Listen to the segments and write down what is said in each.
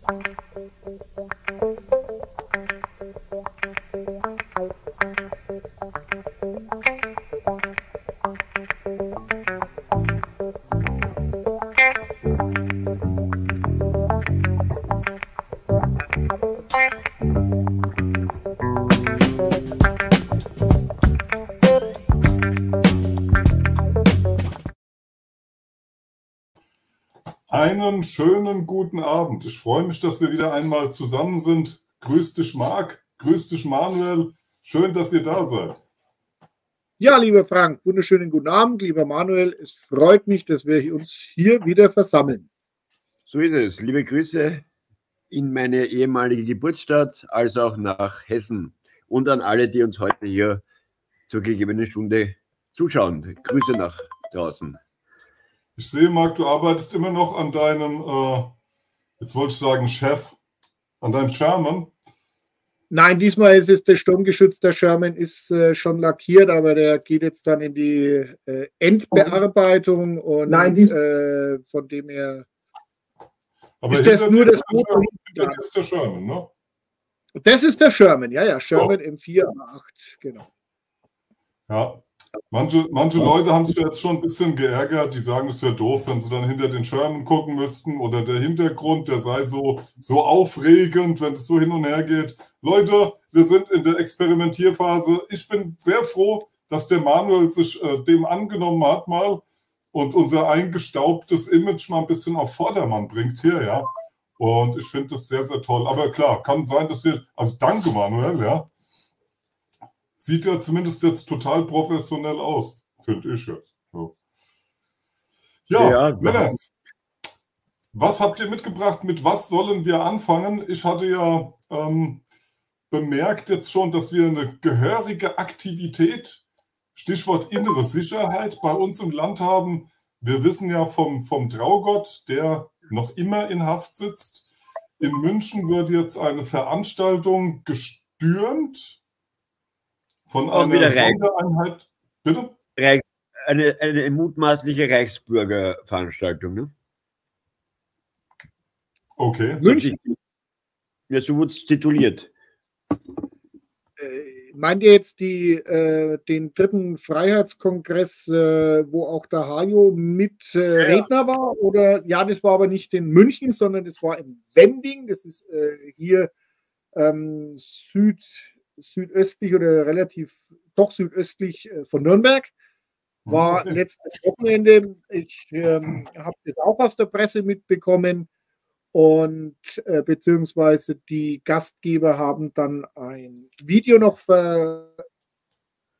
Thank you. Einen schönen guten Abend. Ich freue mich, dass wir wieder einmal zusammen sind. Grüß dich, Marc. Grüß dich, Manuel. Schön, dass ihr da seid. Ja, lieber Frank, wunderschönen guten Abend, lieber Manuel. Es freut mich, dass wir uns hier wieder versammeln. So ist es. Liebe Grüße in meine ehemalige Geburtsstadt, als auch nach Hessen und an alle, die uns heute hier zur gegebenen Stunde zuschauen. Grüße nach draußen. Ich sehe, Marc, du arbeitest immer noch an deinem, äh, jetzt wollte ich sagen, Chef, an deinem Sherman. Nein, diesmal ist es der sturmgeschütz. Der Sherman ist äh, schon lackiert, aber der geht jetzt dann in die äh, Endbearbeitung und Nein, äh, von dem her. Aber ist das nur das Sherman, das ist der Sherman, ne? Das ist der Sherman, ja, ja, Sherman oh. im 4A8, genau. Ja, Manche, manche Leute haben sich jetzt schon ein bisschen geärgert, die sagen, es wäre doof, wenn sie dann hinter den Schermen gucken müssten oder der Hintergrund, der sei so, so aufregend, wenn es so hin und her geht. Leute, wir sind in der Experimentierphase. Ich bin sehr froh, dass der Manuel sich äh, dem angenommen hat mal und unser eingestaubtes Image mal ein bisschen auf Vordermann bringt hier, ja. Und ich finde das sehr, sehr toll. Aber klar, kann sein, dass wir, also danke Manuel, ja, sieht ja zumindest jetzt total professionell aus, finde ich jetzt. So. Ja, ja Männers, was habt ihr mitgebracht? Mit was sollen wir anfangen? Ich hatte ja ähm, bemerkt jetzt schon, dass wir eine gehörige Aktivität, Stichwort innere Sicherheit, bei uns im Land haben. Wir wissen ja vom, vom Traugott, der noch immer in Haft sitzt. In München wird jetzt eine Veranstaltung gestürmt von einer wieder Sondereinheit. Bitte? Reichs, eine, eine mutmaßliche Reichsbürgerveranstaltung, ne? Okay. München. Ja, so wurde es tituliert. Äh, meint ihr jetzt die, äh, den dritten Freiheitskongress, äh, wo auch der Hajo mit äh, ja. Redner war? Oder ja, das war aber nicht in München, sondern das war in Wending. Das ist äh, hier ähm, Süd, südöstlich oder relativ doch südöstlich äh, von Nürnberg. War okay. letztes Wochenende. Ich ähm, habe das auch aus der Presse mitbekommen. Und äh, beziehungsweise die Gastgeber haben dann ein Video noch ver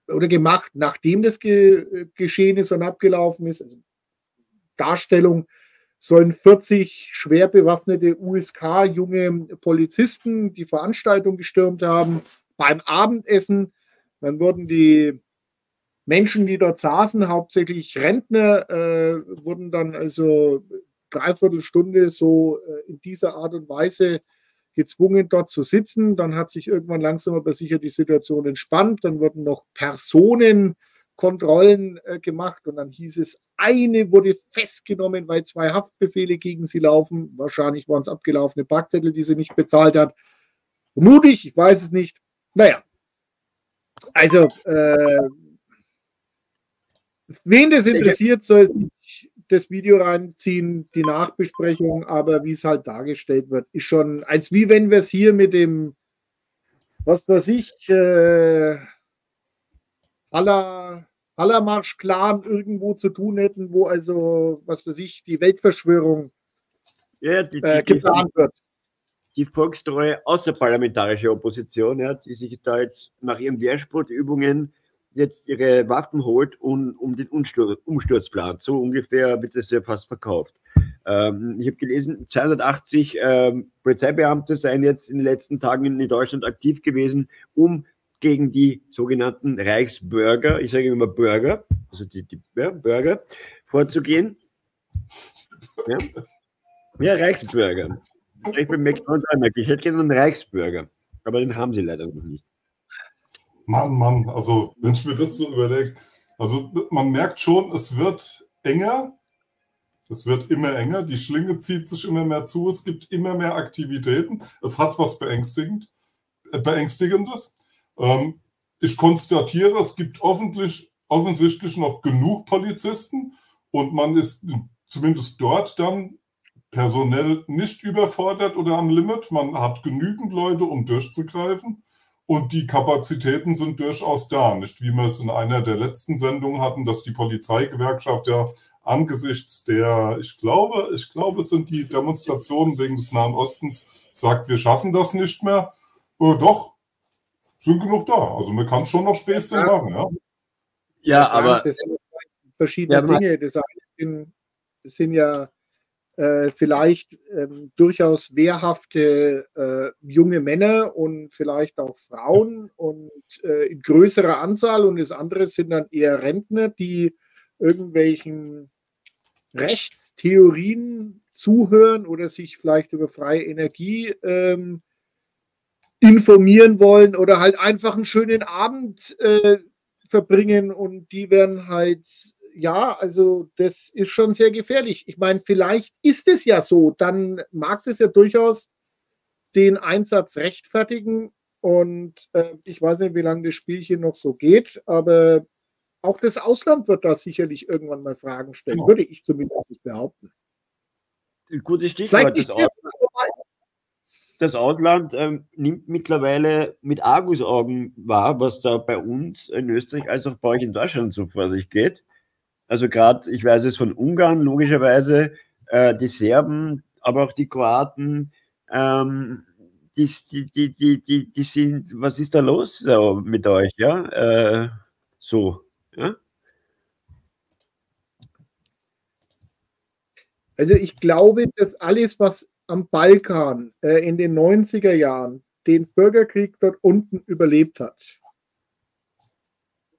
oder gemacht, nachdem das ge geschehen ist und abgelaufen ist. Also Darstellung sollen 40 schwer bewaffnete USK junge Polizisten die Veranstaltung gestürmt haben beim Abendessen. Dann wurden die Menschen, die dort saßen, hauptsächlich Rentner, äh, wurden dann also dreiviertel Stunde so äh, in dieser Art und Weise gezwungen, dort zu sitzen. Dann hat sich irgendwann langsam aber sicher die Situation entspannt. Dann wurden noch Personenkontrollen äh, gemacht und dann hieß es, eine wurde festgenommen, weil zwei Haftbefehle gegen sie laufen. Wahrscheinlich waren es abgelaufene Parkzettel, die sie nicht bezahlt hat. Mutig, ich weiß es nicht. Naja, also, äh, wen das interessiert, soll sich das Video reinziehen, die Nachbesprechung, aber wie es halt dargestellt wird, ist schon, als wie wenn wir es hier mit dem, was weiß ich, äh, aller Allermarsch-Clan irgendwo zu tun hätten, wo also, was weiß ich, die Weltverschwörung ja, die, die, äh, geplant wird die volkstreue außerparlamentarische Opposition, ja, die sich da jetzt nach ihren Wehrsportübungen jetzt ihre Waffen holt und um den Umsturz, Umsturz plant. So ungefähr wird es ja fast verkauft. Ähm, ich habe gelesen, 280 ähm, Polizeibeamte seien jetzt in den letzten Tagen in Deutschland aktiv gewesen, um gegen die sogenannten Reichsbürger, ich sage immer Bürger, also die, die ja, Bürger, vorzugehen. Ja, ja Reichsbürger. Ich bin McDonalds einmal. Ich hätte gerne einen Reichsbürger, aber den haben sie leider noch nicht. Mann, Mann, also wenn ich mir das so überlege, also man merkt schon, es wird enger. Es wird immer enger, die Schlinge zieht sich immer mehr zu, es gibt immer mehr Aktivitäten. Es hat was beängstigend, äh, Beängstigendes. Ähm, ich konstatiere, es gibt offensichtlich noch genug Polizisten und man ist zumindest dort dann personell nicht überfordert oder am Limit. Man hat genügend Leute, um durchzugreifen. Und die Kapazitäten sind durchaus da. Nicht wie wir es in einer der letzten Sendungen hatten, dass die Polizeigewerkschaft ja angesichts der, ich glaube, ich glaube, es sind die Demonstrationen wegen des Nahen Ostens, sagt, wir schaffen das nicht mehr. Äh, doch, sind genug da. Also man kann schon noch Späßchen ja. machen. Ja, ja aber das sind verschiedene ja, Dinge. Das sind, das sind ja äh, vielleicht ähm, durchaus wehrhafte äh, junge Männer und vielleicht auch Frauen und äh, in größerer Anzahl. Und das andere sind dann eher Rentner, die irgendwelchen Rechtstheorien zuhören oder sich vielleicht über freie Energie ähm, informieren wollen oder halt einfach einen schönen Abend äh, verbringen. Und die werden halt ja, also das ist schon sehr gefährlich. Ich meine, vielleicht ist es ja so, dann mag es ja durchaus den Einsatz rechtfertigen. Und äh, ich weiß nicht, wie lange das Spielchen noch so geht, aber auch das Ausland wird da sicherlich irgendwann mal Fragen stellen, genau. würde ich zumindest behaupten. Gutes Stichwort. Das, Aus das, Ausland ähm, nimmt mittlerweile mit Argusaugen wahr, was da bei uns in Österreich als auch bei euch in Deutschland so vor sich geht. Also gerade, ich weiß es von Ungarn, logischerweise, äh, die Serben, aber auch die Kroaten, ähm, die, die, die, die, die, sind, was ist da los so mit euch, ja? Äh, so, ja? Also ich glaube, dass alles, was am Balkan äh, in den 90er Jahren den Bürgerkrieg dort unten überlebt hat,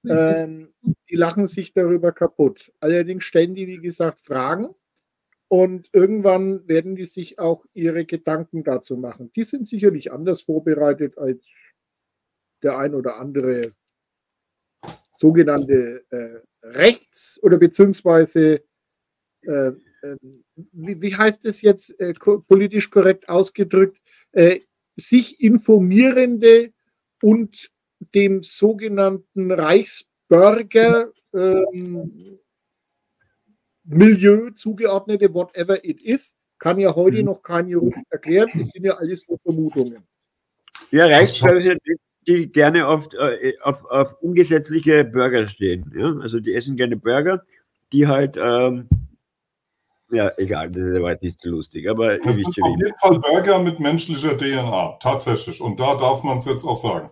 ähm, die lachen sich darüber kaputt. Allerdings stellen die, wie gesagt, Fragen und irgendwann werden die sich auch ihre Gedanken dazu machen. Die sind sicherlich anders vorbereitet als der ein oder andere sogenannte äh, Rechts- oder beziehungsweise äh, äh, wie, wie, heißt es jetzt äh, politisch korrekt ausgedrückt, äh, sich informierende und dem sogenannten Reichsbürger ähm, Milieu zugeordnete, whatever it is, kann ja heute mhm. noch kein Jurist erklären. Es sind ja alles nur Vermutungen. Ja, Reichsbürger, die, gerne oft äh, auf, auf ungesetzliche Bürger stehen. Ja? Also die essen gerne Burger, die halt, ähm, ja, egal, das war jetzt nicht so lustig, aber das sind auf jeden Fall Burger mit menschlicher DNA, tatsächlich. Und da darf man es jetzt auch sagen.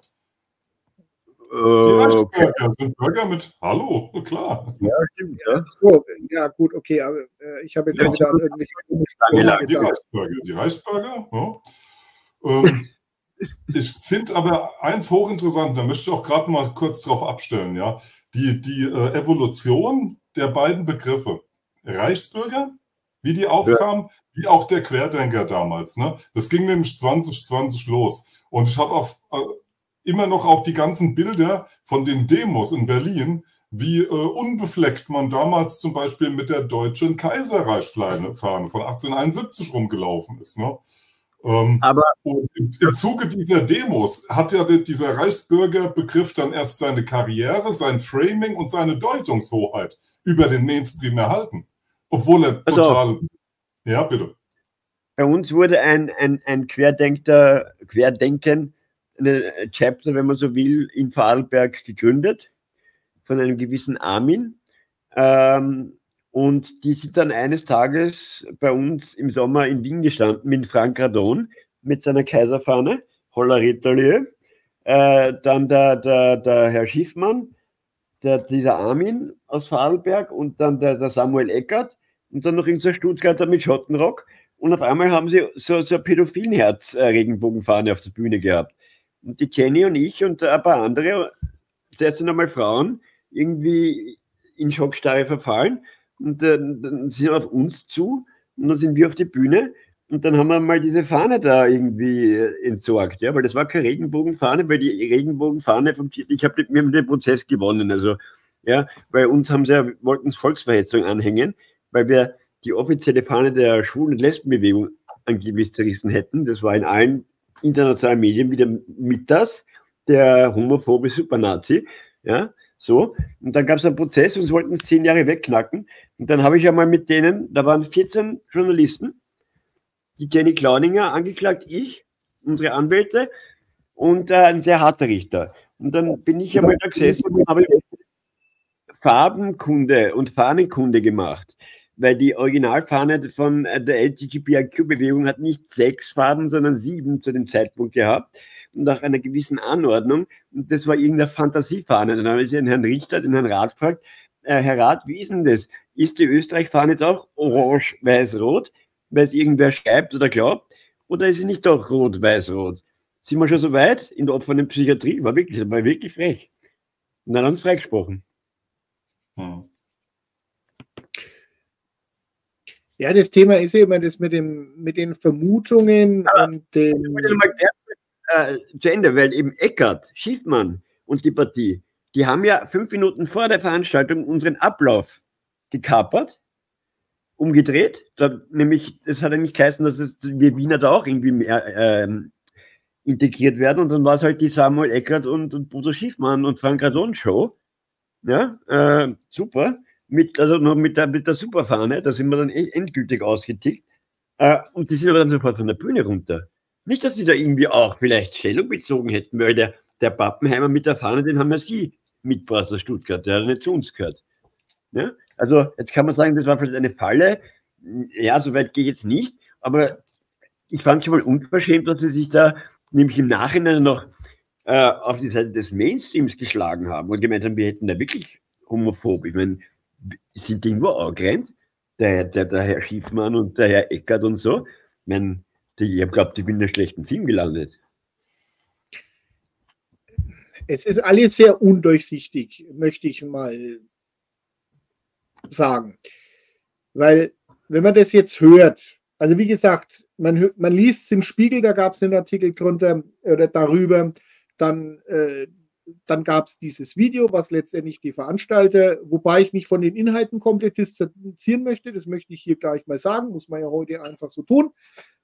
Die Reichsbürger sind Bürger mit Hallo, klar. Ja, stimmt, ja. So, ja, gut, okay, aber äh, ich habe jetzt ja, wieder irgendwelche Die Reichsbürger, die Reichsbürger, ja. Ähm, ich finde aber eins hochinteressant, da möchte ich auch gerade mal kurz drauf abstellen, ja. Die, die äh, Evolution der beiden Begriffe. Reichsbürger, wie die aufkamen, ja. wie auch der Querdenker damals. Ne? Das ging nämlich 2020 los. Und ich habe auf, äh, immer noch auch die ganzen Bilder von den Demos in Berlin, wie äh, unbefleckt man damals zum Beispiel mit der deutschen Kaiserreichsfahne von 1871 rumgelaufen ist. Ne? Ähm, Aber und im, im, Zuge dieser Demos hat ja dieser Reichsbürgerbegriff dann erst seine Karriere, sein Framing und seine Deutungshoheit über den Mainstream erhalten. Obwohl er also, total. Ja, bitte. Bei uns wurde ein, ein, ein Querdenker, Querdenken eine Chapter, wenn man so will, in Vorarlberg gegründet von einem gewissen Armin. Ähm, und die sind dann eines Tages bei uns im Sommer in Wien gestanden mit Frank Radon, mit seiner Kaiserfahne, Holla Retalieu. Äh, dann der, der, der Herr Schiffmann, der, dieser Armin aus Vorarlberg und dann der, der Samuel Eckert und dann noch in so Stuttgarter mit Schottenrock. Und auf einmal haben sie so, so Pädophilenherz-Regenbogenfahne äh, auf der Bühne gehabt. Und die Jenny und ich und ein paar andere, zuerst einmal Frauen, irgendwie in Schockstarre verfallen und äh, dann sind auf uns zu und dann sind wir auf die Bühne und dann haben wir mal diese Fahne da irgendwie äh, entsorgt, ja, weil das war keine Regenbogenfahne, weil die Regenbogenfahne vom ich habe wir haben den Prozess gewonnen, also ja, bei uns haben sie wollten Volksverhetzung anhängen, weil wir die offizielle Fahne der Schwulen- und Lesbenbewegung angeblich zerrissen hätten. Das war in allen internationalen Medien wieder mit das, der homophobe Supernazi. Ja, so. Und dann gab es einen Prozess und sie wollten es zehn Jahre wegknacken. Und dann habe ich ja mal mit denen, da waren 14 Journalisten, die Jenny Klauninger angeklagt, ich, unsere Anwälte und äh, ein sehr harter Richter. Und dann bin ich einmal da gesessen und habe Farbenkunde und Fahnenkunde gemacht weil die Originalfahne von äh, der LGBTIQ-Bewegung hat nicht sechs Farben, sondern sieben zu dem Zeitpunkt gehabt und nach einer gewissen Anordnung. Und das war irgendeine Fantasiefahne. Dann habe ich den Herrn Richter, den Herrn Rat gefragt, äh, Herr Rat, wie ist denn das? Ist die Österreich-Fahne jetzt auch orange, weiß, rot, weil es irgendwer schreibt oder glaubt? Oder ist sie nicht doch rot, weiß, rot? Sind wir schon so weit in der offenen Psychiatrie? War wirklich, war wirklich frech. Und dann haben sie freigesprochen. Hm. Ja, das Thema ist immer das mit, dem, mit den Vermutungen ja, und den. Äh, zu Ende, weil eben Eckert, Schiffmann und die Partie, die haben ja fünf Minuten vor der Veranstaltung unseren Ablauf gekapert, umgedreht. Da, nämlich, das hat eigentlich geheißen, dass es, wir Wiener da auch irgendwie mehr, äh, integriert werden. Und dann war es halt die Samuel Eckert und, und Bodo Schiffmann und Frank Radon Show. Ja, äh, super mit, also noch mit der, mit der Superfahne, da sind wir dann endgültig ausgetickt. Äh, und die sind aber dann sofort von der Bühne runter. Nicht, dass sie da irgendwie auch vielleicht Stellung bezogen hätten, weil der, der Pappenheimer mit der Fahne, den haben ja sie mitgebracht aus Stuttgart, der hat nicht zu uns gehört. Ja? Also jetzt kann man sagen, das war vielleicht eine Falle. Ja, so weit gehe ich jetzt nicht, aber ich fand schon mal unverschämt, dass sie sich da nämlich im Nachhinein noch äh, auf die Seite des Mainstreams geschlagen haben und gemeint haben, wir hätten da wirklich homophob. Ich meine, sind nur angerannt, der, der, der Herr Schiffmann und der Herr Eckert und so. Ich, mein, ich habe glaubt, ich bin in einem schlechten Film gelandet. Es ist alles sehr undurchsichtig, möchte ich mal sagen. Weil, wenn man das jetzt hört, also wie gesagt, man, man liest es im Spiegel, da gab es einen Artikel drunter oder darüber, dann äh, dann gab es dieses Video, was letztendlich die Veranstalter, wobei ich mich von den Inhalten komplett distanzieren möchte, das möchte ich hier gleich mal sagen, muss man ja heute einfach so tun,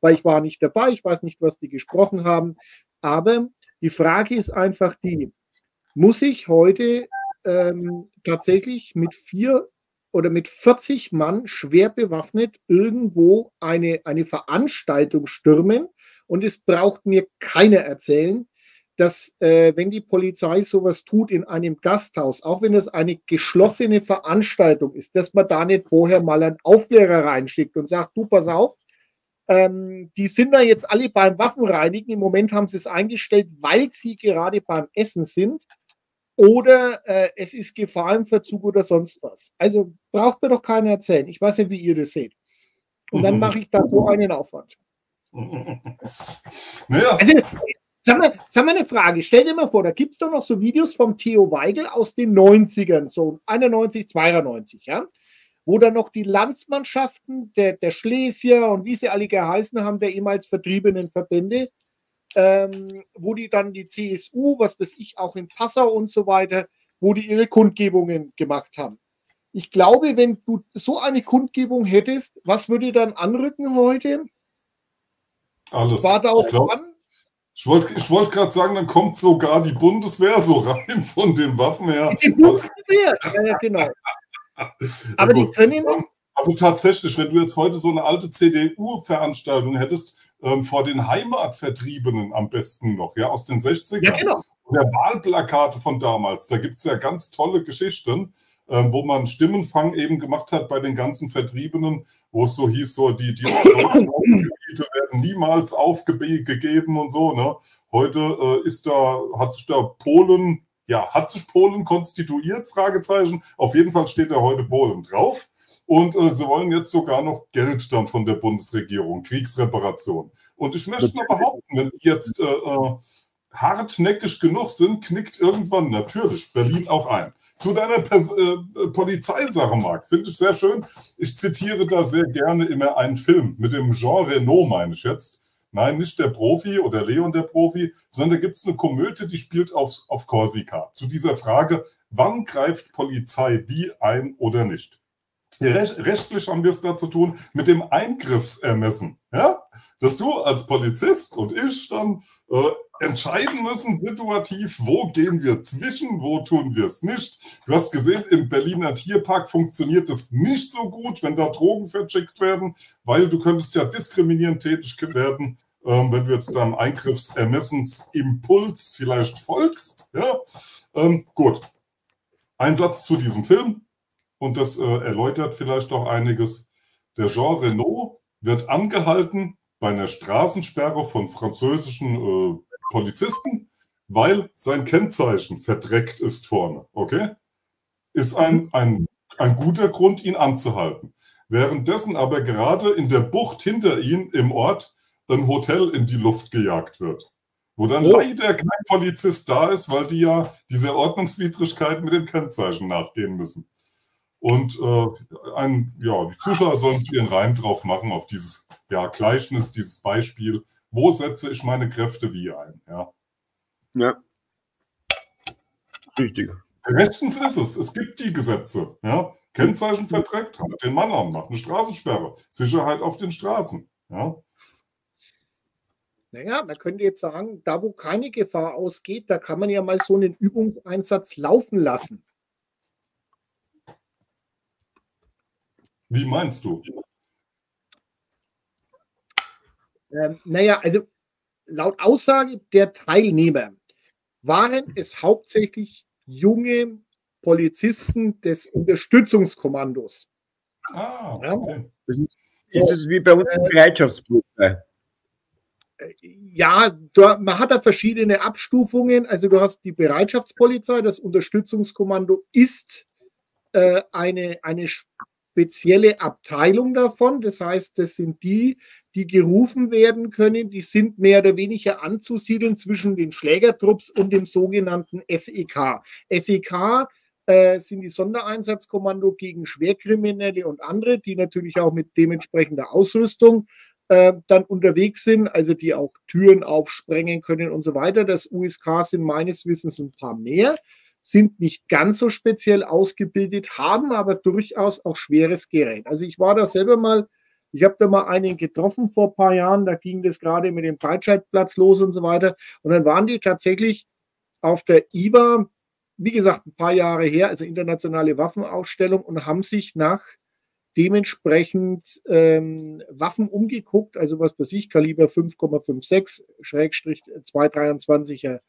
weil ich war nicht dabei, ich weiß nicht, was die gesprochen haben, aber die Frage ist einfach die, muss ich heute ähm, tatsächlich mit vier oder mit 40 Mann schwer bewaffnet irgendwo eine, eine Veranstaltung stürmen? Und es braucht mir keiner erzählen, dass äh, wenn die Polizei sowas tut in einem Gasthaus, auch wenn es eine geschlossene Veranstaltung ist, dass man da nicht vorher mal einen Aufklärer reinschickt und sagt, du pass auf, ähm, die sind da jetzt alle beim Waffenreinigen. Im Moment haben sie es eingestellt, weil sie gerade beim Essen sind. Oder äh, es ist Gefahr im Verzug oder sonst was. Also braucht mir doch keiner erzählen. Ich weiß nicht, wie ihr das seht. Und dann mache ich da so einen Aufwand. Naja. Also, Sag mal, sag mal eine Frage. Stell dir mal vor, da gibt es doch noch so Videos vom Theo Weigel aus den 90ern, so 91, 92, ja, wo dann noch die Landsmannschaften der, der Schlesier und wie sie alle geheißen haben, der ehemals vertriebenen Verbände, ähm, wo die dann die CSU, was weiß ich, auch in Passau und so weiter, wo die ihre Kundgebungen gemacht haben. Ich glaube, wenn du so eine Kundgebung hättest, was würde dann anrücken heute? Alles. War da auch glaub, dran? Ich wollte ich wollt gerade sagen, dann kommt sogar die Bundeswehr so rein von den Waffen her. Die Bundeswehr, ja, genau. Aber die können. Also tatsächlich, wenn du jetzt heute so eine alte CDU-Veranstaltung hättest, ähm, vor den Heimatvertriebenen am besten noch, ja, aus den 60ern. Ja, genau. Der Wahlplakate von damals, da gibt es ja ganz tolle Geschichten. Ähm, wo man Stimmenfang eben gemacht hat bei den ganzen Vertriebenen, wo es so hieß, so die, die deutschen Gebiete werden niemals aufgegeben und so. Ne? Heute äh, ist da, hat sich da Polen, ja, hat sich Polen konstituiert? Fragezeichen. Auf jeden Fall steht da heute Polen drauf. Und äh, sie wollen jetzt sogar noch Geld dann von der Bundesregierung, Kriegsreparation. Und ich möchte mal behaupten, wenn die jetzt äh, äh hartnäckig genug sind, knickt irgendwann natürlich Berlin auch ein. Zu deiner Pers äh, Polizeisache, Marc, finde ich sehr schön. Ich zitiere da sehr gerne immer einen Film mit dem Jean Reno, meine ich jetzt. Nein, nicht der Profi oder Leon der Profi, sondern da gibt es eine Komödie, die spielt auf, auf Korsika. Zu dieser Frage, wann greift Polizei wie ein oder nicht? Rechtlich haben wir es da zu tun mit dem Eingriffsermessen. Ja? Dass du als Polizist und ich dann äh, entscheiden müssen, situativ, wo gehen wir zwischen, wo tun wir es nicht. Du hast gesehen, im Berliner Tierpark funktioniert es nicht so gut, wenn da Drogen verschickt werden, weil du könntest ja diskriminierend tätig werden, ähm, wenn du jetzt deinem Eingriffsermessensimpuls vielleicht folgst. Ja? Ähm, gut. Ein Satz zu diesem Film und das äh, erläutert vielleicht auch einiges. Der Jean Renault wird angehalten bei einer Straßensperre von französischen äh, Polizisten, weil sein Kennzeichen verdreckt ist vorne. Okay? Ist ein, ein, ein guter Grund, ihn anzuhalten. Währenddessen aber gerade in der Bucht hinter ihm im Ort ein Hotel in die Luft gejagt wird. Wo dann oh. leider kein Polizist da ist, weil die ja diese Ordnungswidrigkeit mit dem Kennzeichen nachgehen müssen. Und äh, ein, ja, die Zuschauer sollen ihren Reim drauf machen auf dieses ja, Gleichnis, dieses Beispiel. Wo setze ich meine Kräfte wie ein? Ja. ja. Richtig. Rechtens ist es. Es gibt die Gesetze. Ja. Kennzeichen verträgt, halt den Mann an, macht eine Straßensperre. Sicherheit auf den Straßen. Ja. Naja, man könnte jetzt sagen, da wo keine Gefahr ausgeht, da kann man ja mal so einen Übungseinsatz laufen lassen. Wie meinst du? Ähm, naja, also laut Aussage der Teilnehmer waren es hauptsächlich junge Polizisten des Unterstützungskommandos. Ah, okay. Das ist, so, ist wie bei uns äh, Bereitschaftspolizei. Ja, du, man hat da verschiedene Abstufungen. Also du hast die Bereitschaftspolizei, das Unterstützungskommando ist äh, eine, eine spezielle Abteilung davon. Das heißt, das sind die, die gerufen werden können. Die sind mehr oder weniger anzusiedeln zwischen den Schlägertrupps und dem sogenannten SEK. SEK äh, sind die Sondereinsatzkommando gegen Schwerkriminelle und andere, die natürlich auch mit dementsprechender Ausrüstung äh, dann unterwegs sind, also die auch Türen aufsprengen können und so weiter. Das USK sind meines Wissens ein paar mehr sind nicht ganz so speziell ausgebildet, haben aber durchaus auch schweres Gerät. Also ich war da selber mal, ich habe da mal einen getroffen vor ein paar Jahren, da ging das gerade mit dem Breitscheidplatz los und so weiter. Und dann waren die tatsächlich auf der IWA, wie gesagt, ein paar Jahre her, also internationale Waffenausstellung, und haben sich nach dementsprechend ähm, Waffen umgeguckt, also was weiß ich, Kaliber 5,56, Schrägstrich 223er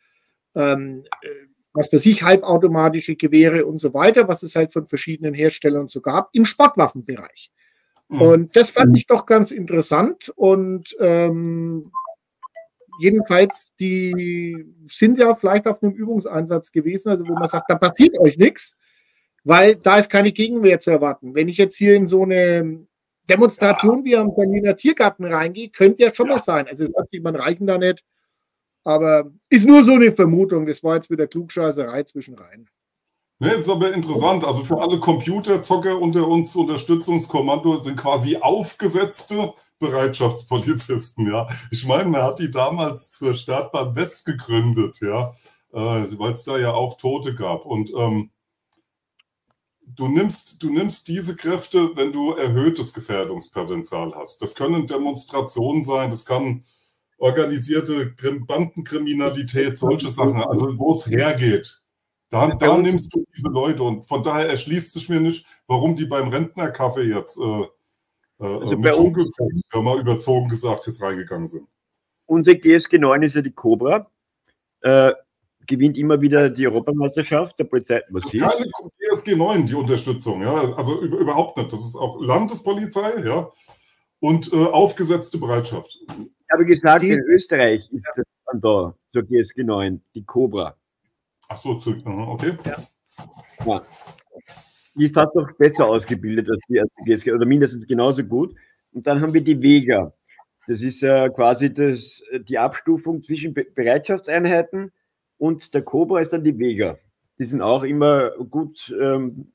ähm, äh, was für sich halbautomatische Gewehre und so weiter, was es halt von verschiedenen Herstellern so gab, im Sportwaffenbereich. Mhm. Und das fand ich doch ganz interessant und ähm, jedenfalls, die sind ja vielleicht auf einem Übungseinsatz gewesen, also wo man sagt, da passiert euch nichts, weil da ist keine Gegenwehr zu erwarten. Wenn ich jetzt hier in so eine Demonstration ja. wie am Berliner Tiergarten reingehe, könnte ja schon was sein. Also das sieht man reichen da nicht. Aber ist nur so eine Vermutung. Das war jetzt wieder Klugscheißerei zwischen rein. Ne, ist aber interessant. Also für alle Computerzocker unter uns Unterstützungskommando sind quasi aufgesetzte Bereitschaftspolizisten, ja. Ich meine, man hat die damals zur Startbahn West gegründet, ja, äh, weil es da ja auch Tote gab. Und ähm, du nimmst, du nimmst diese Kräfte, wenn du erhöhtes Gefährdungspotenzial hast. Das können Demonstrationen sein, das kann organisierte Bandenkriminalität, solche Sachen, also wo es hergeht. Da, da nimmst du diese Leute und von daher erschließt sich mir nicht, warum die beim Rentnerkaffee jetzt äh, äh also mit Schunkelfirma mal überzogen gesagt jetzt reingegangen sind. Unser GSG 9 ist ja die Cobra. Äh, gewinnt immer wieder die Europameisterschaft der Polizei. Was das ist keine GSG 9, die Unterstützung, ja. Also überhaupt nicht. Das ist auch Landespolizei, ja. Und äh, aufgesetzte Bereitschaft. Ich habe gesagt, die, in Österreich ist das dann da, zur GSG 9, die Cobra. Ach so, zu, okay. Ja. ja. Die ist fast noch besser ausgebildet als die, als die GSG, oder mindestens genauso gut. Und dann haben wir die Vega. Das ist äh, quasi das, die Abstufung zwischen Be Bereitschaftseinheiten und der Cobra ist dann die Vega. Die sind auch immer gut ähm,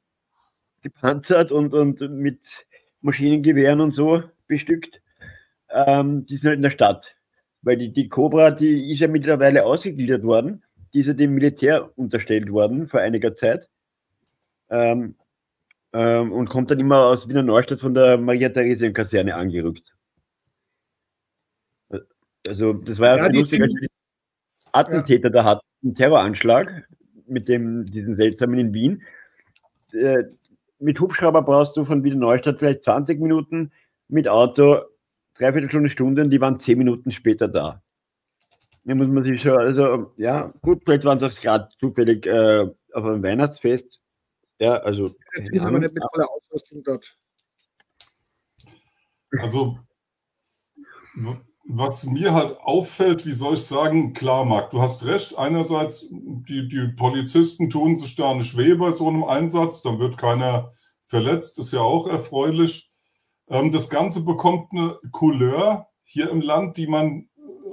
gepanzert und, und mit Maschinengewehren und so bestückt ähm, die sind halt in der Stadt. Weil die, die Cobra, die ist ja mittlerweile ausgegliedert worden. Die ist ja dem Militär unterstellt worden vor einiger Zeit. Ähm, ähm, und kommt dann immer aus Wiener Neustadt von der Maria-Theresien-Kaserne angerückt. Also, das war ja, ja lustig, als die Attentäter ja. da hatten, einen Terroranschlag mit dem, diesen seltsamen in Wien. Äh, mit Hubschrauber brauchst du von Wiener Neustadt vielleicht 20 Minuten, mit Auto dreiviertel Stunde, Stunde und die waren 10 Minuten später da. Da muss man sich schon, also, ja, gut, vielleicht waren es gerade zufällig äh, auf einem Weihnachtsfest. Ja, also. Jetzt ist aber nicht mit voller Ausrüstung dort. Also, was mir halt auffällt, wie soll ich sagen, klar, Marc, du hast recht. Einerseits, die, die Polizisten tun sich da nicht weh bei so einem Einsatz, dann wird keiner verletzt, ist ja auch erfreulich. Ähm, das Ganze bekommt eine Couleur hier im Land, die man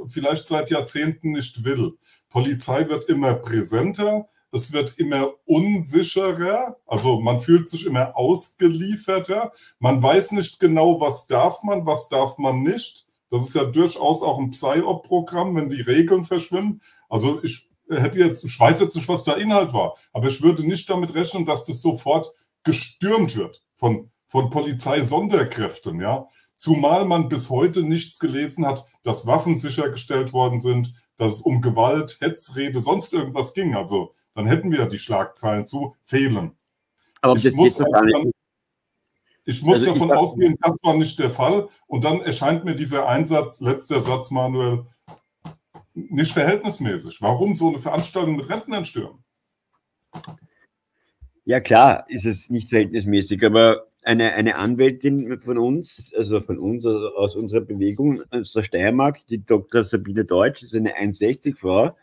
vielleicht seit Jahrzehnten nicht will. Polizei wird immer präsenter, es wird immer unsicherer, also man fühlt sich immer ausgelieferter, man weiß nicht genau, was darf man, was darf man nicht. Das ist ja durchaus auch ein Psyop-Programm, wenn die Regeln verschwimmen. Also ich hätte jetzt, ich weiß jetzt nicht, was der Inhalt war, aber ich würde nicht damit rechnen, dass das sofort gestürmt wird von, von Polizeisonderkräften, ja. Zumal man bis heute nichts gelesen hat, dass Waffen sichergestellt worden sind, dass es um Gewalt, Hetzrede, sonst irgendwas ging. Also dann hätten wir die Schlagzeilen zu fehlen. Aber ich muss, dann, ich muss also davon ich ausgehen, das war nicht der Fall. Und dann erscheint mir dieser Einsatz, letzter Satz, Manuel, nicht verhältnismäßig. Warum so eine Veranstaltung mit Rentnern stürmen? Ja, klar, ist es nicht verhältnismäßig, aber eine, eine Anwältin von uns, also von uns, also aus unserer Bewegung, aus der Steiermark, die Dr. Sabine Deutsch, ist eine 1,60-Frau,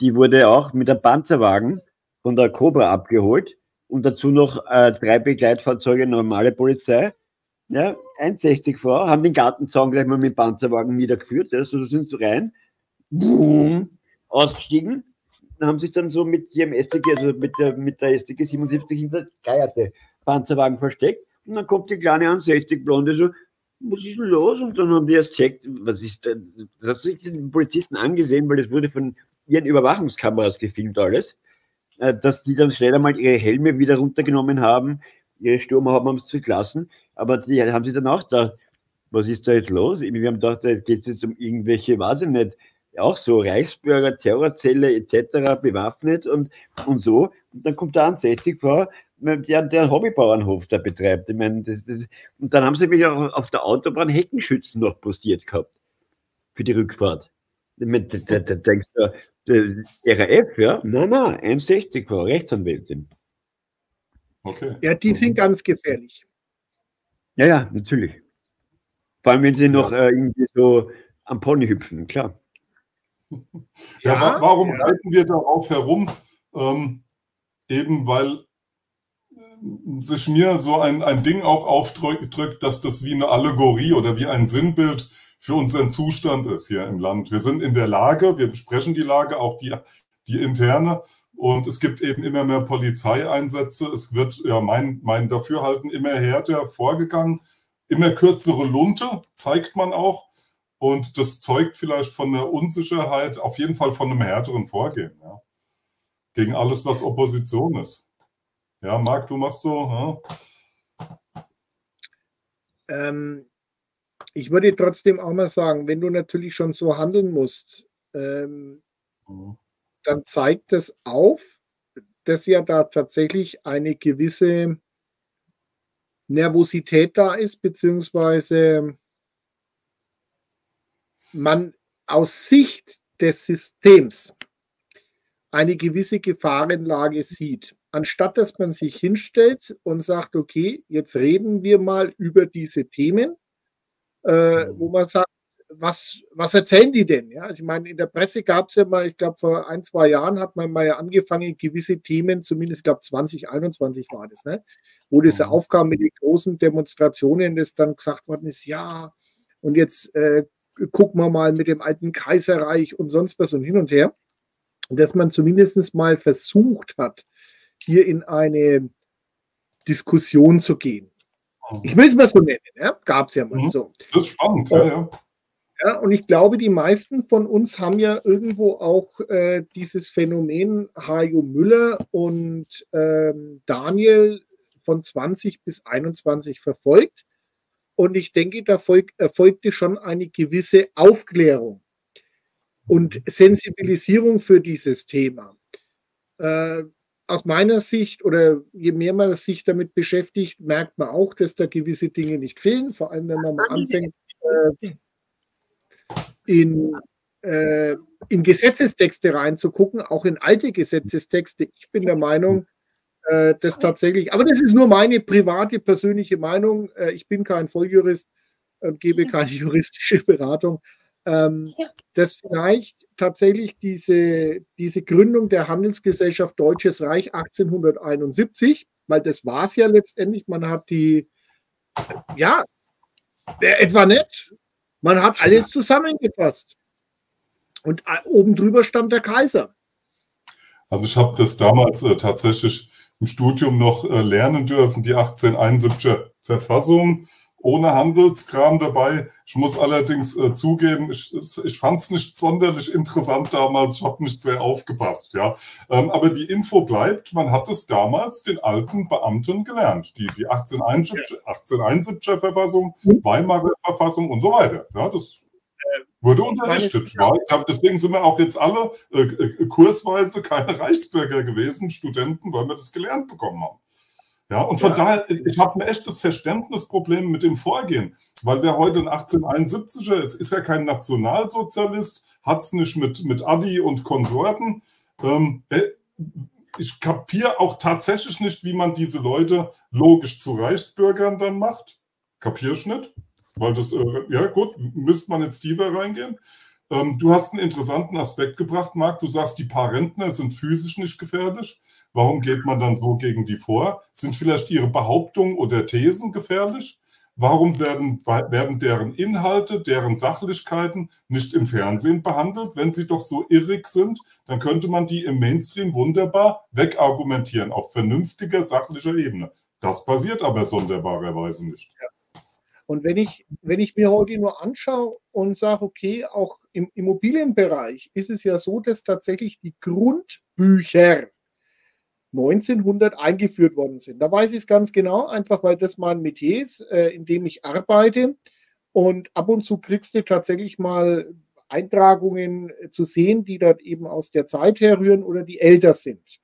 die wurde auch mit einem Panzerwagen von der Cobra abgeholt und dazu noch äh, drei Begleitfahrzeuge, normale Polizei. Ja, 1,60 Frau, haben den Gartenzaun gleich mal mit Panzerwagen niedergeführt, ja, so sind sie rein, boom, ausgestiegen, haben sie dann so mit ihrem STG, also mit der, mit der STG 77 hinter geierte Panzerwagen versteckt und dann kommt die kleine 1,60 Blonde so, was ist denn los? Und dann haben die erst checkt, was ist denn, das sich den Polizisten angesehen, weil das wurde von ihren Überwachungskameras gefilmt alles, äh, dass die dann schnell einmal ihre Helme wieder runtergenommen haben, ihre Stürmer haben es zurücklassen, aber die haben sie dann auch gedacht, was ist da jetzt los? Wir haben gedacht, da geht es jetzt um irgendwelche, weiß ich nicht, auch so Reichsbürger, Terrorzelle etc. bewaffnet und, und so. Und dann kommt da ein 60 vor, der, der Hobbybauernhof da betreibt. Ich meine, das, das, und dann haben sie mich auch auf der Autobahn Heckenschützen noch postiert gehabt für die Rückfahrt. Da, da, denkst du, RAF, ja? Nein, nein, 61 Frau Rechtsanwältin. Okay. Ja, die sind ganz gefährlich. Ja, ja, natürlich. Vor allem, wenn sie noch äh, irgendwie so am Pony hüpfen, klar. Ja, ja warum ja. reiten wir darauf herum? Ähm, eben weil äh, sich mir so ein, ein Ding auch aufdrückt, dass das wie eine Allegorie oder wie ein Sinnbild für unseren Zustand ist hier im Land. Wir sind in der Lage, wir besprechen die Lage, auch die, die interne. Und es gibt eben immer mehr Polizeieinsätze. Es wird, ja, mein, mein Dafürhalten immer härter vorgegangen. Immer kürzere Lunte zeigt man auch. Und das zeugt vielleicht von der Unsicherheit, auf jeden Fall von einem härteren Vorgehen. Ja. Gegen alles, was Opposition ist. Ja, Marc, du machst so. Ja? Ähm, ich würde trotzdem auch mal sagen, wenn du natürlich schon so handeln musst, ähm, mhm. dann zeigt es auf, dass ja da tatsächlich eine gewisse Nervosität da ist, beziehungsweise man aus Sicht des Systems eine gewisse Gefahrenlage sieht. Anstatt dass man sich hinstellt und sagt, okay, jetzt reden wir mal über diese Themen, äh, wo man sagt, was, was erzählen die denn? Ja, also ich meine, in der Presse gab es ja mal, ich glaube, vor ein, zwei Jahren hat man mal angefangen, gewisse Themen, zumindest, ich glaube, 2021 war das, ne? wo das ja mhm. aufkam mit den großen Demonstrationen, das dann gesagt worden ist, ja, und jetzt äh, gucken wir mal mit dem alten Kaiserreich und sonst was und hin und her. Dass man zumindest mal versucht hat, hier in eine Diskussion zu gehen. Ich will es mal so nennen, ja? gab es ja mal mhm. so. Das ist spannend, ja, ja. Ja, und ich glaube, die meisten von uns haben ja irgendwo auch äh, dieses Phänomen Hajo Müller und ähm, Daniel von 20 bis 21 verfolgt. Und ich denke, da erfolgte schon eine gewisse Aufklärung und Sensibilisierung für dieses Thema. Äh, aus meiner Sicht oder je mehr man sich damit beschäftigt, merkt man auch, dass da gewisse Dinge nicht fehlen. Vor allem, wenn man mal anfängt, äh, in, äh, in Gesetzestexte reinzugucken, auch in alte Gesetzestexte. Ich bin der Meinung, äh, dass tatsächlich, aber das ist nur meine private, persönliche Meinung. Äh, ich bin kein Volljurist und gebe keine juristische Beratung. Ähm, ja. dass vielleicht tatsächlich diese, diese Gründung der Handelsgesellschaft Deutsches Reich 1871, weil das war es ja letztendlich, man hat die, ja, etwa nicht, man hat alles zusammengefasst. Und äh, oben drüber stand der Kaiser. Also ich habe das damals äh, tatsächlich im Studium noch äh, lernen dürfen, die 1871er Verfassung ohne Handelskram dabei. Ich muss allerdings äh, zugeben, ich, ich fand es nicht sonderlich interessant damals. Ich habe nicht sehr aufgepasst, ja. Ähm, aber die Info bleibt, man hat es damals den alten Beamten gelernt. Die, die 1871, 1871er Verfassung, Weimarer Verfassung und so weiter. Ja, das wurde unterrichtet. Ja. Hab, deswegen sind wir auch jetzt alle äh, äh, kursweise keine Reichsbürger gewesen, Studenten, weil wir das gelernt bekommen haben. Ja, und von ja. daher, ich habe ein echtes Verständnisproblem mit dem Vorgehen, weil wer heute ein 1871er ist, ist ja kein Nationalsozialist, hat es nicht mit, mit Adi und Konsorten. Ähm, äh, ich kapiere auch tatsächlich nicht, wie man diese Leute logisch zu Reichsbürgern dann macht. Kapiere ich nicht. Weil das, äh, ja gut, müsste man jetzt tiefer reingehen. Ähm, du hast einen interessanten Aspekt gebracht, Marc. Du sagst, die paar Rentner sind physisch nicht gefährlich. Warum geht man dann so gegen die vor? Sind vielleicht ihre Behauptungen oder Thesen gefährlich? Warum werden, werden deren Inhalte, deren Sachlichkeiten nicht im Fernsehen behandelt? Wenn sie doch so irrig sind, dann könnte man die im Mainstream wunderbar wegargumentieren auf vernünftiger, sachlicher Ebene. Das passiert aber sonderbarerweise nicht. Ja. Und wenn ich, wenn ich mir heute nur anschaue und sage, okay, auch im Immobilienbereich ist es ja so, dass tatsächlich die Grundbücher 1900 eingeführt worden sind. Da weiß ich es ganz genau, einfach weil das mein Metier ist, äh, in dem ich arbeite. Und ab und zu kriegst du tatsächlich mal Eintragungen zu sehen, die dort eben aus der Zeit herrühren oder die älter sind.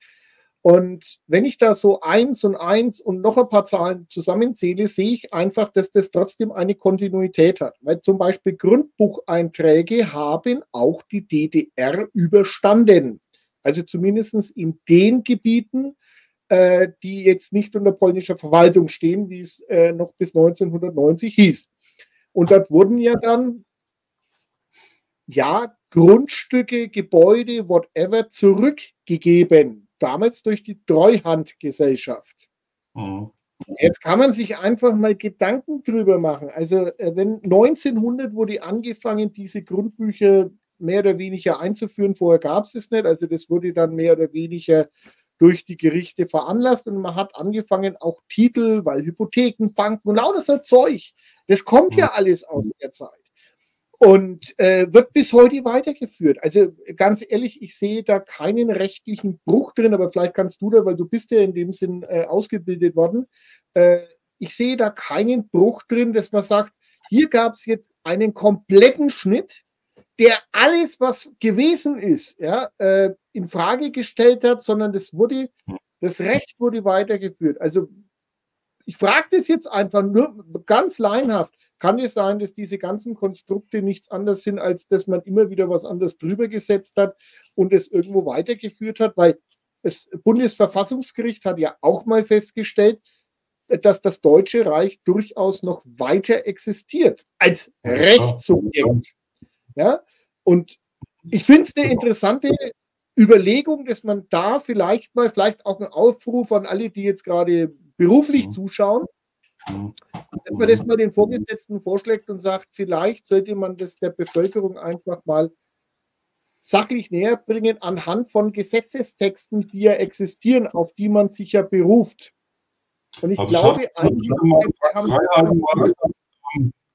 Und wenn ich da so eins und eins und noch ein paar Zahlen zusammenzähle, sehe ich einfach, dass das trotzdem eine Kontinuität hat. Weil zum Beispiel Grundbucheinträge haben auch die DDR überstanden. Also zumindest in den Gebieten, äh, die jetzt nicht unter polnischer Verwaltung stehen, wie es äh, noch bis 1990 hieß. Und dort wurden ja dann, ja, Grundstücke, Gebäude, whatever, zurückgegeben. Damals durch die Treuhandgesellschaft. Mhm. Jetzt kann man sich einfach mal Gedanken drüber machen. Also, äh, wenn 1900 wurde angefangen, diese Grundbücher mehr oder weniger einzuführen. Vorher gab es es nicht. Also das wurde dann mehr oder weniger durch die Gerichte veranlasst und man hat angefangen, auch Titel, weil Hypotheken, Banken und lauter so Zeug, das kommt ja mhm. alles aus der Zeit und äh, wird bis heute weitergeführt. Also ganz ehrlich, ich sehe da keinen rechtlichen Bruch drin, aber vielleicht kannst du da, weil du bist ja in dem Sinn äh, ausgebildet worden, äh, ich sehe da keinen Bruch drin, dass man sagt, hier gab es jetzt einen kompletten Schnitt, der alles, was gewesen ist, ja, äh, in Frage gestellt hat, sondern das wurde, das Recht wurde weitergeführt. Also ich frage das jetzt einfach nur ganz leinhaft. Kann es sein, dass diese ganzen Konstrukte nichts anderes sind, als dass man immer wieder was anderes drüber gesetzt hat und es irgendwo weitergeführt hat? Weil das Bundesverfassungsgericht hat ja auch mal festgestellt, dass das Deutsche Reich durchaus noch weiter existiert als Rechtssubjekt. Ja? Und ich finde es eine interessante Überlegung, dass man da vielleicht mal, vielleicht auch einen Aufruf an alle, die jetzt gerade beruflich mhm. zuschauen, dass man das mal den Vorgesetzten vorschlägt und sagt, vielleicht sollte man das der Bevölkerung einfach mal sachlich näher bringen anhand von Gesetzestexten, die ja existieren, auf die man sich ja beruft. Und ich also glaube, eigentlich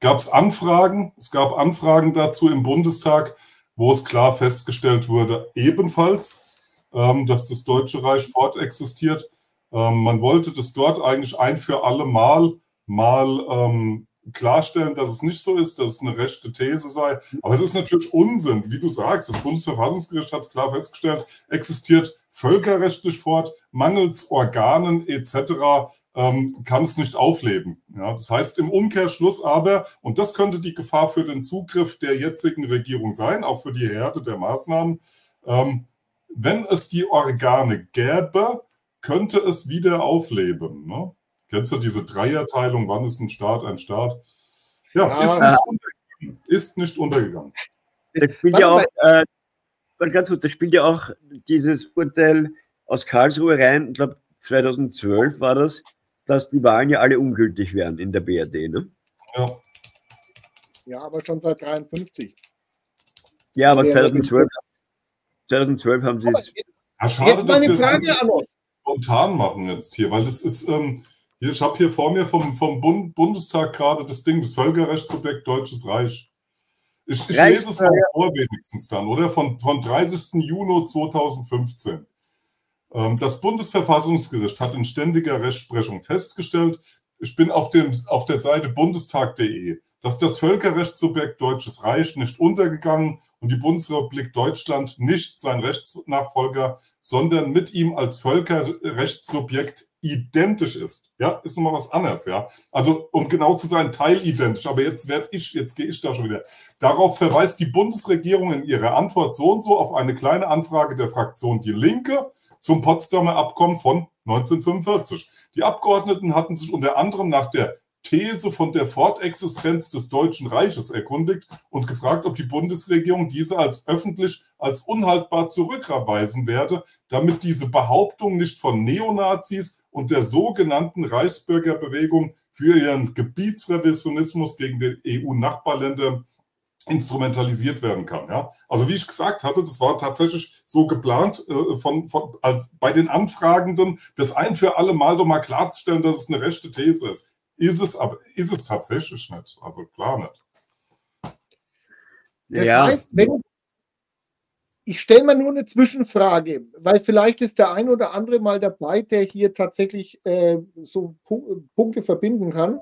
gab es Anfragen. Es gab Anfragen dazu im Bundestag, wo es klar festgestellt wurde, ebenfalls, ähm, dass das Deutsche Reich fortexistiert. Ähm, man wollte das dort eigentlich ein für alle Mal mal ähm, klarstellen, dass es nicht so ist, dass es eine rechte These sei. Aber es ist natürlich Unsinn, wie du sagst. Das Bundesverfassungsgericht hat es klar festgestellt, existiert völkerrechtlich fort, mangels Organen etc. Ähm, kann es nicht aufleben. Ja, das heißt im Umkehrschluss aber, und das könnte die Gefahr für den Zugriff der jetzigen Regierung sein, auch für die Härte der Maßnahmen, ähm, wenn es die Organe gäbe, könnte es wieder aufleben. Ne? Kennst du diese Dreierteilung? Wann ist ein Staat ein Staat? Ja, ja ist, nicht untergegangen. ist nicht untergegangen. Das spielt ja auch, äh, ganz gut, das spielt ja auch dieses Urteil aus Karlsruhe rein, ich glaube 2012 war das, dass die Wahlen ja alle ungültig wären in der BRD, ne? Ja. Ja, aber schon seit 53. Ja, aber 2012, 2012 haben sie es. Ja, schade, jetzt meine Frage an euch. Spontan machen jetzt hier, weil das ist, ähm, hier, ich habe hier vor mir vom, vom Bund, Bundestag gerade das Ding, das Völkerrechtssubjekt Deutsches Reich. Ich, ich lese es mal vor wenigstens dann, oder? Von, von 30. Juni 2015. Ähm, das Bundesverfassungsgericht hat in ständiger Rechtsprechung festgestellt, ich bin auf, dem, auf der Seite bundestag.de, dass das Völkerrechtssubjekt Deutsches Reich nicht untergegangen und die Bundesrepublik Deutschland nicht sein Rechtsnachfolger, sondern mit ihm als Völkerrechtssubjekt identisch ist. Ja, ist nochmal was anderes, ja. Also, um genau zu sein, teilidentisch. Aber jetzt werde ich, jetzt gehe ich da schon wieder. Darauf verweist die Bundesregierung in ihrer Antwort so und so auf eine kleine Anfrage der Fraktion Die Linke zum Potsdamer Abkommen von 1945. Die Abgeordneten hatten sich unter anderem nach der These von der Fortexistenz des Deutschen Reiches erkundigt und gefragt, ob die Bundesregierung diese als öffentlich als unhaltbar zurückweisen werde, damit diese Behauptung nicht von Neonazis und der sogenannten Reichsbürgerbewegung für ihren Gebietsrevisionismus gegen die EU-Nachbarländer instrumentalisiert werden kann. Ja? Also wie ich gesagt hatte, das war tatsächlich so geplant, äh, von, von, als bei den Anfragenden das ein für alle Mal doch mal klarzustellen, dass es eine rechte These ist. Ist es, aber ist es tatsächlich nicht. Also klar nicht. Das ja. heißt, wenn ich stelle mir nur eine Zwischenfrage, weil vielleicht ist der ein oder andere mal dabei, der hier tatsächlich äh, so Punkte verbinden kann.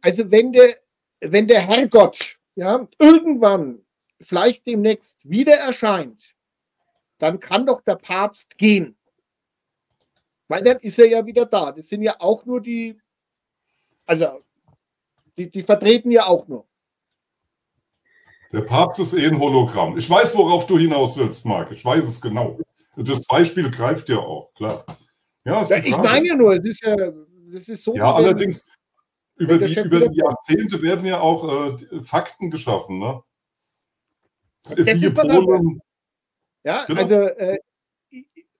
Also wenn der, wenn der Herrgott ja, irgendwann vielleicht demnächst wieder erscheint, dann kann doch der Papst gehen. Weil dann ist er ja wieder da. Das sind ja auch nur die also, die, die vertreten ja auch nur. Der Papst ist eh ein Hologramm. Ich weiß, worauf du hinaus willst, Marc. Ich weiß es genau. Das Beispiel greift ja auch, klar. Ja, ja ich meine ja nur, es ist ja, das ist so. Ja, allerdings, über die, über die Jahrzehnte werden ja auch äh, Fakten geschaffen. Ne? Ist hier Polen. Ja, genau. also äh,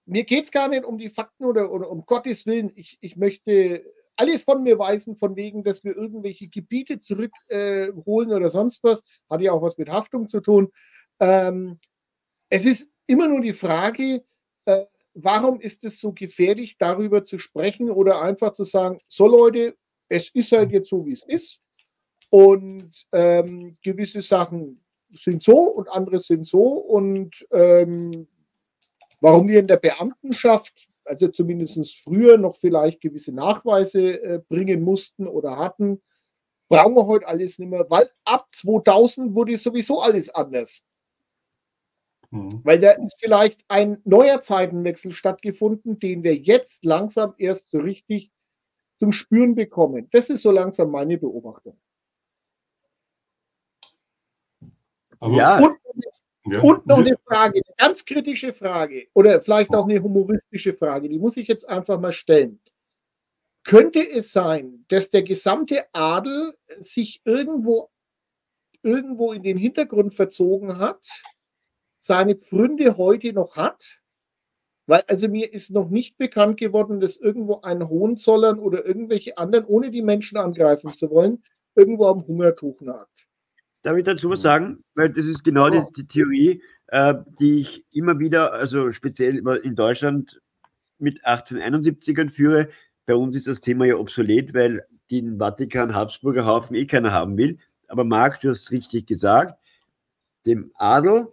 mir geht es gar nicht um die Fakten oder, oder um Gottes Willen. Ich, ich möchte alles von mir weisen, von wegen, dass wir irgendwelche Gebiete zurückholen äh, oder sonst was. Hat ja auch was mit Haftung zu tun. Ähm, es ist immer nur die Frage, äh, warum ist es so gefährlich, darüber zu sprechen oder einfach zu sagen, so Leute, es ist halt jetzt so, wie es ist. Und ähm, gewisse Sachen sind so und andere sind so. Und ähm, warum wir in der Beamtenschaft also zumindest früher noch vielleicht gewisse Nachweise äh, bringen mussten oder hatten, brauchen wir heute alles nicht mehr, weil ab 2000 wurde sowieso alles anders. Mhm. Weil da ist vielleicht ein neuer Zeitenwechsel stattgefunden, den wir jetzt langsam erst so richtig zum Spüren bekommen. Das ist so langsam meine Beobachtung. Also, ja. Und ja. Und noch eine Frage, eine ganz kritische Frage oder vielleicht auch eine humoristische Frage, die muss ich jetzt einfach mal stellen. Könnte es sein, dass der gesamte Adel sich irgendwo, irgendwo in den Hintergrund verzogen hat, seine Pfründe heute noch hat? Weil also mir ist noch nicht bekannt geworden, dass irgendwo ein Hohenzollern oder irgendwelche anderen, ohne die Menschen angreifen zu wollen, irgendwo am Hungertuch nagt. Darf ich dazu was sagen? Weil das ist genau die, die Theorie, äh, die ich immer wieder, also speziell in Deutschland mit 1871ern führe. Bei uns ist das Thema ja obsolet, weil den Vatikan Habsburger Haufen eh keiner haben will. Aber Marc, du hast richtig gesagt, dem Adel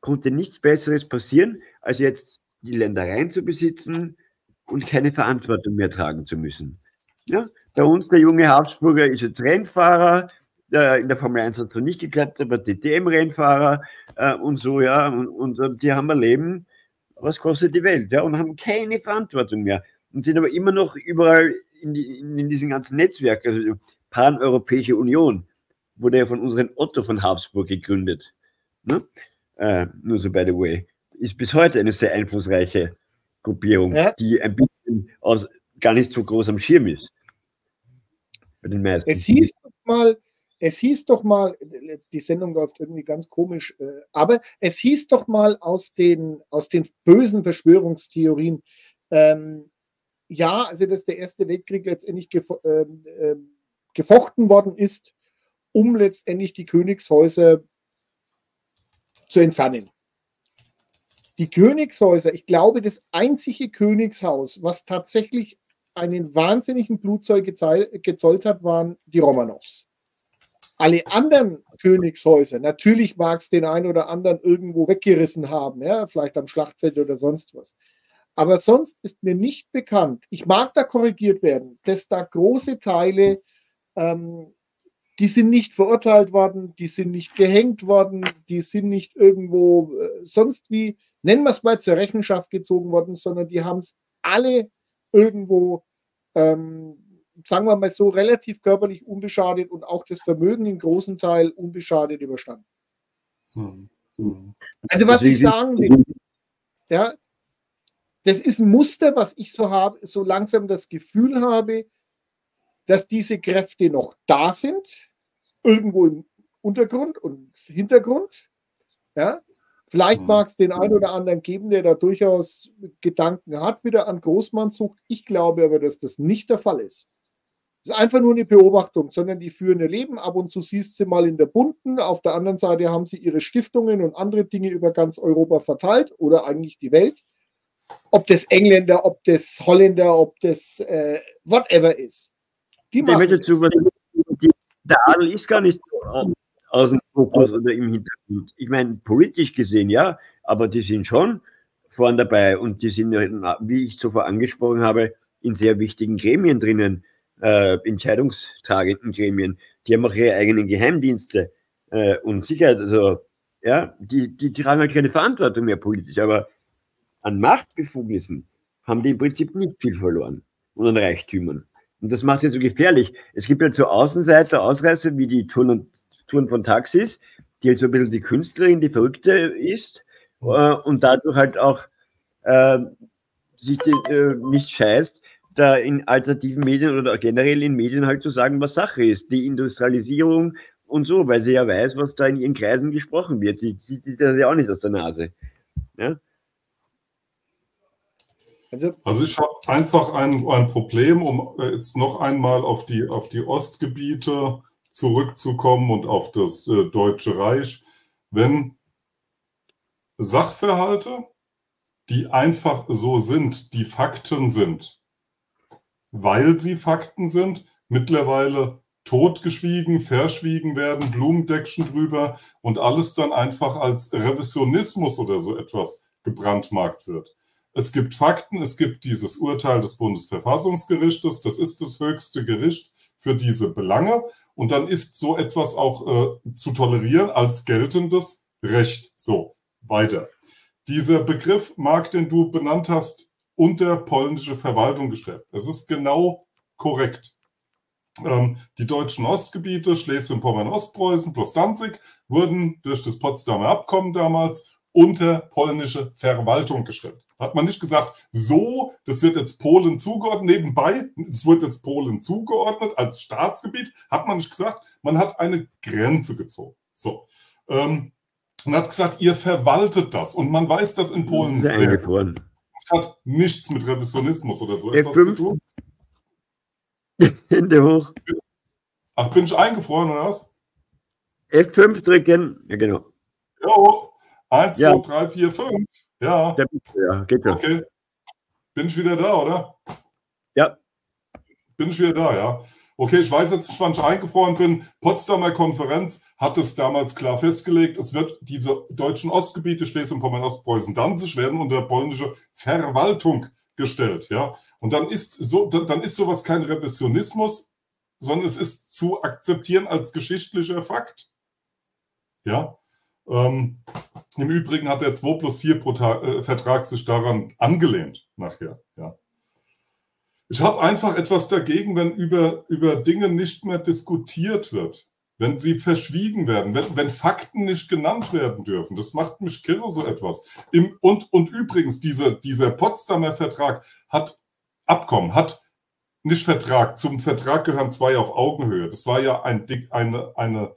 konnte nichts Besseres passieren, als jetzt die Ländereien zu besitzen, und keine Verantwortung mehr tragen zu müssen. Ja? Bei uns, der junge Habsburger ist jetzt Rennfahrer, in der Formel 1 hat es noch nicht geklappt, aber DTM-Rennfahrer äh, und so, ja, und, und, die haben ein Leben, was kostet die Welt, ja, und haben keine Verantwortung mehr und sind aber immer noch überall in, die, in, in ganzen Netzwerken, also Pan-Europäische Union, wurde ja von unserem Otto von Habsburg gegründet. Ne? Äh, nur so by the way. Ist bis heute eine sehr einflussreiche Gruppierung, ja. die ein bisschen aus, gar nicht so groß am Schirm ist. Bei den meisten. Es hieß doch mal, es hieß doch mal, die Sendung läuft irgendwie ganz komisch, äh, aber es hieß doch mal aus den, aus den bösen Verschwörungstheorien, ähm, ja, also dass der Erste Weltkrieg letztendlich gefo äh, äh, gefochten worden ist, um letztendlich die Königshäuser zu entfernen. Die Königshäuser, ich glaube, das einzige Königshaus, was tatsächlich einen wahnsinnigen Blutzeug gezollt hat, waren die Romanows. Alle anderen Königshäuser, natürlich mag es den einen oder anderen irgendwo weggerissen haben, ja, vielleicht am Schlachtfeld oder sonst was. Aber sonst ist mir nicht bekannt, ich mag da korrigiert werden, dass da große Teile ähm, die sind nicht verurteilt worden, die sind nicht gehängt worden, die sind nicht irgendwo äh, sonst wie, nennen wir es mal, zur Rechenschaft gezogen worden, sondern die haben es alle irgendwo, ähm, sagen wir mal so, relativ körperlich unbeschadet und auch das Vermögen im großen Teil unbeschadet überstanden. Hm. Hm. Also was ich sagen will, ja, das ist ein Muster, was ich so habe, so langsam das Gefühl habe, dass diese Kräfte noch da sind, irgendwo im Untergrund und Hintergrund. Ja? Vielleicht mhm. mag es den einen oder anderen geben, der da durchaus Gedanken hat, wieder an Großmannsucht. Ich glaube aber, dass das nicht der Fall ist. Das ist einfach nur eine Beobachtung, sondern die führen ihr Leben. Ab und zu siehst sie mal in der Bunten. Auf der anderen Seite haben sie ihre Stiftungen und andere Dinge über ganz Europa verteilt oder eigentlich die Welt. Ob das Engländer, ob das Holländer, ob das äh, whatever ist. Die machen ich dazu, der Adel ist gar nicht aus dem Fokus oder im Hintergrund. Ich meine, politisch gesehen ja, aber die sind schon vorn dabei und die sind, wie ich zuvor angesprochen habe, in sehr wichtigen Gremien drinnen, äh, entscheidungstragenden Gremien. Die haben auch ihre eigenen Geheimdienste äh, und Sicherheit. Also, ja, die, die, die tragen halt keine Verantwortung mehr politisch, aber an Machtbefugnissen haben die im Prinzip nicht viel verloren und an Reichtümern. Und das macht es so gefährlich. Es gibt halt so Außenseiter, Ausreißer wie die Touren, Touren von Taxis, die halt so ein bisschen die Künstlerin, die Verrückte ist äh, und dadurch halt auch äh, sich die, äh, nicht scheißt, da in alternativen Medien oder generell in Medien halt zu sagen, was Sache ist. Die Industrialisierung und so, weil sie ja weiß, was da in ihren Kreisen gesprochen wird. Die sieht das ja auch nicht aus der Nase. Ja? Also, also ich habe einfach ein, ein Problem, um äh, jetzt noch einmal auf die, auf die Ostgebiete zurückzukommen und auf das äh, Deutsche Reich. Wenn Sachverhalte, die einfach so sind, die Fakten sind, weil sie Fakten sind, mittlerweile totgeschwiegen, verschwiegen werden, Blumendeckchen drüber und alles dann einfach als Revisionismus oder so etwas gebrandmarkt wird. Es gibt Fakten, es gibt dieses Urteil des Bundesverfassungsgerichtes, das ist das höchste Gericht für diese Belange. Und dann ist so etwas auch äh, zu tolerieren als geltendes Recht. So, weiter. Dieser Begriff, Marc, den du benannt hast, unter polnische Verwaltung gestellt. Das ist genau korrekt. Ähm, die deutschen Ostgebiete, Schleswig-Pommern, Ostpreußen plus Danzig, wurden durch das Potsdamer Abkommen damals unter polnische Verwaltung gestellt. Hat man nicht gesagt, so, das wird jetzt Polen zugeordnet, nebenbei, es wird jetzt Polen zugeordnet als Staatsgebiet, hat man nicht gesagt, man hat eine Grenze gezogen. So. Ähm, und hat gesagt, ihr verwaltet das. Und man weiß das in Polen sehr. sehr das hat nichts mit Revisionismus oder so etwas zu tun. Hände hoch. Ach, bin ich eingefroren oder was? F5 drücken. Ja, genau. Jo. Eins, ja. zwei, drei, vier, fünf. Ja. Ja, geht ja. Okay. Bin ich wieder da, oder? Ja. Bin ich wieder da, ja. Okay, ich weiß jetzt, wann ich eingefroren bin. Potsdamer Konferenz hat es damals klar festgelegt, es wird diese deutschen Ostgebiete, Schleswig-Pommern, Ostpreußen, Danzig werden unter polnische Verwaltung gestellt, ja. Und dann ist so, dann ist sowas kein Revisionismus, sondern es ist zu akzeptieren als geschichtlicher Fakt. Ja. Ähm, Im Übrigen hat der 2 plus 4 äh, Vertrag sich daran angelehnt nachher. Ja. Ich habe einfach etwas dagegen, wenn über, über Dinge nicht mehr diskutiert wird, wenn sie verschwiegen werden, wenn, wenn Fakten nicht genannt werden dürfen. Das macht mich kirre so etwas. Im, und, und übrigens, dieser, dieser Potsdamer Vertrag hat Abkommen, hat nicht Vertrag. Zum Vertrag gehören zwei auf Augenhöhe. Das war ja ein, eine, eine,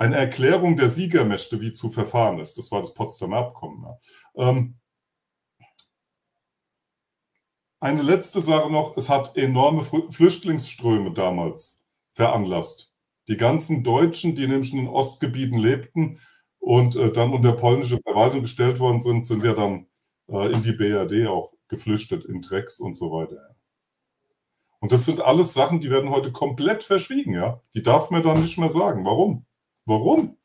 eine Erklärung der Siegermächte, wie zu verfahren ist. Das war das Potsdamer Abkommen. Ähm, eine letzte Sache noch, es hat enorme Flüchtlingsströme damals veranlasst. Die ganzen Deutschen, die nämlich in den Ostgebieten lebten und äh, dann unter polnische Verwaltung gestellt worden sind, sind ja dann äh, in die BRD auch geflüchtet, in Drecks und so weiter. Und das sind alles Sachen, die werden heute komplett verschwiegen, ja. Die darf man dann nicht mehr sagen. Warum? Warum?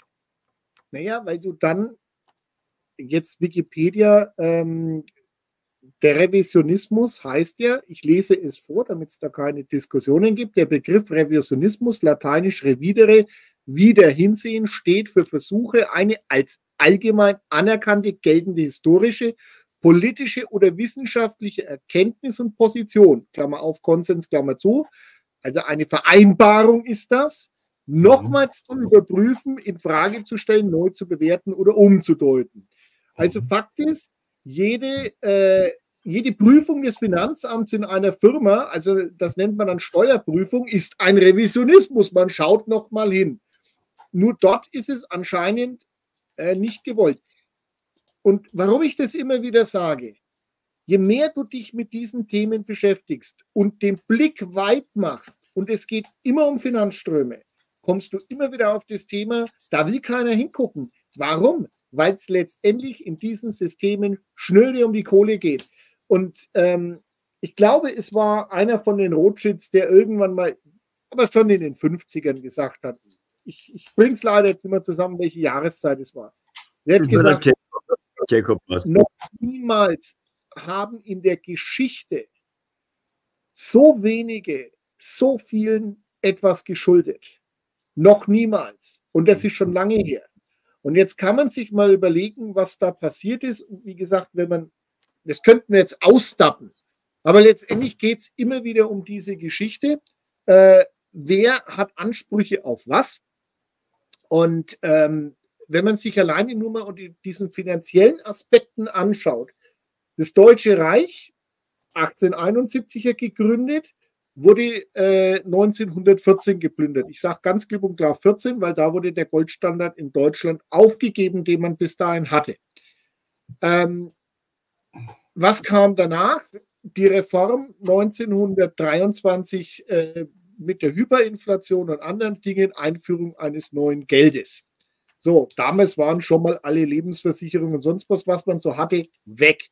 Naja, weil du dann jetzt Wikipedia ähm, der Revisionismus heißt ja, ich lese es vor, damit es da keine Diskussionen gibt, der Begriff Revisionismus, lateinisch revidere, wieder hinsehen, steht für Versuche, eine als allgemein anerkannte geltende historische, politische oder wissenschaftliche Erkenntnis und Position, Klammer auf, Konsens, Klammer zu, also eine Vereinbarung ist das, nochmals zu überprüfen, in Frage zu stellen, neu zu bewerten oder umzudeuten. Also mhm. Fakt ist, jede äh, jede Prüfung des Finanzamts in einer Firma, also das nennt man dann Steuerprüfung, ist ein Revisionismus. Man schaut noch mal hin. Nur dort ist es anscheinend äh, nicht gewollt. Und warum ich das immer wieder sage, je mehr du dich mit diesen Themen beschäftigst und den Blick weit machst, und es geht immer um Finanzströme, kommst du immer wieder auf das Thema, da will keiner hingucken. Warum? Weil es letztendlich in diesen Systemen schnöde um die Kohle geht. Und ähm, ich glaube, es war einer von den Rothschilds, der irgendwann mal, aber schon in den 50ern gesagt hat, ich, ich bringe es leider jetzt immer zusammen, welche Jahreszeit es war. Er hat gesagt, Jacob, noch niemals haben in der Geschichte so wenige, so vielen etwas geschuldet. Noch niemals. Und das ist schon lange her. Und jetzt kann man sich mal überlegen, was da passiert ist. Und wie gesagt, wenn man das könnten wir jetzt ausdappen. Aber letztendlich geht es immer wieder um diese Geschichte. Äh, wer hat Ansprüche auf was? Und ähm, wenn man sich alleine nur mal unter diesen finanziellen Aspekten anschaut, das Deutsche Reich, 1871 gegründet, wurde äh, 1914 geplündert. Ich sage ganz klipp und klar 14, weil da wurde der Goldstandard in Deutschland aufgegeben, den man bis dahin hatte. Ähm, was kam danach? Die Reform 1923 äh, mit der Hyperinflation und anderen Dingen, Einführung eines neuen Geldes. So, damals waren schon mal alle Lebensversicherungen und sonst was, was man so hatte, weg.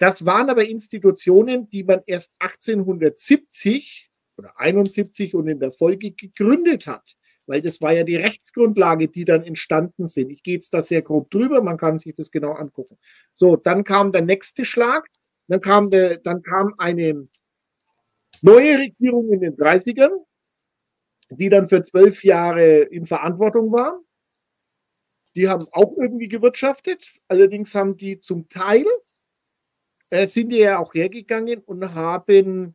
Das waren aber Institutionen, die man erst 1870 oder 71 und in der Folge gegründet hat weil das war ja die Rechtsgrundlage, die dann entstanden sind. Ich gehe jetzt da sehr grob drüber, man kann sich das genau angucken. So, dann kam der nächste Schlag, dann kam, der, dann kam eine neue Regierung in den 30ern, die dann für zwölf Jahre in Verantwortung war. Die haben auch irgendwie gewirtschaftet, allerdings haben die zum Teil, äh, sind die ja auch hergegangen und haben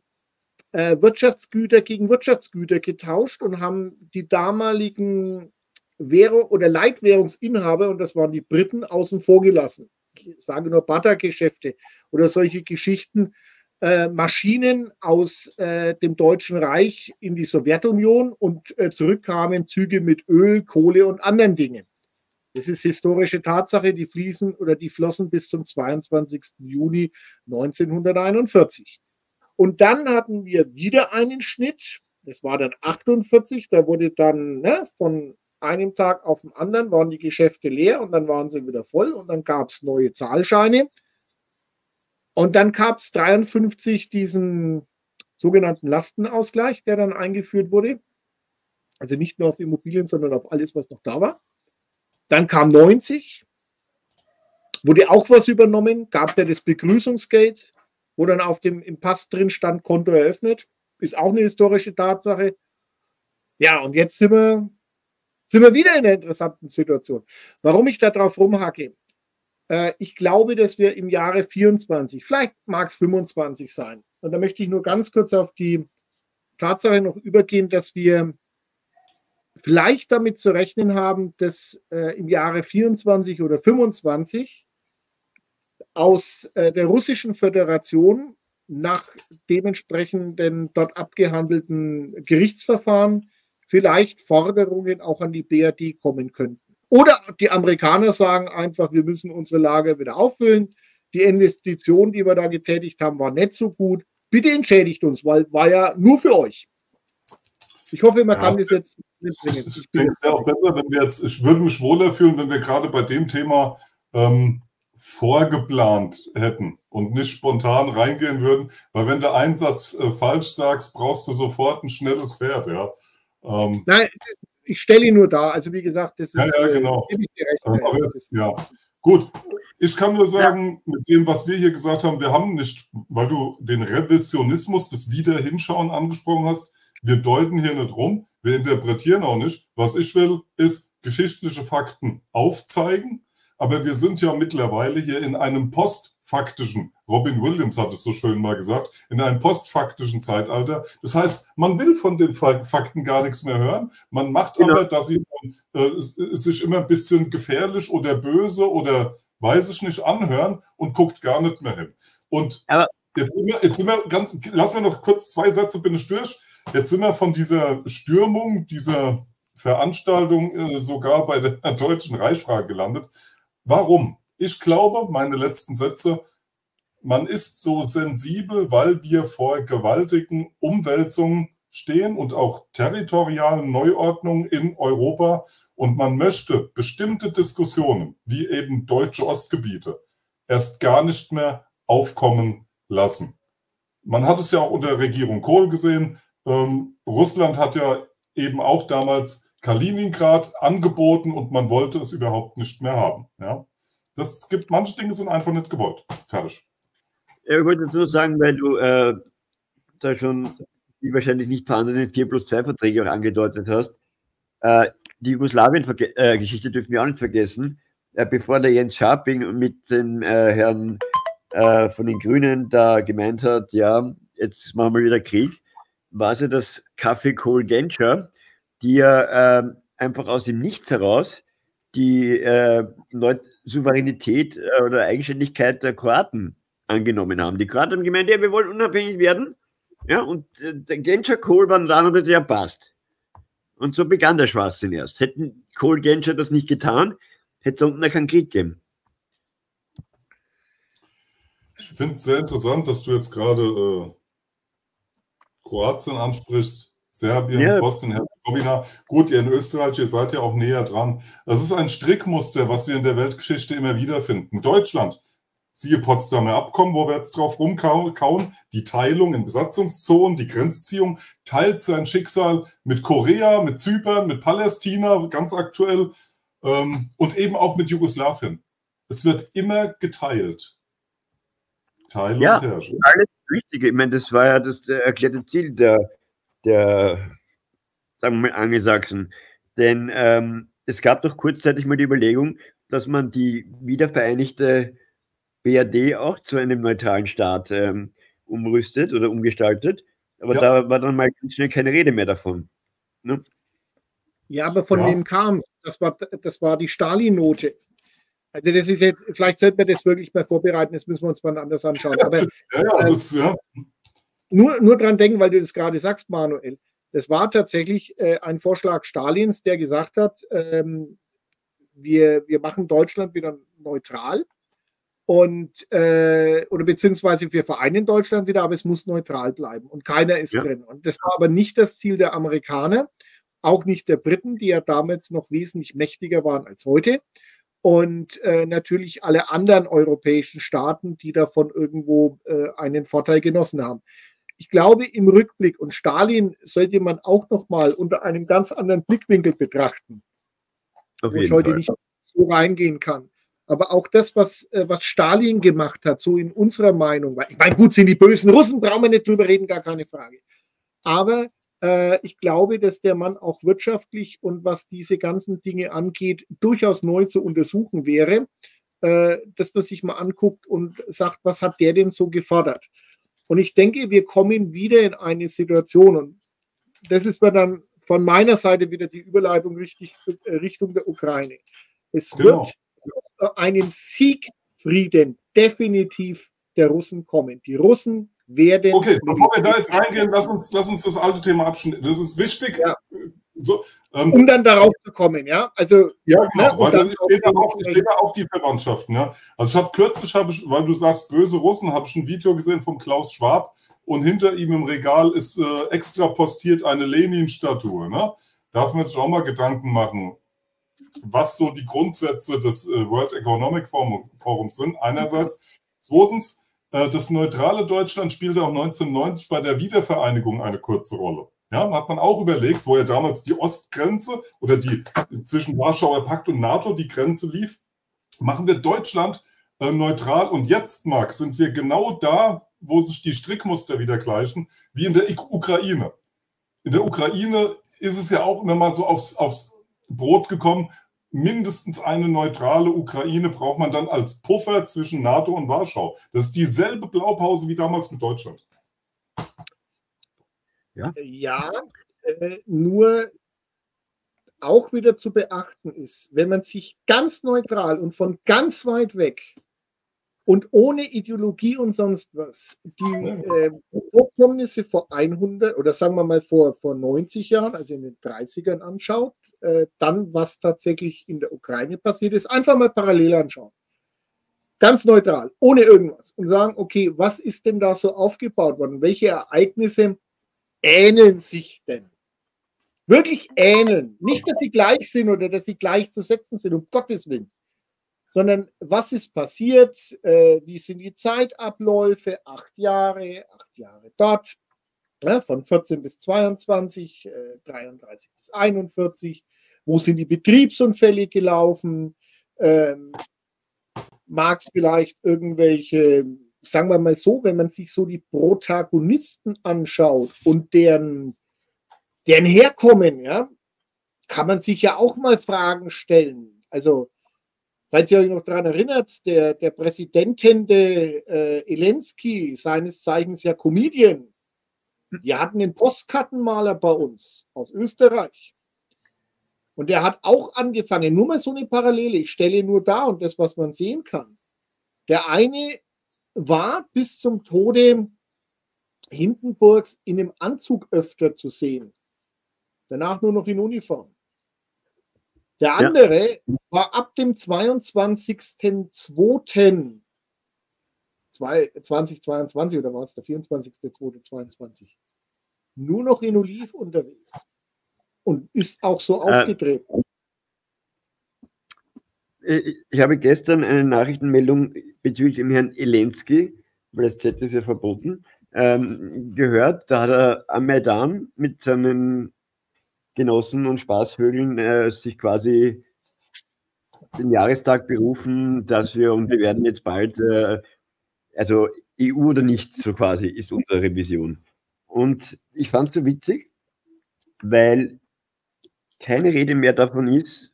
äh, Wirtschaftsgüter gegen Wirtschaftsgüter getauscht und haben die damaligen Währung oder Leitwährungsinhaber, und das waren die Briten, außen vor gelassen. Ich sage nur Bartergeschäfte oder solche Geschichten, äh, Maschinen aus äh, dem Deutschen Reich in die Sowjetunion und äh, zurückkamen Züge mit Öl, Kohle und anderen Dingen. Das ist historische Tatsache, die fließen oder die flossen bis zum 22. Juni 1941. Und dann hatten wir wieder einen Schnitt. Das war dann 48. Da wurde dann ne, von einem Tag auf den anderen waren die Geschäfte leer und dann waren sie wieder voll und dann gab es neue Zahlscheine. Und dann gab es 53 diesen sogenannten Lastenausgleich, der dann eingeführt wurde. Also nicht nur auf Immobilien, sondern auf alles, was noch da war. Dann kam 90, wurde auch was übernommen, gab ja das Begrüßungsgeld, wo dann auf dem im Pass drin stand, Konto eröffnet. Ist auch eine historische Tatsache. Ja, und jetzt sind wir, sind wir wieder in einer interessanten Situation. Warum ich da drauf rumhacke? Äh, ich glaube, dass wir im Jahre 24, vielleicht mag es 25 sein. Und da möchte ich nur ganz kurz auf die Tatsache noch übergehen, dass wir vielleicht damit zu rechnen haben, dass äh, im Jahre 24 oder 25 aus äh, der Russischen Föderation nach dementsprechenden dort abgehandelten Gerichtsverfahren vielleicht Forderungen auch an die BRD kommen könnten. Oder die Amerikaner sagen einfach, wir müssen unsere Lager wieder auffüllen. Die Investition, die wir da getätigt haben, war nicht so gut. Bitte entschädigt uns, weil war ja nur für euch. Ich hoffe, man ja, kann das jetzt Ich denke, es wäre auch besser, wenn wir jetzt, ich würde mich wohler fühlen, wenn wir gerade bei dem Thema ähm, vorgeplant hätten und nicht spontan reingehen würden, weil wenn du einen Satz äh, falsch sagst, brauchst du sofort ein schnelles Pferd, ja. Ähm, Nein, ich stelle ihn nur da. Also wie gesagt, das ist ja, ja, genau. Äh, jetzt, ja. Gut, ich kann nur sagen, ja. mit dem, was wir hier gesagt haben, wir haben nicht, weil du den Revisionismus, das Wiederhinschauen angesprochen hast, wir deuten hier nicht rum, wir interpretieren auch nicht. Was ich will, ist geschichtliche Fakten aufzeigen, aber wir sind ja mittlerweile hier in einem postfaktischen, Robin Williams hat es so schön mal gesagt, in einem postfaktischen Zeitalter. Das heißt, man will von den Fakten gar nichts mehr hören. Man macht genau. aber, dass sie äh, sich immer ein bisschen gefährlich oder böse oder weiß ich nicht anhören und guckt gar nicht mehr hin. Und aber jetzt sind, wir, jetzt sind wir ganz, lass mir noch kurz zwei Sätze, bin ich durch. Jetzt sind wir von dieser Stürmung, dieser Veranstaltung äh, sogar bei der Deutschen Reichsfrage gelandet. Warum? Ich glaube, meine letzten Sätze, man ist so sensibel, weil wir vor gewaltigen Umwälzungen stehen und auch territorialen Neuordnungen in Europa. Und man möchte bestimmte Diskussionen, wie eben deutsche Ostgebiete, erst gar nicht mehr aufkommen lassen. Man hat es ja auch unter Regierung Kohl gesehen. Ähm, Russland hat ja eben auch damals Kaliningrad angeboten und man wollte es überhaupt nicht mehr haben. Ja? Das gibt, manche Dinge sind einfach nicht gewollt. Fertig. Ich wollte jetzt nur sagen, weil du äh, da schon die wahrscheinlich nicht vorhandenen 4 plus 2 Verträge auch angedeutet hast. Äh, die Jugoslawien-Geschichte dürfen wir auch nicht vergessen. Äh, bevor der Jens Scharping mit dem äh, Herrn äh, von den Grünen da gemeint hat, ja, jetzt machen wir wieder Krieg, war es ja das Kaffee Kohl Genscher, die ja äh, einfach aus dem Nichts heraus die äh, Souveränität äh, oder Eigenständigkeit der Kroaten angenommen haben. Die Kroaten haben gemeint, ja, wir wollen unabhängig werden. Ja, und äh, der Genscher Kohl war dann und ja, passt. Und so begann der Schwachsinn erst. Hätten Kohl Genscher das nicht getan, hätte es unten keinen Krieg gegeben. Ich finde es sehr interessant, dass du jetzt gerade äh, Kroatien ansprichst. Serbien, ja. Bosnien-Herzegowina. Gut, ihr in Österreich, ihr seid ja auch näher dran. Das ist ein Strickmuster, was wir in der Weltgeschichte immer wieder finden. Deutschland, siehe Potsdamer Abkommen, wo wir jetzt drauf rumkauen, die Teilung in Besatzungszonen, die Grenzziehung, teilt sein Schicksal mit Korea, mit Zypern, mit Palästina, ganz aktuell, ähm, und eben auch mit Jugoslawien. Es wird immer geteilt. Teil ja, und Herrschen. Alles Wichtige. Ich meine, das war ja das erklärte Ziel der der, sagen wir mal, Angelsachsen. Denn ähm, es gab doch kurzzeitig mal die Überlegung, dass man die wiedervereinigte BRD auch zu einem neutralen Staat ähm, umrüstet oder umgestaltet. Aber ja. da war dann mal ganz schnell keine Rede mehr davon. Ne? Ja, aber von ja. wem kam es? Das war, das war die Stalin-Note. Also das ist jetzt, vielleicht sollten wir das wirklich mal vorbereiten, das müssen wir uns mal anders anschauen. Aber, ja, das, ja nur, nur dran denken, weil du das gerade sagst, Manuel. Das war tatsächlich äh, ein Vorschlag Stalins, der gesagt hat, ähm, wir, wir machen Deutschland wieder neutral und äh, oder beziehungsweise wir vereinen Deutschland wieder, aber es muss neutral bleiben und keiner ist ja. drin. Und das war aber nicht das Ziel der Amerikaner, auch nicht der Briten, die ja damals noch wesentlich mächtiger waren als heute. Und äh, natürlich alle anderen europäischen Staaten, die davon irgendwo äh, einen Vorteil genossen haben ich glaube, im Rückblick und Stalin sollte man auch noch mal unter einem ganz anderen Blickwinkel betrachten, Auf wo ich heute Fall. nicht so reingehen kann. Aber auch das, was, äh, was Stalin gemacht hat, so in unserer Meinung, weil ich meine, gut, sind die bösen Russen, brauchen wir nicht drüber reden, gar keine Frage. Aber ich glaube, dass der Mann auch wirtschaftlich und was diese ganzen Dinge angeht, durchaus neu zu untersuchen wäre, äh, dass man sich mal anguckt und sagt, was hat der denn so gefordert? Und ich denke, wir kommen wieder in eine Situation, und das ist mir dann von meiner Seite wieder die Überleitung richtig, äh, Richtung der Ukraine. Es genau. wird einem Siegfrieden definitiv der Russen kommen. Die Russen werden. Okay, bevor wir da jetzt reingehen, lass uns, lass uns das alte Thema abschneiden. Das ist wichtig. Ja. So, ähm, um dann darauf zu kommen, ja. Also, ja, genau, ne, weil da steht da auch, steht da auch die Verwandtschaften, ja. Also ich habe kürzlich, hab ich, weil du sagst böse Russen, habe ich ein Video gesehen von Klaus Schwab und hinter ihm im Regal ist äh, extra postiert eine Lenin-Statue. Ne? Darf man sich auch mal Gedanken machen, was so die Grundsätze des äh, World Economic Forum, Forums sind, einerseits. Zweitens, das neutrale Deutschland spielte auch 1990 bei der Wiedervereinigung eine kurze Rolle. Ja, hat man auch überlegt, wo ja damals die Ostgrenze oder die zwischen Warschauer Pakt und NATO die Grenze lief, machen wir Deutschland äh, neutral und jetzt, Marc, sind wir genau da, wo sich die Strickmuster wieder gleichen, wie in der Ukraine. In der Ukraine ist es ja auch immer mal so aufs, aufs Brot gekommen, mindestens eine neutrale Ukraine braucht man dann als Puffer zwischen NATO und Warschau. Das ist dieselbe Blaupause wie damals mit Deutschland. Ja, ja äh, nur auch wieder zu beachten ist, wenn man sich ganz neutral und von ganz weit weg und ohne Ideologie und sonst was die äh, Vorkommnisse vor 100 oder sagen wir mal vor, vor 90 Jahren, also in den 30ern anschaut, äh, dann was tatsächlich in der Ukraine passiert ist, einfach mal parallel anschauen. Ganz neutral, ohne irgendwas und sagen, okay, was ist denn da so aufgebaut worden? Welche Ereignisse ähneln sich denn? Wirklich ähneln. Nicht, dass sie gleich sind oder dass sie gleich zu setzen sind, um Gottes Willen. Sondern was ist passiert? Äh, wie sind die Zeitabläufe? Acht Jahre, acht Jahre dort, ja, von 14 bis 22, äh, 33 bis 41. Wo sind die Betriebsunfälle gelaufen? Ähm, Mag es vielleicht irgendwelche sagen wir mal so, wenn man sich so die Protagonisten anschaut und deren, deren Herkommen, ja, kann man sich ja auch mal Fragen stellen. Also, falls ihr euch noch daran erinnert, der, der Präsidentin der äh, Elensky, seines Zeichens ja Comedian, die hatten einen Postkartenmaler bei uns aus Österreich. Und der hat auch angefangen, nur mal so eine Parallele, ich stelle nur da und das, was man sehen kann. Der eine war bis zum Tode Hindenburgs in dem Anzug öfter zu sehen. Danach nur noch in Uniform. Der andere ja. War ab dem 22.02.2022 oder war es der 24.02.2022 nur noch in Oliv unterwegs und ist auch so äh, aufgetreten. Ich habe gestern eine Nachrichtenmeldung bezüglich dem Herrn Elensky, weil das Z ist ja verboten, ähm, gehört. Da hat er am Maidan mit seinen Genossen und Spaßvögeln äh, sich quasi den Jahrestag berufen, dass wir und wir werden jetzt bald, äh, also EU oder nichts, so quasi ist unsere Vision. Und ich fand es so witzig, weil keine Rede mehr davon ist,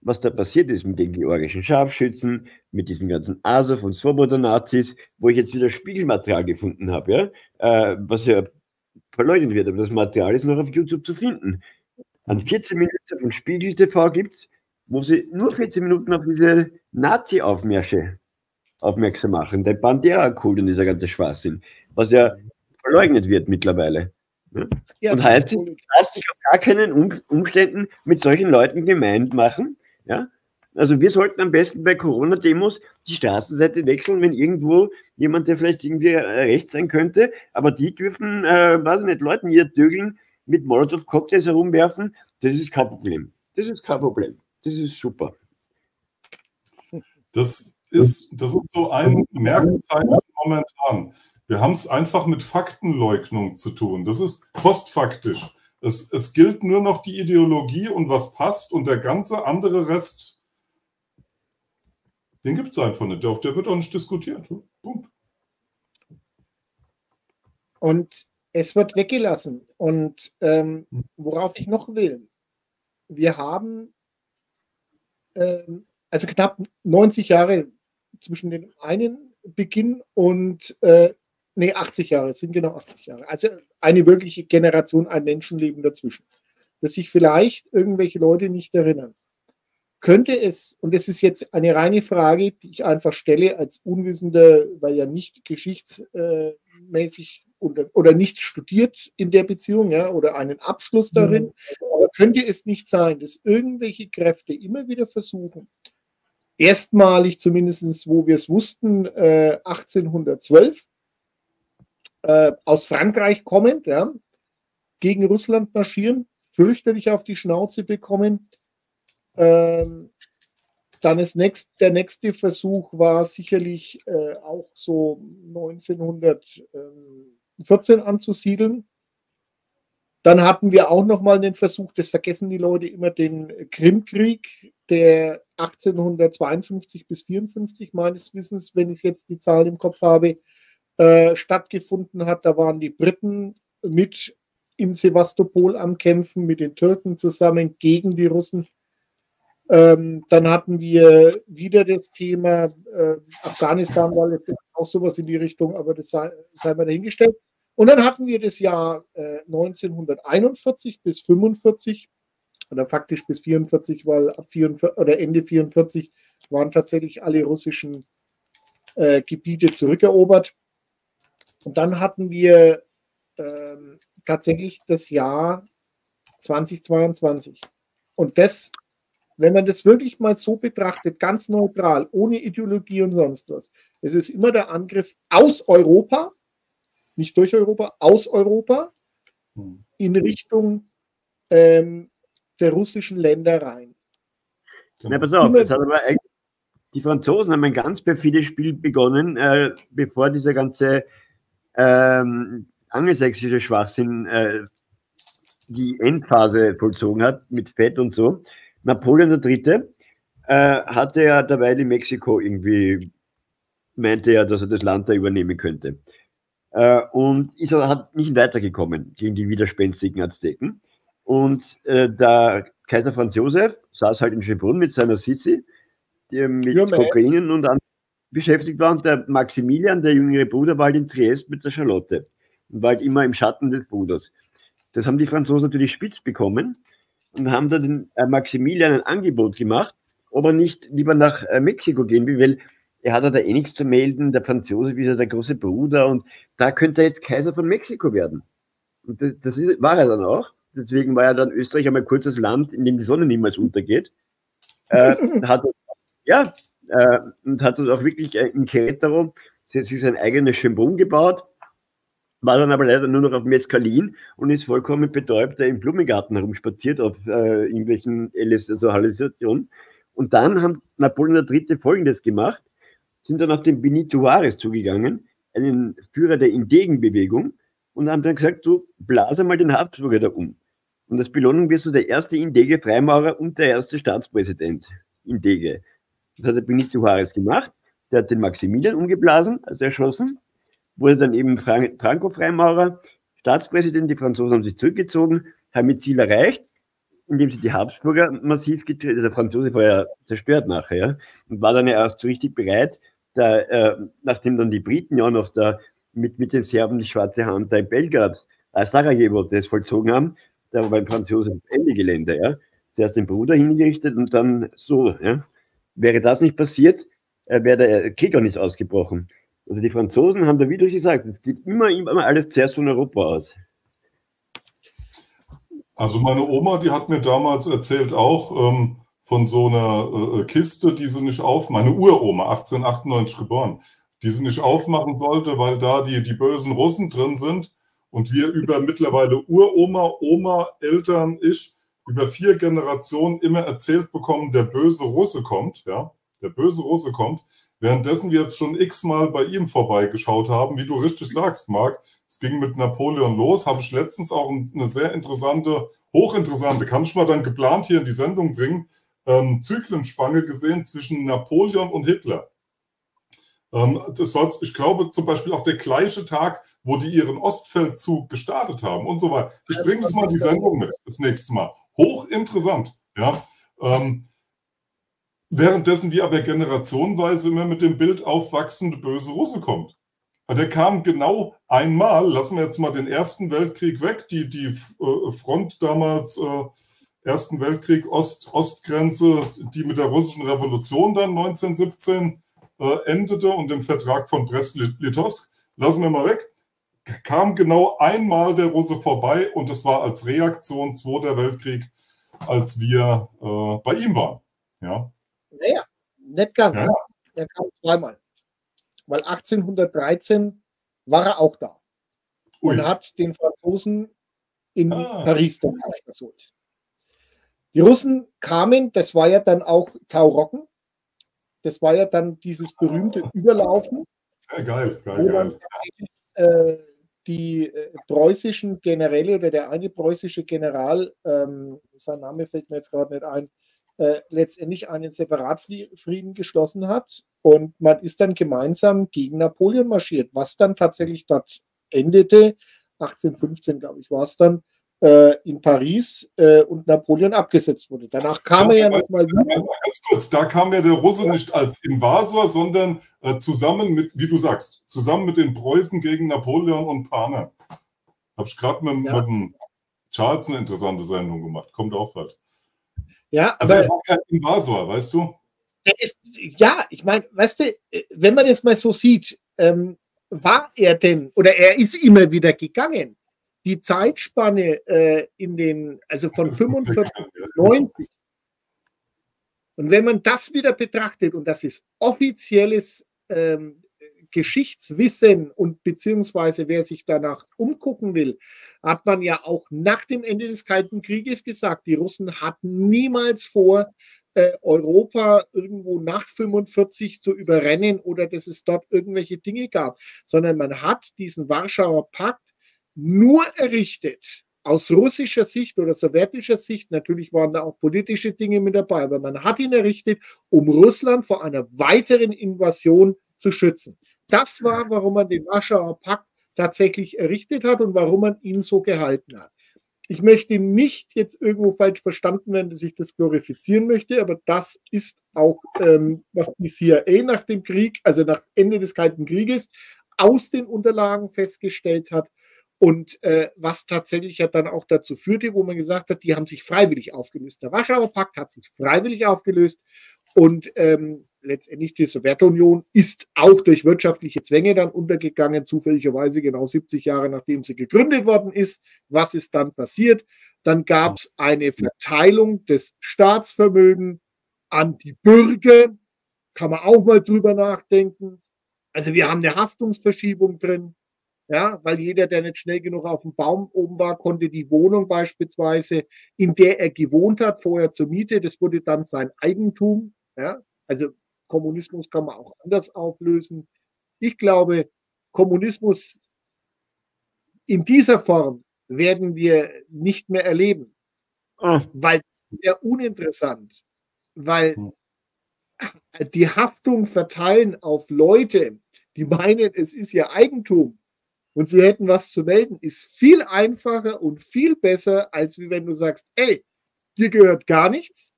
was da passiert ist mit den georgischen Scharfschützen, mit diesen ganzen Azov und Svoboda-Nazis, wo ich jetzt wieder Spiegelmaterial gefunden habe, ja, äh, was ja verleugnet wird, aber das Material ist noch auf YouTube zu finden. An 14 Minuten von Spiegel TV gibt es, wo sie nur 14 Minuten auf diese Nazi-Aufmärsche aufmerksam machen, der Bandera-Kult und dieser ganze Schwachsinn, was ja verleugnet wird mittlerweile. Ja, und heißt, du darfst dich auf gar keinen Umständen mit solchen Leuten gemeint machen, ja? Also wir sollten am besten bei Corona-Demos die Straßenseite wechseln, wenn irgendwo jemand, der vielleicht irgendwie äh, recht sein könnte, aber die dürfen, äh, weiß ich nicht, Leuten hier dögeln, mit Molotow-Cocktails herumwerfen, das ist kein Problem. Das ist kein Problem. Das ist super. Das ist, das ist so ein Merkzeichen momentan. Wir haben es einfach mit Faktenleugnung zu tun. Das ist postfaktisch. Es, es gilt nur noch die Ideologie und was passt und der ganze andere Rest, Den gibt es einfach nicht. Der wird auch nicht diskutiert. Punkt. Und es wird weggelassen. Und ähm, hm. worauf ich noch will, wir haben ähm, also knapp 90 Jahre zwischen dem einen Beginn und äh, nee, 80 Jahre, es sind genau 80 Jahre. Also eine wirkliche Generation, ein Menschenleben dazwischen. Dass sich vielleicht irgendwelche Leute nicht erinnern. Könnte es, und das ist jetzt eine reine Frage, die ich einfach stelle als Unwissender, weil ja nicht geschichtsmäßig oder, oder nicht studiert in der Beziehung, ja, oder einen Abschluss darin. Mhm. Aber könnte es nicht sein, dass irgendwelche Kräfte immer wieder versuchen, erstmalig zumindest, wo wir es wussten, äh, 1812 äh, aus Frankreich kommend, ja, gegen Russland marschieren, fürchterlich auf die Schnauze bekommen. Ähm, dann ist nächst, der nächste Versuch war sicherlich äh, auch so 1914 anzusiedeln. Dann hatten wir auch noch mal den Versuch, das vergessen die Leute immer, den Krimkrieg, der 1852 bis 54 meines Wissens, wenn ich jetzt die Zahlen im Kopf habe, äh, stattgefunden hat. Da waren die Briten mit in Sevastopol am Kämpfen, mit den Türken zusammen gegen die Russen. Ähm, dann hatten wir wieder das Thema äh, Afghanistan, war jetzt auch sowas in die Richtung, aber das sei, sei mal dahingestellt. Und dann hatten wir das Jahr äh, 1941 bis 45 oder faktisch bis 44, weil ab 44 oder Ende 44 waren tatsächlich alle russischen äh, Gebiete zurückerobert. Und dann hatten wir ähm, tatsächlich das Jahr 2022. Und das, wenn man das wirklich mal so betrachtet, ganz neutral, ohne Ideologie und sonst was, es ist immer der Angriff aus Europa, nicht durch Europa, aus Europa, hm. in Richtung ähm, der russischen Ländereien. Na, pass auf, das hat aber eigentlich, die Franzosen haben ein ganz perfides Spiel begonnen, äh, bevor dieser ganze ähm, angelsächsische Schwachsinn äh, die Endphase vollzogen hat mit Fett und so. Napoleon III. Äh, hatte ja dabei in Mexiko irgendwie, meinte er, dass er das Land da übernehmen könnte. Äh, und ist aber hat nicht weitergekommen gegen die widerspenstigen Azteken. Und äh, der Kaiser Franz Josef saß halt in Schönbrunn mit seiner Sissi, die mit ja, Kokainen und an beschäftigt war. Und der Maximilian, der jüngere Bruder, war halt in Triest mit der Charlotte und war halt immer im Schatten des Bruders. Das haben die Franzosen natürlich spitz bekommen und haben dann den äh, Maximilian ein Angebot gemacht, ob er nicht lieber nach äh, Mexiko gehen will, weil er hat da eh nichts zu melden, der Franz Josef ist ja der große Bruder und da könnte er jetzt Kaiser von Mexiko werden. Und das, das ist, war er dann auch. Deswegen war ja dann Österreich einmal kurzes Land, in dem die Sonne niemals untergeht. Äh, hat, ja, äh, und hat das auch wirklich äh, in Querétaro sich sein eigenes Schönbrunn gebaut, war dann aber leider nur noch auf Mescalin und ist vollkommen betäubt im Blumengarten herumspaziert auf äh, irgendwelchen LS, also Hallucinationen. Und dann haben Napoleon III. folgendes gemacht, sind dann auf den Benito Juarez zugegangen, einen Führer der Indegenbewegung, und haben dann gesagt, du blase mal den Habsburger da um. Und als Belohnung wirst du der erste Indege-Freimaurer und der erste Staatspräsident Indege. Das hat der Benito Juarez gemacht. Der hat den Maximilian umgeblasen, also erschossen, wurde dann eben Franco-Freimaurer, Staatspräsident. Die Franzosen haben sich zurückgezogen, haben ihr Ziel erreicht, indem sie die Habsburger massiv getreten, also der Franzose war ja zerstört nachher, und war dann ja erst so richtig bereit, da, äh, nachdem dann die Briten ja noch da mit, mit den Serben die schwarze Hand da in Belgrad, äh, Sarajevo das vollzogen haben, da war beim Franzosen Ende Gelände, ja. Zuerst den Bruder hingerichtet und dann so, ja. Wäre das nicht passiert, äh, wäre der Krieg auch nicht ausgebrochen. Also die Franzosen haben da, wie du gesagt es geht immer, immer alles zuerst von Europa aus. Also meine Oma, die hat mir damals erzählt auch ähm, von so einer äh, Kiste, die sie nicht auf, meine Uroma, 1898 geboren, die sie nicht aufmachen sollte, weil da die, die bösen Russen drin sind und wir über mittlerweile Uroma, Oma, Eltern, ich, über vier Generationen immer erzählt bekommen, der böse Russe kommt, ja, der böse Russe kommt, währenddessen wir jetzt schon x-mal bei ihm vorbeigeschaut haben, wie du richtig sagst, Marc, es ging mit Napoleon los, habe ich letztens auch eine sehr interessante, hochinteressante, kann ich mal dann geplant hier in die Sendung bringen, ähm, Zyklenspange gesehen zwischen Napoleon und Hitler. Ähm, das war, ich glaube, zum Beispiel auch der gleiche Tag, wo die ihren Ostfeldzug gestartet haben und so weiter. Ich bringe das mal die Sendung mit, das nächste Mal. Hochinteressant, ja. Ähm, währenddessen wir aber generationenweise immer mit dem Bild aufwachsende böse Russe kommt. Der kam genau einmal, lassen wir jetzt mal den Ersten Weltkrieg weg, die, die äh, Front damals, äh, Ersten Weltkrieg, Ost, Ostgrenze, die mit der russischen Revolution dann 1917 äh, endete und dem Vertrag von Brest-Litovsk, lassen wir mal weg, kam genau einmal der Russe vorbei und es war als Reaktion Zweiter Weltkrieg, als wir äh, bei ihm waren. Ja. Naja, nicht ganz. Ja. Er kam zweimal. Weil 1813 war er auch da Ui. und hat den Franzosen in ah. Paris dann versucht. Die Russen kamen, das war ja dann auch Taurocken, das war ja dann dieses berühmte Überlaufen. Ja, geil, geil, geil. äh, die äh, preußischen Generäle oder der eine preußische General, ähm, sein Name fällt mir jetzt gerade nicht ein, äh, letztendlich einen Separatfrieden geschlossen hat und man ist dann gemeinsam gegen Napoleon marschiert, was dann tatsächlich dort endete, 1815 glaube ich war es dann, äh, in Paris äh, und Napoleon abgesetzt wurde. Danach kam ja, er ja nochmal wieder. Ganz kurz, da kam ja der Russe ja. nicht als Invasor, sondern äh, zusammen mit, wie du sagst, zusammen mit den Preußen gegen Napoleon und Paner. Habe ich gerade mit, ja. mit dem Charles eine interessante Sendung gemacht. Kommt auch bald. Ja, also er war kein Invasor, weißt du? Ist, ja, ich meine, weißt du, äh, wenn man das mal so sieht, ähm, war er denn, oder er ist immer wieder gegangen die Zeitspanne äh, in den, also von 45 bis 90. Und wenn man das wieder betrachtet, und das ist offizielles ähm, Geschichtswissen und beziehungsweise wer sich danach umgucken will, hat man ja auch nach dem Ende des Kalten Krieges gesagt, die Russen hatten niemals vor, äh, Europa irgendwo nach 45 zu überrennen oder dass es dort irgendwelche Dinge gab, sondern man hat diesen Warschauer Pakt nur errichtet aus russischer Sicht oder sowjetischer Sicht, natürlich waren da auch politische Dinge mit dabei, aber man hat ihn errichtet, um Russland vor einer weiteren Invasion zu schützen. Das war, warum man den Warschauer Pakt tatsächlich errichtet hat und warum man ihn so gehalten hat. Ich möchte nicht jetzt irgendwo falsch verstanden werden, dass ich das glorifizieren möchte, aber das ist auch, ähm, was die CIA nach dem Krieg, also nach Ende des Kalten Krieges, aus den Unterlagen festgestellt hat, und äh, was tatsächlich ja dann auch dazu führte, wo man gesagt hat, die haben sich freiwillig aufgelöst. Der Warschauer Pakt hat sich freiwillig aufgelöst und ähm, letztendlich die Sowjetunion ist auch durch wirtschaftliche Zwänge dann untergegangen, zufälligerweise genau 70 Jahre nachdem sie gegründet worden ist. Was ist dann passiert? Dann gab es eine Verteilung des Staatsvermögens an die Bürger. Kann man auch mal drüber nachdenken. Also wir haben eine Haftungsverschiebung drin. Ja, weil jeder, der nicht schnell genug auf dem Baum oben war, konnte die Wohnung beispielsweise, in der er gewohnt hat, vorher zur Miete, das wurde dann sein Eigentum. Ja, also Kommunismus kann man auch anders auflösen. Ich glaube, Kommunismus in dieser Form werden wir nicht mehr erleben, oh. weil sehr uninteressant, weil hm. die Haftung verteilen auf Leute, die meinen, es ist ihr Eigentum und sie hätten was zu melden, ist viel einfacher und viel besser, als wie wenn du sagst, ey, dir gehört gar nichts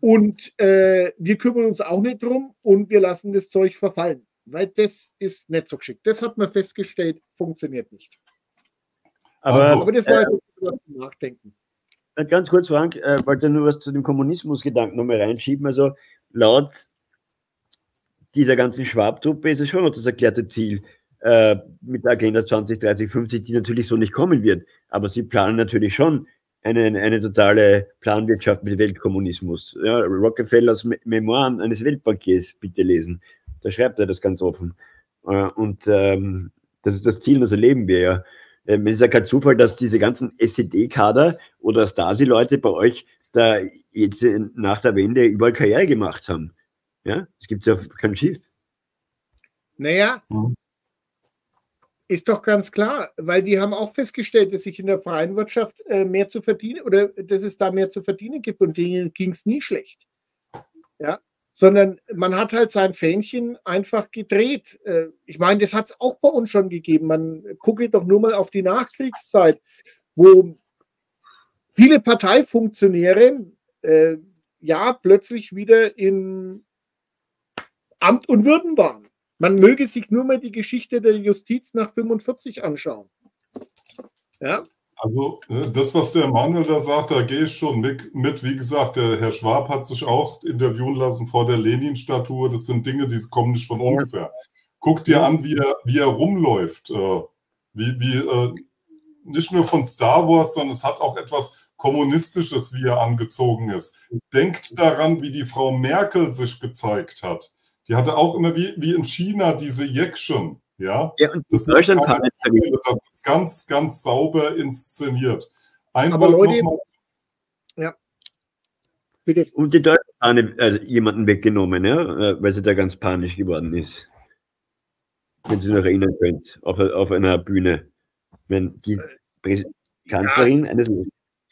und äh, wir kümmern uns auch nicht drum und wir lassen das Zeug verfallen. Weil das ist nicht so geschickt. Das hat man festgestellt, funktioniert nicht. Aber, also, aber das war äh, jetzt Nachdenken. Äh, ganz kurz, Frank, äh, wollte nur was zu dem Kommunismusgedanken nochmal reinschieben. Also laut dieser ganzen Schwabtruppe ist es schon noch das erklärte Ziel, äh, mit der Agenda 2030, 50, die natürlich so nicht kommen wird. Aber sie planen natürlich schon eine, eine totale Planwirtschaft mit Weltkommunismus. Ja, Rockefellers Memoiren eines Weltbankiers bitte lesen. Da schreibt er das ganz offen. Äh, und ähm, das ist das Ziel, das erleben wir ja. Ähm, es ist ja kein Zufall, dass diese ganzen SED-Kader oder Stasi-Leute bei euch da jetzt nach der Wende überall Karriere gemacht haben. Ja, es gibt ja kein Schiff. Naja, mhm. Ist doch ganz klar, weil die haben auch festgestellt, dass sich in der freien Wirtschaft äh, mehr zu verdienen oder dass es da mehr zu verdienen gibt und denen ging es nie schlecht. Ja, sondern man hat halt sein Fähnchen einfach gedreht. Äh, ich meine, das hat es auch bei uns schon gegeben. Man gucke doch nur mal auf die Nachkriegszeit, wo viele Parteifunktionäre äh, ja plötzlich wieder in Amt und Würden waren. Man möge sich nur mal die Geschichte der Justiz nach 45 anschauen. Ja. Also äh, das, was der Manuel da sagt, da gehe ich schon mit. Wie gesagt, der Herr Schwab hat sich auch interviewen lassen vor der Lenin-Statue. Das sind Dinge, die kommen nicht von ungefähr. Guck dir an, wie er, wie er rumläuft. Äh, wie, wie, äh, nicht nur von Star Wars, sondern es hat auch etwas Kommunistisches, wie er angezogen ist. Denkt daran, wie die Frau Merkel sich gezeigt hat. Die hatte auch immer wie, wie in China diese Jäckchen. Ja, ja und das, das ist ganz, ganz sauber inszeniert. Ein Aber Leute, ja. Bitte. Und die Deutschen haben also jemanden weggenommen, ja, äh, weil sie da ganz panisch geworden ist. Wenn Sie sich noch erinnern könnt, auf, auf einer Bühne. Wenn die Kanzlerin ja. eines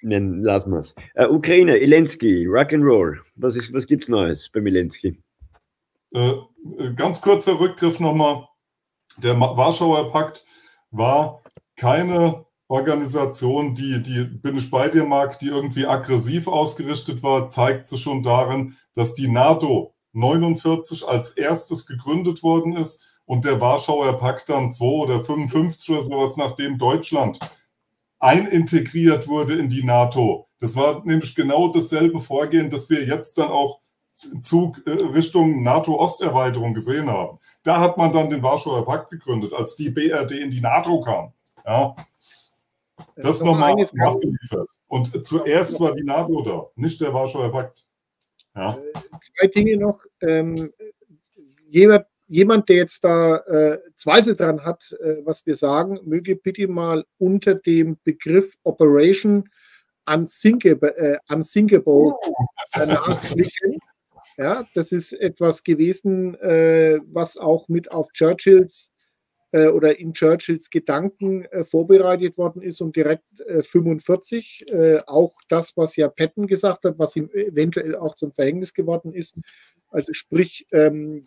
nennen, lassen wir es. Uh, Ukraine, Ilensky, Rock'n'Roll. Was, was gibt es Neues beim Ilensky? Äh, ganz kurzer Rückgriff nochmal. Der Warschauer Pakt war keine Organisation, die, die, bin ich bei dir, Marc, die irgendwie aggressiv ausgerichtet war, zeigt sich schon darin, dass die NATO 49 als erstes gegründet worden ist und der Warschauer Pakt dann 2 oder 55 oder sowas, nachdem Deutschland einintegriert wurde in die NATO. Das war nämlich genau dasselbe Vorgehen, das wir jetzt dann auch Zug äh, Richtung NATO-Osterweiterung gesehen haben. Da hat man dann den Warschauer Pakt gegründet, als die BRD in die NATO kam. Ja. Das, das nochmal nachgeliefert. Und zuerst war die NATO da, nicht der Warschauer Pakt. Ja. Äh, zwei Dinge noch. Ähm, jemand, jemand, der jetzt da äh, Zweifel dran hat, äh, was wir sagen, möge bitte mal unter dem Begriff Operation Unsinkable, äh, unsinkable uh. nachklicken. Ja, das ist etwas gewesen, äh, was auch mit auf Churchills äh, oder in Churchills Gedanken äh, vorbereitet worden ist und direkt 45 äh, äh, auch das, was ja Patton gesagt hat, was ihm eventuell auch zum Verhängnis geworden ist. Also sprich, ähm,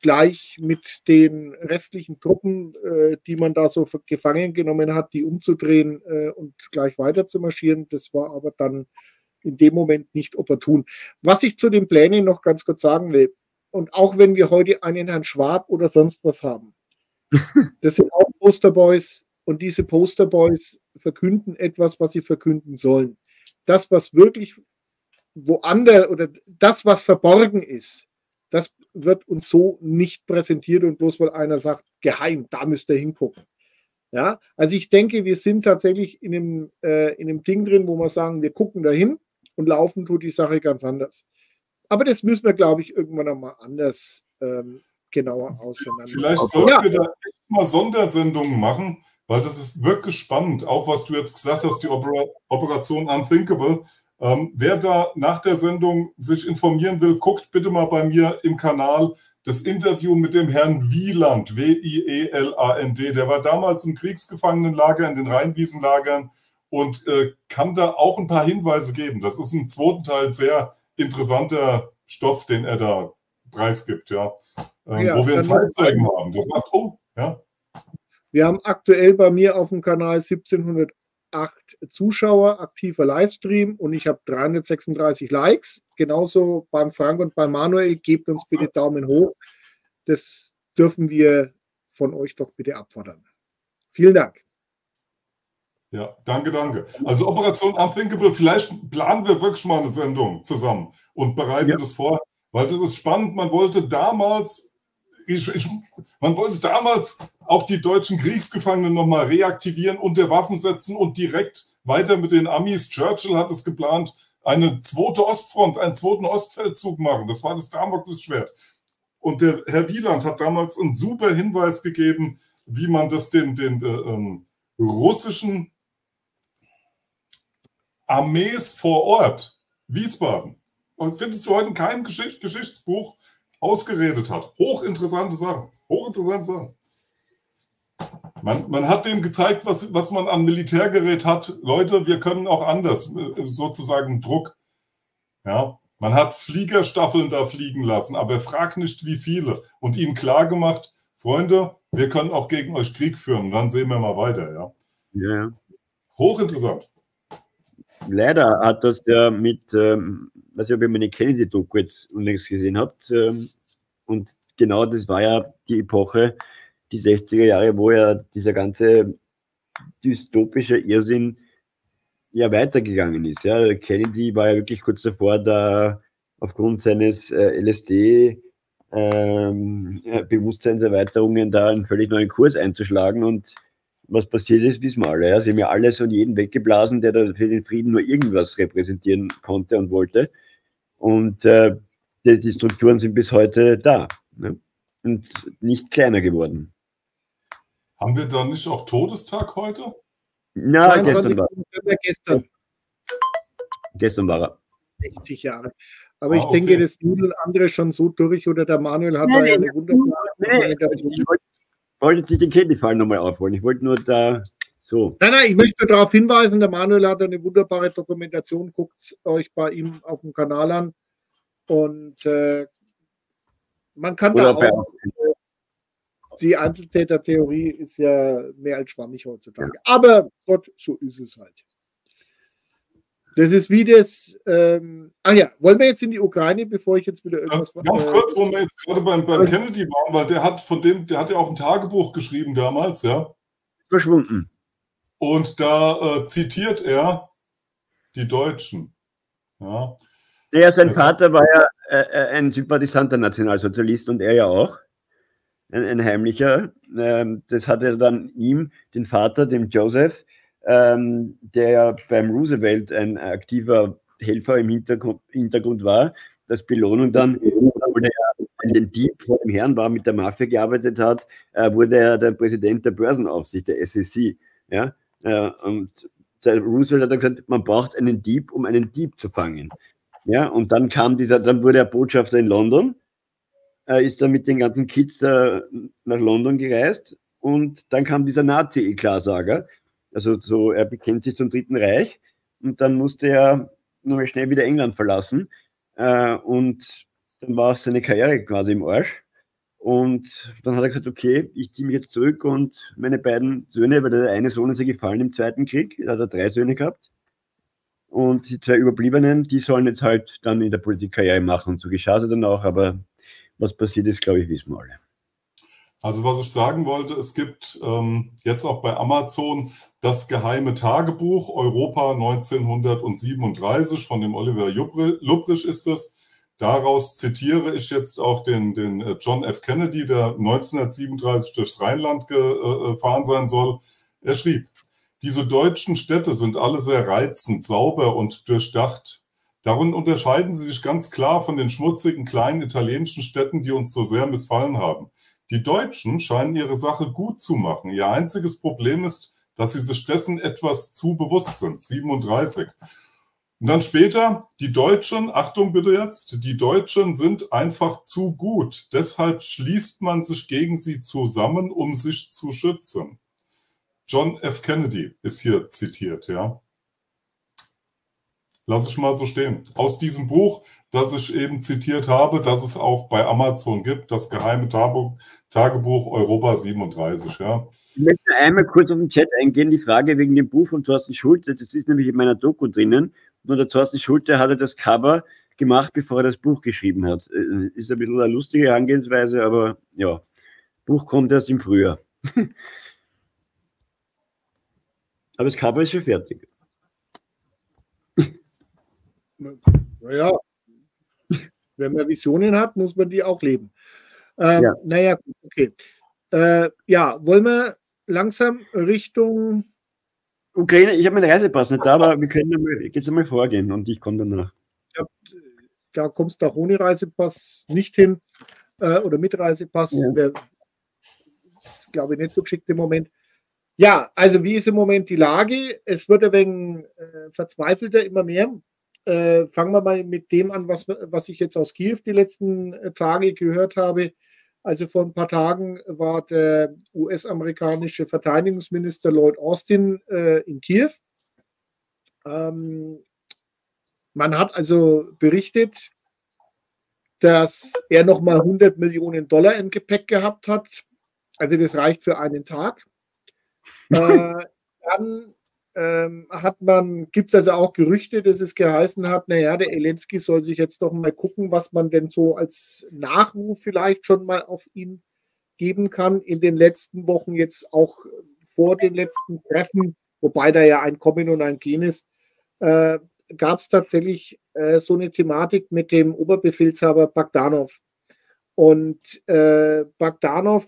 gleich mit den restlichen Truppen, äh, die man da so gefangen genommen hat, die umzudrehen und gleich weiter zu marschieren. Das war aber dann in dem Moment nicht opportun. Was ich zu den Plänen noch ganz kurz sagen will, und auch wenn wir heute einen Herrn Schwab oder sonst was haben, das sind auch Posterboys und diese Posterboys verkünden etwas, was sie verkünden sollen. Das, was wirklich woanders oder das, was verborgen ist, das wird uns so nicht präsentiert und bloß weil einer sagt, geheim, da müsst ihr hingucken. Ja, also ich denke, wir sind tatsächlich in einem, äh, in einem Ding drin, wo wir sagen, wir gucken dahin und laufen tut die Sache ganz anders. Aber das müssen wir, glaube ich, irgendwann nochmal anders ähm, genauer auseinander. Vielleicht sollten ja. wir da echt mal Sondersendungen machen, weil das ist wirklich spannend. Auch was du jetzt gesagt hast, die Opera Operation Unthinkable. Ähm, wer da nach der Sendung sich informieren will, guckt bitte mal bei mir im Kanal das Interview mit dem Herrn Wieland, W-I-E-L-A-N-D. Der war damals im Kriegsgefangenenlager in den Rheinwiesenlagern und äh, kann da auch ein paar Hinweise geben. Das ist im zweiten Teil sehr interessanter Stoff, den er da preisgibt, ja. Ähm, ja wo wir einen Zeitzeugen haben. Der sagt, oh, ja. Wir haben aktuell bei mir auf dem Kanal 1708 Zuschauer, aktiver Livestream und ich habe 336 Likes. Genauso beim Frank und beim Manuel. Gebt uns bitte Daumen hoch. Das dürfen wir von euch doch bitte abfordern. Vielen Dank. Ja, danke, danke. Also Operation Unthinkable, vielleicht planen wir wirklich mal eine Sendung zusammen und bereiten ja. das vor, weil das ist spannend. Man wollte damals, ich, ich, man wollte damals auch die deutschen Kriegsgefangenen nochmal reaktivieren, unter Waffen setzen und direkt weiter mit den Amis. Churchill hat es geplant, eine zweite Ostfront, einen zweiten Ostfeldzug machen. Das war das Damoklesschwert. Und der Herr Wieland hat damals einen super Hinweis gegeben, wie man das den, den äh, ähm, russischen Armees vor Ort, Wiesbaden. Und findest du heute in keinem Geschicht Geschichtsbuch ausgeredet hat. Hochinteressante Sachen. Hochinteressante Sachen. Man, man hat denen gezeigt, was, was man an Militärgerät hat. Leute, wir können auch anders, äh, sozusagen Druck. Ja, man hat Fliegerstaffeln da fliegen lassen, aber frag nicht, wie viele. Und ihnen klar gemacht, Freunde, wir können auch gegen euch Krieg führen. dann sehen wir mal weiter, ja. Ja. Hochinteressant. Leider hat das ja mit, ähm, weiß ich, ob ihr meine Kennedy-Doku jetzt unlängst gesehen habt. Ähm, und genau das war ja die Epoche, die 60er Jahre, wo ja dieser ganze dystopische Irrsinn ja weitergegangen ist. Ja. Kennedy war ja wirklich kurz davor, da aufgrund seines äh, LSD ähm, Bewusstseinserweiterungen da einen völlig neuen Kurs einzuschlagen und was passiert ist, wissen wir alle. Ja. Sie haben ja alles und jeden weggeblasen, der da für den Frieden nur irgendwas repräsentieren konnte und wollte. Und äh, die, die, Strukturen sind bis heute da ne? und nicht kleiner geworden. Haben wir da nicht auch Todestag heute? Na, gestern war gestern. gestern war er. 60 Jahre. Aber ah, ich okay. denke, das nudeln andere schon so durch oder der Manuel hat nein, da ja eine wunderbare. Nein, ich wollte, wollte jetzt nicht den Candy-Fall nochmal aufholen. Ich wollte nur da so. Nein, nein, ich möchte darauf hinweisen, der Manuel hat eine wunderbare Dokumentation. Guckt euch bei ihm auf dem Kanal an. Und äh, man kann oder da auch die Einzeltäter-Theorie ist ja mehr als schwammig heutzutage. Ja. Aber Gott, so ist es halt. Das ist wie das. Ähm, ach ja, wollen wir jetzt in die Ukraine, bevor ich jetzt wieder irgendwas. Ja, ganz äh, kurz, wo wir jetzt gerade beim, beim Kennedy waren, weil der hat von dem, der hat ja auch ein Tagebuch geschrieben damals, ja. Verschwunden. Und da äh, zitiert er die Deutschen. Ja. Der, sein das Vater war ja äh, äh, ein Sympathisant der Nationalsozialist und er ja auch ein, ein heimlicher. Ähm, das hat er dann ihm, den Vater, dem Joseph, ähm, der ja beim Roosevelt ein aktiver Helfer im Hintergrund, Hintergrund war, das Belohnung dann, obwohl er ein Dieb vor dem Herrn war, mit der Mafia gearbeitet hat, äh, wurde er der Präsident der Börsenaufsicht, der SEC. Ja? Äh, und der Roosevelt hat dann gesagt, man braucht einen Dieb, um einen Dieb zu fangen. Ja, und dann kam dieser, dann wurde er Botschafter in London äh, ist dann mit den ganzen Kids äh, nach London gereist und dann kam dieser Nazi-Klarsager. Also so, er bekennt sich zum Dritten Reich und dann musste er nochmal schnell wieder England verlassen äh, und dann war seine Karriere quasi im Arsch. Und dann hat er gesagt, okay, ich ziehe mich jetzt zurück und meine beiden Söhne, weil der eine Sohn ist ja gefallen im Zweiten Krieg, da hat er drei Söhne gehabt. Und die zwei Überbliebenen, die sollen jetzt halt dann in der Politik Karriere machen. So geschah es dann auch, aber was passiert ist, glaube ich, wissen wir alle. Also was ich sagen wollte, es gibt ähm, jetzt auch bei Amazon das geheime Tagebuch Europa 1937 von dem Oliver Lupprich ist es. Daraus zitiere ich jetzt auch den, den äh, John F. Kennedy, der 1937 durchs Rheinland gefahren äh, sein soll. Er schrieb, diese deutschen Städte sind alle sehr reizend, sauber und durchdacht. Darin unterscheiden sie sich ganz klar von den schmutzigen kleinen italienischen Städten, die uns so sehr missfallen haben. Die Deutschen scheinen ihre Sache gut zu machen. Ihr einziges Problem ist, dass sie sich dessen etwas zu bewusst sind. 37. Und dann später, die Deutschen, Achtung bitte jetzt, die Deutschen sind einfach zu gut. Deshalb schließt man sich gegen sie zusammen, um sich zu schützen. John F. Kennedy ist hier zitiert, ja. Lass ich mal so stehen. Aus diesem Buch, das ich eben zitiert habe, das es auch bei Amazon gibt, das geheime Tagebuch Europa 37. Ja. Ich möchte einmal kurz auf den Chat eingehen, die Frage wegen dem Buch von Thorsten Schulte, das ist nämlich in meiner Doku drinnen. Nur der Thorsten Schulte hatte das Cover gemacht, bevor er das Buch geschrieben hat. Äh, ist ein bisschen eine lustige Herangehensweise, aber ja, Buch kommt erst im Frühjahr. aber das Cover ist schon fertig. Naja, wenn man Visionen hat, muss man die auch leben. Ähm, ja. Naja, okay. Äh, ja, wollen wir langsam Richtung. Ukraine, ich habe meinen Reisepass nicht da, aber wir können jetzt einmal vorgehen und ich komme danach. Ja, da kommst du auch ohne Reisepass nicht hin äh, oder mit Reisepass. Ja. Wäre, glaube ich, nicht so geschickt im Moment. Ja, also wie ist im Moment die Lage? Es wird ein wenig äh, verzweifelter immer mehr. Äh, fangen wir mal mit dem an, was, was ich jetzt aus Kiew die letzten äh, Tage gehört habe. Also vor ein paar Tagen war der US-amerikanische Verteidigungsminister Lloyd Austin äh, in Kiew. Ähm, man hat also berichtet, dass er nochmal 100 Millionen Dollar im Gepäck gehabt hat. Also das reicht für einen Tag. äh, dann ähm, hat man, gibt es also auch Gerüchte, dass es geheißen hat, naja, der Elensky soll sich jetzt doch mal gucken, was man denn so als Nachruf vielleicht schon mal auf ihn geben kann. In den letzten Wochen jetzt auch vor den letzten Treffen, wobei da ja ein Kommen und ein Gehen ist, äh, gab es tatsächlich äh, so eine Thematik mit dem Oberbefehlshaber Bagdanov. Und äh, Bagdanov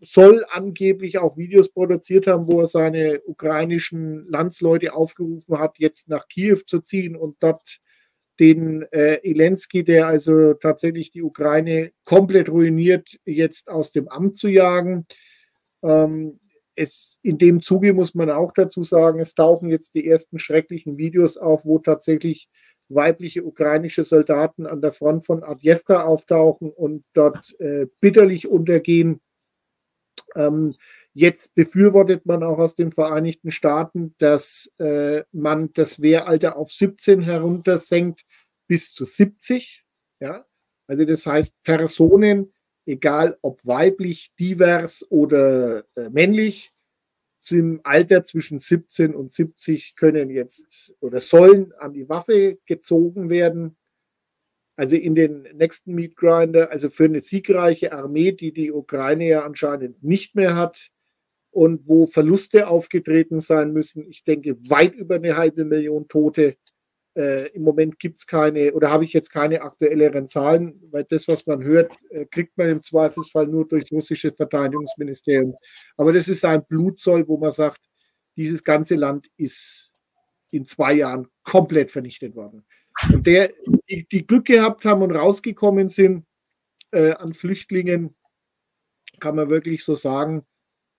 soll angeblich auch Videos produziert haben, wo er seine ukrainischen Landsleute aufgerufen hat, jetzt nach Kiew zu ziehen und dort den äh, Elensky, der also tatsächlich die Ukraine komplett ruiniert, jetzt aus dem Amt zu jagen. Ähm, es, in dem Zuge muss man auch dazu sagen, es tauchen jetzt die ersten schrecklichen Videos auf, wo tatsächlich weibliche ukrainische Soldaten an der Front von Adjevka auftauchen und dort äh, bitterlich untergehen. Ähm, jetzt befürwortet man auch aus den Vereinigten Staaten, dass äh, man das Wehralter auf 17 heruntersenkt bis zu 70. Ja? Also das heißt, Personen, egal ob weiblich, divers oder äh, männlich, zum Alter zwischen 17 und 70 können jetzt oder sollen an die Waffe gezogen werden also in den nächsten Meat Grinder, also für eine siegreiche Armee, die die Ukraine ja anscheinend nicht mehr hat und wo Verluste aufgetreten sein müssen. Ich denke, weit über eine halbe Million Tote. Äh, Im Moment gibt es keine, oder habe ich jetzt keine aktuelleren Zahlen, weil das, was man hört, äh, kriegt man im Zweifelsfall nur durch das russische Verteidigungsministerium. Aber das ist ein Blutzoll, wo man sagt, dieses ganze Land ist in zwei Jahren komplett vernichtet worden. Und der, die, die Glück gehabt haben und rausgekommen sind äh, an Flüchtlingen, kann man wirklich so sagen,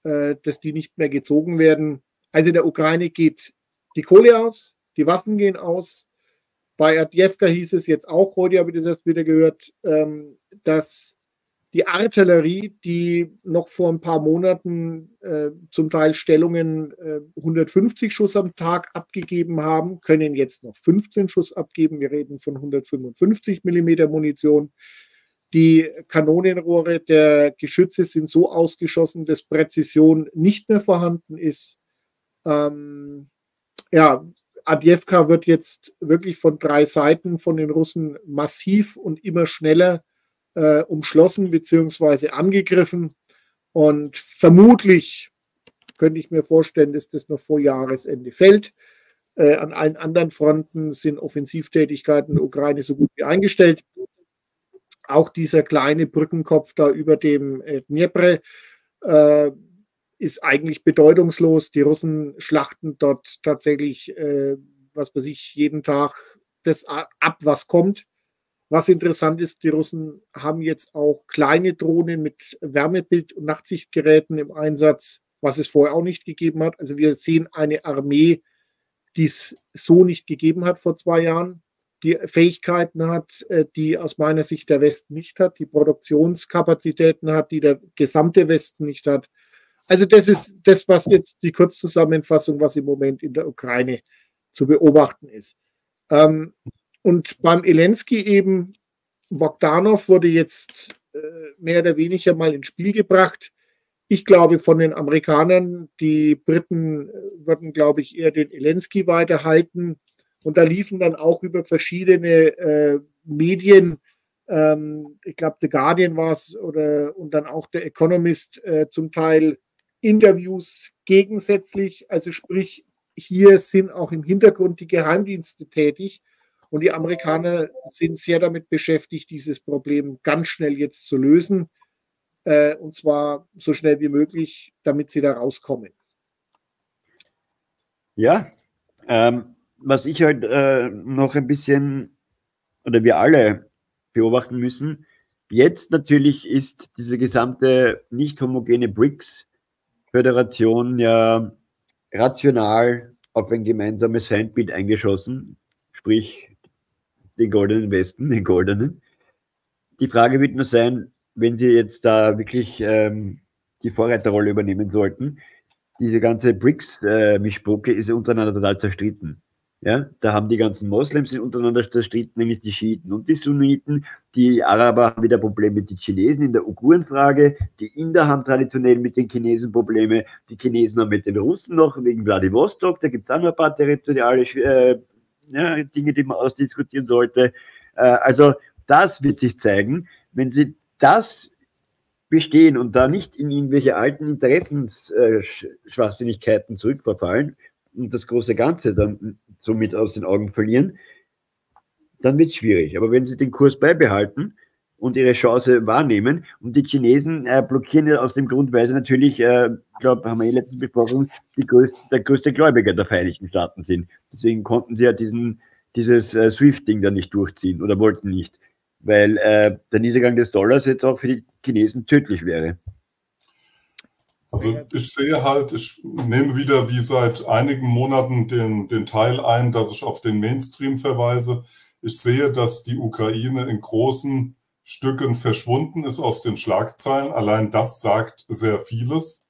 äh, dass die nicht mehr gezogen werden. Also der Ukraine geht die Kohle aus, die Waffen gehen aus. Bei Adjevka hieß es jetzt auch, heute habe ich das erst wieder gehört, ähm, dass die Artillerie, die noch vor ein paar Monaten äh, zum Teil Stellungen äh, 150 Schuss am Tag abgegeben haben, können jetzt noch 15 Schuss abgeben. Wir reden von 155 Millimeter Munition. Die Kanonenrohre der Geschütze sind so ausgeschossen, dass Präzision nicht mehr vorhanden ist. Ähm, ja, Adjevka wird jetzt wirklich von drei Seiten von den Russen massiv und immer schneller äh, umschlossen bzw. angegriffen. Und vermutlich könnte ich mir vorstellen, dass das noch vor Jahresende fällt. Äh, an allen anderen Fronten sind Offensivtätigkeiten der Ukraine so gut wie eingestellt. Auch dieser kleine Brückenkopf da über dem äh, Dnieper äh, ist eigentlich bedeutungslos. Die Russen schlachten dort tatsächlich, äh, was weiß ich, jeden Tag das ab, was kommt. Was interessant ist, die Russen haben jetzt auch kleine Drohnen mit Wärmebild- und Nachtsichtgeräten im Einsatz, was es vorher auch nicht gegeben hat. Also wir sehen eine Armee, die es so nicht gegeben hat vor zwei Jahren, die Fähigkeiten hat, äh, die aus meiner Sicht der Westen nicht hat, die Produktionskapazitäten hat, die der gesamte Westen nicht hat. Also das ist das, was jetzt die Kurzzusammenfassung, was im Moment in der Ukraine zu beobachten ist. Ähm, und beim Elensky eben, Bogdanov wurde jetzt äh, mehr oder weniger mal ins Spiel gebracht. Ich glaube von den Amerikanern, die Briten äh, würden, glaube ich, eher den Elensky weiterhalten. Und da liefen dann auch über verschiedene äh, Medien, ähm, ich glaube, The Guardian war es, oder und dann auch der Economist äh, zum Teil Interviews gegensätzlich. Also sprich, hier sind auch im Hintergrund die Geheimdienste tätig und die Amerikaner sind sehr damit beschäftigt, dieses Problem ganz schnell jetzt zu lösen. Äh, und zwar so schnell wie möglich, damit sie da rauskommen. Ja, ähm, was ich halt äh, noch ein bisschen oder wir alle beobachten müssen, jetzt natürlich ist diese gesamte nicht homogene BRICS-Föderation ja rational auf ein gemeinsames Feindbild eingeschossen, sprich den goldenen Westen, den goldenen. Die Frage wird nur sein, wenn sie jetzt da wirklich ähm, die Vorreiterrolle übernehmen sollten, diese ganze BRICS-Mischpoke äh, ist untereinander total zerstritten. Ja, da haben die ganzen Moslems sind untereinander zerstritten, nämlich die Schiiten und die Sunniten. Die Araber haben wieder Probleme mit den Chinesen in der Uigurenfrage. Die Inder haben traditionell mit den Chinesen Probleme. Die Chinesen haben mit den Russen noch wegen Vladivostok. Da gibt es auch noch ein paar territoriale äh, ja, Dinge, die man ausdiskutieren sollte. Äh, also das wird sich zeigen. Wenn sie das bestehen und da nicht in irgendwelche alten Interessensschwachsinnigkeiten zurückverfallen und das große Ganze dann somit aus den Augen verlieren, dann wird es schwierig. Aber wenn sie den Kurs beibehalten und ihre Chance wahrnehmen und die Chinesen äh, blockieren aus dem Grund, weil sie natürlich, äh, glaube, haben wir eh letztens besprochen, größte, der größte Gläubiger der Vereinigten Staaten sind. Deswegen konnten sie ja diesen, dieses äh, SWIFT-Ding dann nicht durchziehen oder wollten nicht weil äh, der Niedergang des Dollars jetzt auch für die Chinesen tödlich wäre. Also ich sehe halt, ich nehme wieder wie seit einigen Monaten den, den Teil ein, dass ich auf den Mainstream verweise. Ich sehe, dass die Ukraine in großen Stücken verschwunden ist aus den Schlagzeilen. Allein das sagt sehr vieles.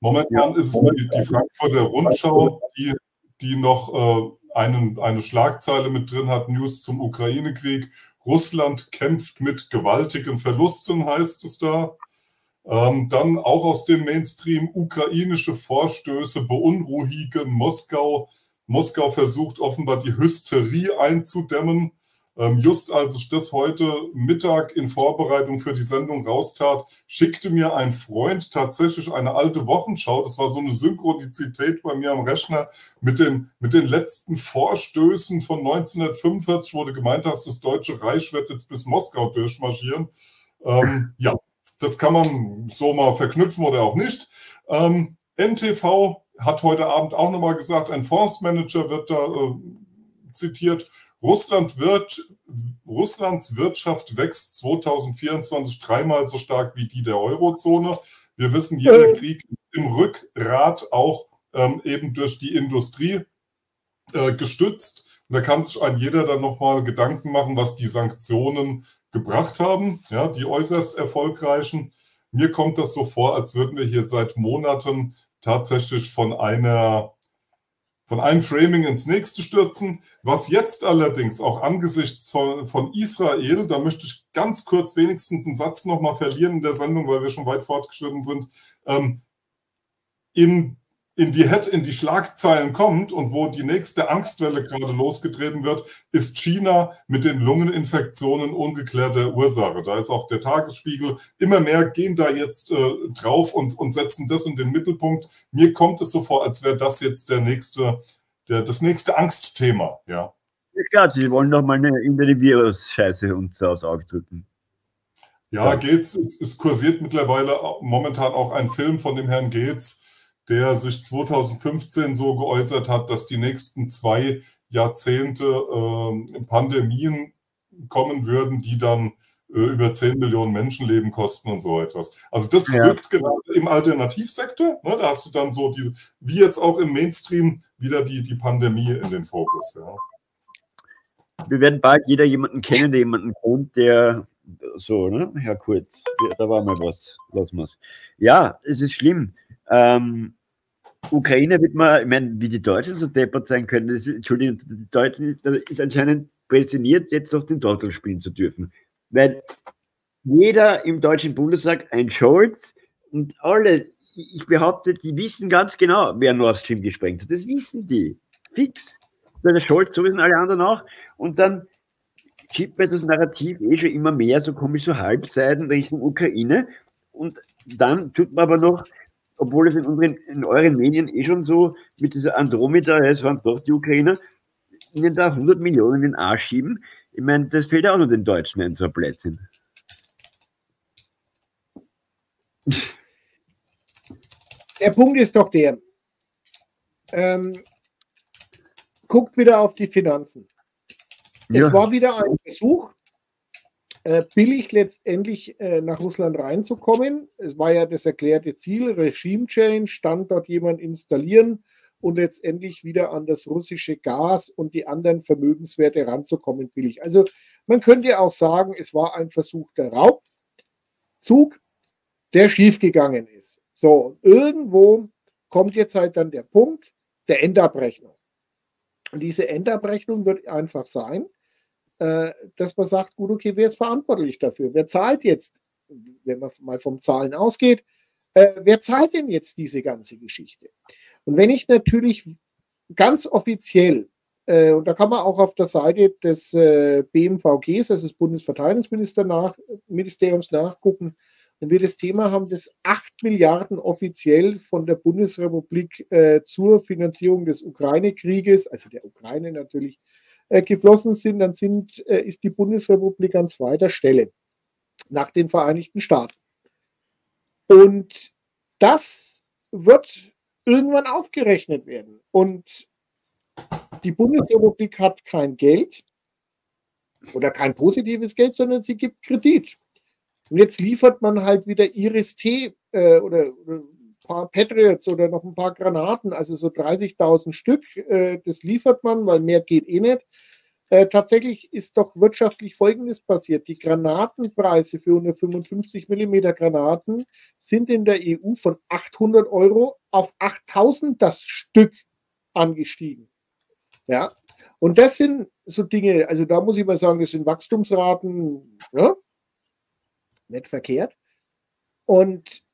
Momentan ist es die, die Frankfurter Rundschau, die, die noch äh, einen, eine Schlagzeile mit drin hat, News zum Ukraine-Krieg Russland kämpft mit gewaltigen Verlusten, heißt es da. Ähm, dann auch aus dem Mainstream ukrainische Vorstöße beunruhigen Moskau. Moskau versucht offenbar die Hysterie einzudämmen. Ähm, just als ich das heute Mittag in Vorbereitung für die Sendung raustat, schickte mir ein Freund tatsächlich eine alte Wochenschau. Das war so eine Synchronizität bei mir am Rechner mit den, mit den letzten Vorstößen von 1945, wo du gemeint hast, das Deutsche Reich wird jetzt bis Moskau durchmarschieren. Ähm, ja, das kann man so mal verknüpfen oder auch nicht. Ähm, NTV hat heute Abend auch nochmal gesagt, ein Fondsmanager wird da äh, zitiert Russland wird, Russlands Wirtschaft wächst 2024 dreimal so stark wie die der Eurozone. Wir wissen, jeder Krieg ist im Rückgrat auch ähm, eben durch die Industrie äh, gestützt. Und da kann sich ein jeder dann nochmal Gedanken machen, was die Sanktionen gebracht haben, ja, die äußerst erfolgreichen. Mir kommt das so vor, als würden wir hier seit Monaten tatsächlich von einer von einem Framing ins nächste stürzen. Was jetzt allerdings auch angesichts von, von Israel, da möchte ich ganz kurz wenigstens einen Satz nochmal verlieren in der Sendung, weil wir schon weit fortgeschritten sind, ähm, in in die Head, in die Schlagzeilen kommt und wo die nächste Angstwelle gerade losgetreten wird, ist China mit den Lungeninfektionen ungeklärter Ursache. Da ist auch der Tagesspiegel. Immer mehr gehen da jetzt äh, drauf und, und setzen das in den Mittelpunkt. Mir kommt es so vor, als wäre das jetzt der nächste, der, das nächste Angstthema, ja. Ja klar, Sie wollen doch mal eine, eine Virus-Scheiße uns aufs Auge drücken. Ja, Gates, es, es kursiert mittlerweile momentan auch ein Film von dem Herrn Gates, der sich 2015 so geäußert hat, dass die nächsten zwei Jahrzehnte äh, Pandemien kommen würden, die dann äh, über 10 Millionen Menschenleben kosten und so etwas. Also das ja. rückt gerade im Alternativsektor. Ne, da hast du dann so diese, wie jetzt auch im Mainstream, wieder die, die Pandemie in den Fokus. Ja. Wir werden bald jeder jemanden kennen, der jemanden kennt, der so, ne, Herr Kurz, da war mal was, wir es. Ja, es ist schlimm. Ähm, Ukraine wird man, ich meine, wie die Deutschen so deppert sein können, ist, Entschuldigung, die Deutschen ist anscheinend prädestiniert, jetzt auf den Trottel spielen zu dürfen. Weil jeder im Deutschen Bundestag ein Scholz und alle, ich behaupte, die wissen ganz genau, wer Nord Stream gesprengt hat. Das wissen die. Fix. Der Scholz, so wissen alle anderen auch. Und dann schiebt man das Narrativ eh schon immer mehr, so komisch so Halbseiten Richtung Ukraine. Und dann tut man aber noch obwohl es in, unseren, in euren Medien eh schon so mit dieser Andromeda, es waren doch die Ukrainer, ihnen da 100 Millionen in den Arsch schieben. Ich meine, das fehlt ja auch nur den Deutschen ein, so ein Blödsinn. Der Punkt ist doch der, ähm, guckt wieder auf die Finanzen. Ja. Es war wieder ein Versuch, äh, billig letztendlich äh, nach Russland reinzukommen. Es war ja das erklärte Ziel, Regime Change, dann dort jemand installieren und letztendlich wieder an das russische Gas und die anderen Vermögenswerte ranzukommen billig. Also man könnte auch sagen, es war ein Versuch der Raub. Zug, der schiefgegangen ist. So, irgendwo kommt jetzt halt dann der Punkt der Endabrechnung. Und diese Endabrechnung wird einfach sein, dass man sagt, gut, okay, wer ist verantwortlich dafür? Wer zahlt jetzt, wenn man mal vom Zahlen ausgeht, äh, wer zahlt denn jetzt diese ganze Geschichte? Und wenn ich natürlich ganz offiziell, äh, und da kann man auch auf der Seite des äh, BMVGs, also des Bundesverteidigungsministeriums nach, nachgucken, wenn wir das Thema haben, dass 8 Milliarden offiziell von der Bundesrepublik äh, zur Finanzierung des Ukraine-Krieges, also der Ukraine natürlich, äh, geflossen sind, dann sind, äh, ist die Bundesrepublik an zweiter Stelle nach den Vereinigten Staaten. Und das wird irgendwann aufgerechnet werden. Und die Bundesrepublik hat kein Geld oder kein positives Geld, sondern sie gibt Kredit. Und jetzt liefert man halt wieder Iris-T äh, oder, oder, paar Patriots oder noch ein paar Granaten, also so 30.000 Stück. Äh, das liefert man, weil mehr geht eh nicht. Äh, tatsächlich ist doch wirtschaftlich Folgendes passiert. Die Granatenpreise für 155 mm Granaten sind in der EU von 800 Euro auf 8000 das Stück angestiegen. Ja, und das sind so Dinge, also da muss ich mal sagen, das sind Wachstumsraten, ja, nicht verkehrt. Und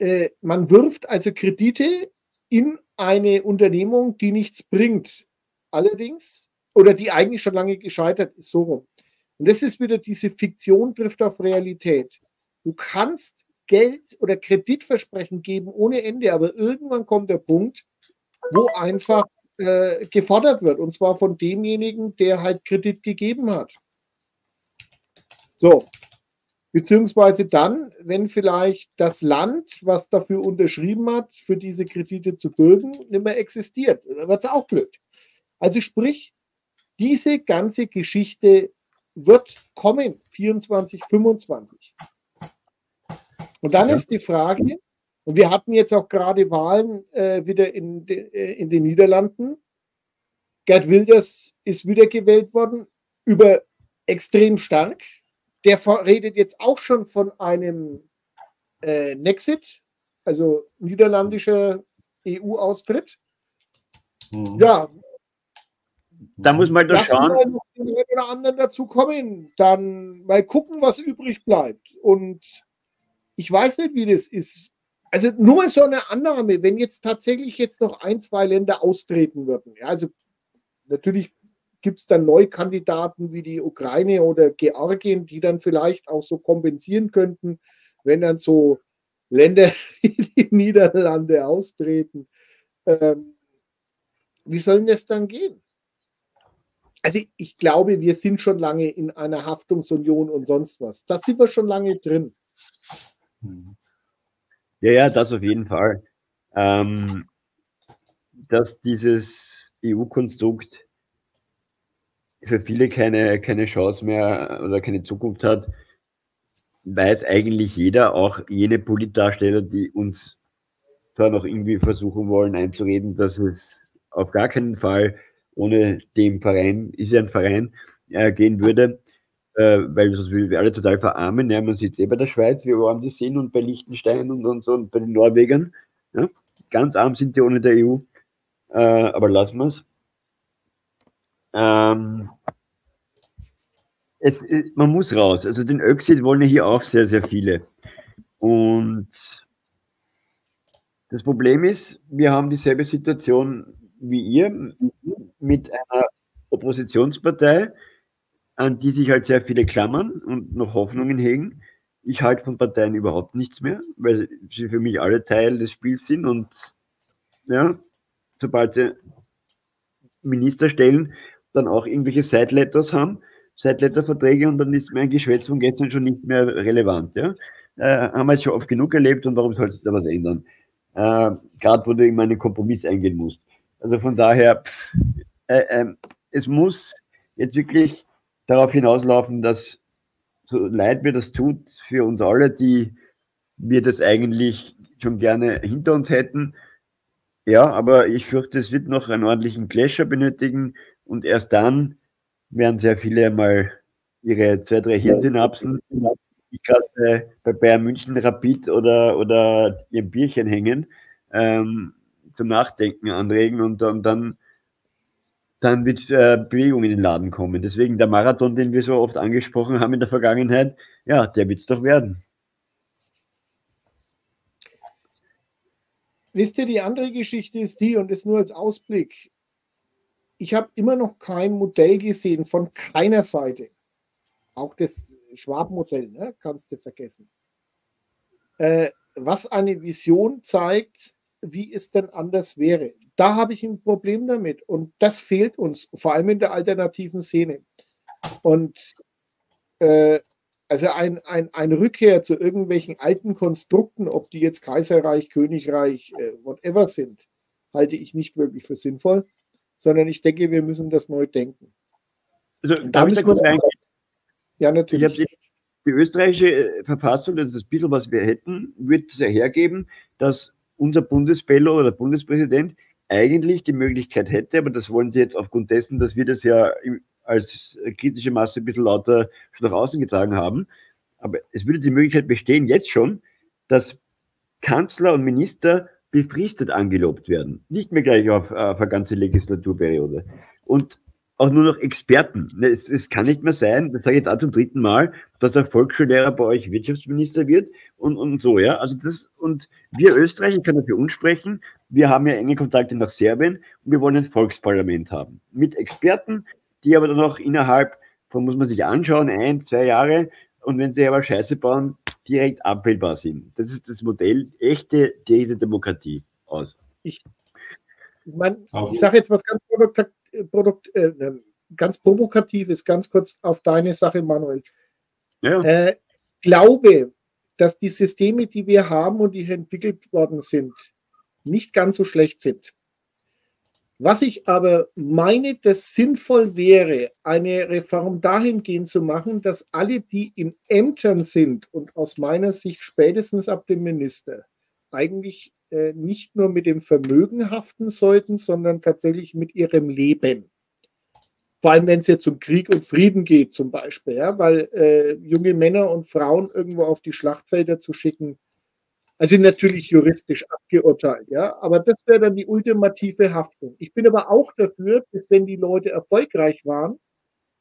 äh, man wirft also Kredite in eine Unternehmung, die nichts bringt. Allerdings, oder die eigentlich schon lange gescheitert ist, so rum. Und das ist wieder diese Fiktion trifft auf Realität. Du kannst Geld oder Kreditversprechen geben ohne Ende, aber irgendwann kommt der Punkt, wo einfach äh, gefordert wird. Und zwar von demjenigen, der halt Kredit gegeben hat. So, Beziehungsweise dann, wenn vielleicht das Land, was dafür unterschrieben hat, für diese Kredite zu bürgen, nicht mehr existiert. Dann wird es auch blöd. Also sprich, diese ganze Geschichte wird kommen, 24, 25. Und dann ja. ist die Frage, und wir hatten jetzt auch gerade Wahlen äh, wieder in, de, äh, in den Niederlanden. Gerd Wilders ist wiedergewählt worden, über extrem stark der redet jetzt auch schon von einem äh, Nexit, also niederländischer EU-Austritt. Mhm. Ja. Da muss man doch schauen. Mal noch den einen oder anderen dazu kommen. Dann mal gucken, was übrig bleibt. Und ich weiß nicht, wie das ist. Also nur mal so eine Annahme, wenn jetzt tatsächlich jetzt noch ein, zwei Länder austreten würden. Ja, also natürlich gibt es dann Neukandidaten wie die Ukraine oder Georgien, die dann vielleicht auch so kompensieren könnten, wenn dann so Länder wie die Niederlande austreten. Ähm, wie soll das dann gehen? Also ich glaube, wir sind schon lange in einer Haftungsunion und sonst was. Da sind wir schon lange drin. Ja, ja, das auf jeden Fall. Ähm, dass dieses EU-Konstrukt für viele keine, keine Chance mehr oder keine Zukunft hat, weiß eigentlich jeder, auch jene Politdarsteller, die uns da noch irgendwie versuchen wollen einzureden, dass es auf gar keinen Fall ohne dem Verein, ist ja ein Verein, äh, gehen würde, äh, weil sonst würden wir alle total verarmen. Ja, man sieht es eh bei der Schweiz, wie arm die sind und bei Liechtenstein und, und so und bei den Norwegern. Ja, ganz arm sind die ohne der EU. Äh, aber lassen wir es. Ähm, es, äh, man muss raus. Also den Exit wollen ja hier auch sehr, sehr viele. Und das Problem ist, wir haben dieselbe Situation wie ihr mit einer Oppositionspartei, an die sich halt sehr viele klammern und noch Hoffnungen hegen. Ich halte von Parteien überhaupt nichts mehr, weil sie für mich alle Teil des Spiels sind und ja, sobald sie Minister stellen, dann auch irgendwelche Side-Letters haben, Side-Letter-Verträge und dann ist mein Geschwätz von gestern schon nicht mehr relevant. Ja? Äh, haben wir jetzt schon oft genug erlebt und warum soll sich da was ändern? Äh, Gerade wo du immer einen Kompromiss eingehen musst. Also von daher, pff, äh, ähm, es muss jetzt wirklich darauf hinauslaufen, dass so leid mir das tut für uns alle, die wir das eigentlich schon gerne hinter uns hätten. Ja, aber ich fürchte, es wird noch einen ordentlichen Clasher benötigen. Und erst dann werden sehr viele mal ihre zwei, drei Hirnsynapsen nicht gerade bei Bayern München Rapid oder, oder ihrem Bierchen hängen, ähm, zum Nachdenken anregen und, und dann, dann wird äh, Bewegung in den Laden kommen. Deswegen der Marathon, den wir so oft angesprochen haben in der Vergangenheit, ja, der wird es doch werden. Wisst ihr, die andere Geschichte ist die, und ist nur als Ausblick. Ich habe immer noch kein Modell gesehen von keiner Seite. Auch das Schwab-Modell, ne? kannst du vergessen. Äh, was eine Vision zeigt, wie es denn anders wäre. Da habe ich ein Problem damit. Und das fehlt uns, vor allem in der alternativen Szene. Und äh, also ein, ein, eine Rückkehr zu irgendwelchen alten Konstrukten, ob die jetzt Kaiserreich, Königreich, äh, whatever sind, halte ich nicht wirklich für sinnvoll, sondern ich denke, wir müssen das neu denken. Also, da müssen wir reingehen? Ja, natürlich. Die, die, österreichische äh, Verfassung, das ist das bisschen, was wir hätten, würde es hergeben, dass unser Bundesbello oder Bundespräsident eigentlich die Möglichkeit hätte, aber das wollen sie jetzt aufgrund dessen, dass wir das ja als kritische Masse ein bisschen lauter schon nach außen getragen haben. Aber es würde die Möglichkeit bestehen, jetzt schon, dass Kanzler und Minister befristet angelobt werden. Nicht mehr gleich auf, auf eine ganze Legislaturperiode. Und auch nur noch Experten. Ne, es, es, kann nicht mehr sein, das sage ich auch zum dritten Mal, dass ein Volksschullehrer bei euch Wirtschaftsminister wird und, und so, ja. Also das, und wir Österreich, ich kann dafür uns sprechen, wir haben ja enge Kontakte nach Serbien und wir wollen ein Volksparlament haben. Mit Experten, die aber dann auch innerhalb von, muss man sich anschauen, ein, zwei Jahre und wenn sie aber Scheiße bauen, direkt abbildbar sind. Das ist das Modell echte direkte Demokratie aus. Ich, mein, also. ich sage jetzt was ganz, Produkt, Produkt, äh, ähm, ganz Provokatives, ganz kurz auf deine Sache, Manuel. Ja. Äh, glaube, dass die Systeme, die wir haben und die entwickelt worden sind, nicht ganz so schlecht sind. Was ich aber meine, dass sinnvoll wäre, eine Reform dahingehend zu machen, dass alle, die in Ämtern sind und aus meiner Sicht spätestens ab dem Minister eigentlich äh, nicht nur mit dem Vermögen haften sollten, sondern tatsächlich mit ihrem Leben. Vor allem, wenn es jetzt um Krieg und Frieden geht, zum Beispiel, ja, weil äh, junge Männer und Frauen irgendwo auf die Schlachtfelder zu schicken, also natürlich juristisch abgeurteilt, ja, aber das wäre dann die ultimative Haftung. Ich bin aber auch dafür, dass wenn die Leute erfolgreich waren,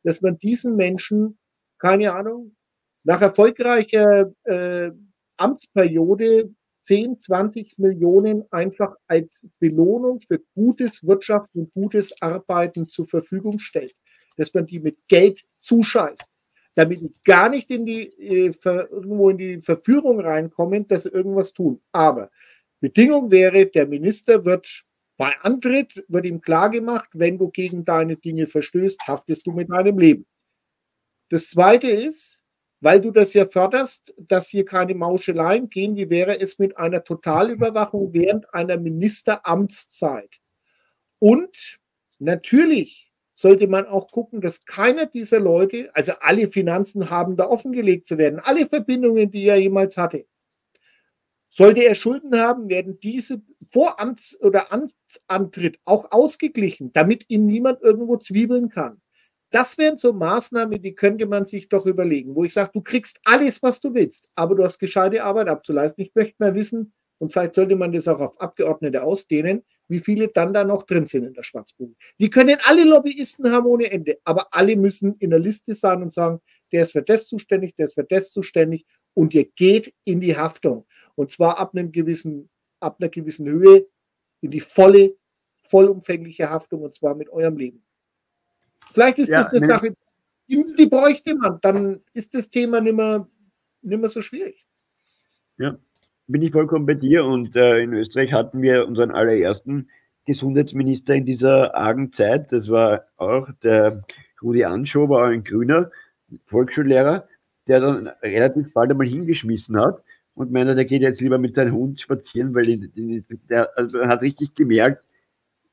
dass man diesen Menschen, keine Ahnung, nach erfolgreicher äh, Amtsperiode 10, 20 Millionen einfach als Belohnung für gutes Wirtschafts- und gutes Arbeiten zur Verfügung stellt. Dass man die mit Geld zuscheißt damit die gar nicht in die, äh, irgendwo in die Verführung reinkommen, dass sie irgendwas tun. Aber Bedingung wäre, der Minister wird bei Antritt, wird ihm klargemacht, wenn du gegen deine Dinge verstößt, haftest du mit deinem Leben. Das Zweite ist, weil du das ja förderst, dass hier keine Mauscheleien gehen, wie wäre es mit einer Totalüberwachung während einer Ministeramtszeit? Und natürlich sollte man auch gucken, dass keiner dieser Leute, also alle Finanzen haben da offengelegt zu werden, alle Verbindungen, die er jemals hatte. Sollte er Schulden haben, werden diese vor Amts- oder Amtsantritt auch ausgeglichen, damit ihm niemand irgendwo zwiebeln kann. Das wären so Maßnahmen, die könnte man sich doch überlegen, wo ich sage, du kriegst alles, was du willst, aber du hast gescheite Arbeit abzuleisten. Ich möchte mal wissen, und vielleicht sollte man das auch auf Abgeordnete ausdehnen, wie viele dann da noch drin sind in der Schwarzbude. Die können alle Lobbyisten haben ohne Ende, aber alle müssen in der Liste sein und sagen, der ist für das zuständig, der ist für das zuständig und ihr geht in die Haftung. Und zwar ab, einem gewissen, ab einer gewissen Höhe in die volle, vollumfängliche Haftung und zwar mit eurem Leben. Vielleicht ist ja, das eine Sache, die, die bräuchte man, dann ist das Thema nicht mehr, nicht mehr so schwierig. Ja, bin ich vollkommen bei dir. Und äh, in Österreich hatten wir unseren allerersten Gesundheitsminister in dieser argen Zeit. Das war auch der Rudi Anschow, war ein grüner Volksschullehrer, der dann relativ bald einmal hingeschmissen hat und meinte, der geht jetzt lieber mit seinem Hund spazieren, weil der also hat richtig gemerkt,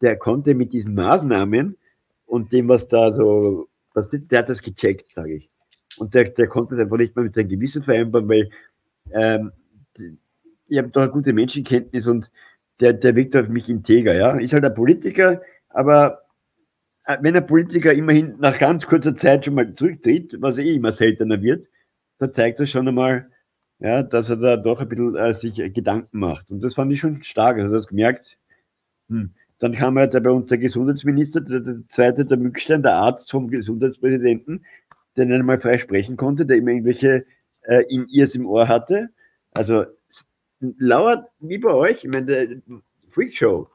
der konnte mit diesen Maßnahmen und dem, was da so, was, der hat das gecheckt, sage ich. Und der, der konnte es einfach nicht mehr mit seinem Gewissen vereinbaren, weil ähm, ich habe doch eine gute Menschenkenntnis und der, der wirkt auf mich integer. Ja? Ist halt ein Politiker, aber äh, wenn ein Politiker immerhin nach ganz kurzer Zeit schon mal zurücktritt, was eh immer seltener wird, da zeigt er schon einmal, ja, dass er da doch ein bisschen äh, sich Gedanken macht. Und das fand ich schon stark. Also das gemerkt. Hm. Dann kam halt bei uns der Gesundheitsminister, der, der, zweite, der Mückstein, der Arzt vom Gesundheitspräsidenten, der nicht einmal frei sprechen konnte, der immer irgendwelche äh, im Ears im Ohr hatte. Also lauert wie bei euch, ich meine, Freakshow.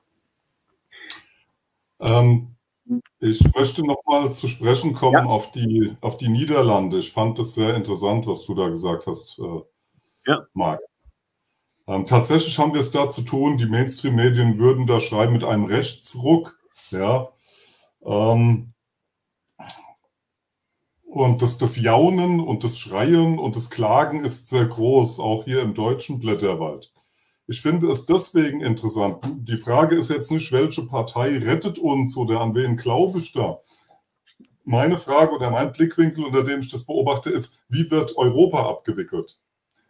Ähm, ich möchte nochmal zu sprechen kommen ja. auf, die, auf die Niederlande. Ich fand das sehr interessant, was du da gesagt hast, äh, ja. Marc. Ähm, tatsächlich haben wir es da zu tun, die Mainstream-Medien würden da schreiben mit einem Rechtsruck. Ja. Ähm, und das, das Jaunen und das Schreien und das Klagen ist sehr groß, auch hier im deutschen Blätterwald. Ich finde es deswegen interessant. Die Frage ist jetzt nicht, welche Partei rettet uns oder an wen glaube ich da. Meine Frage oder mein Blickwinkel, unter dem ich das beobachte, ist, wie wird Europa abgewickelt?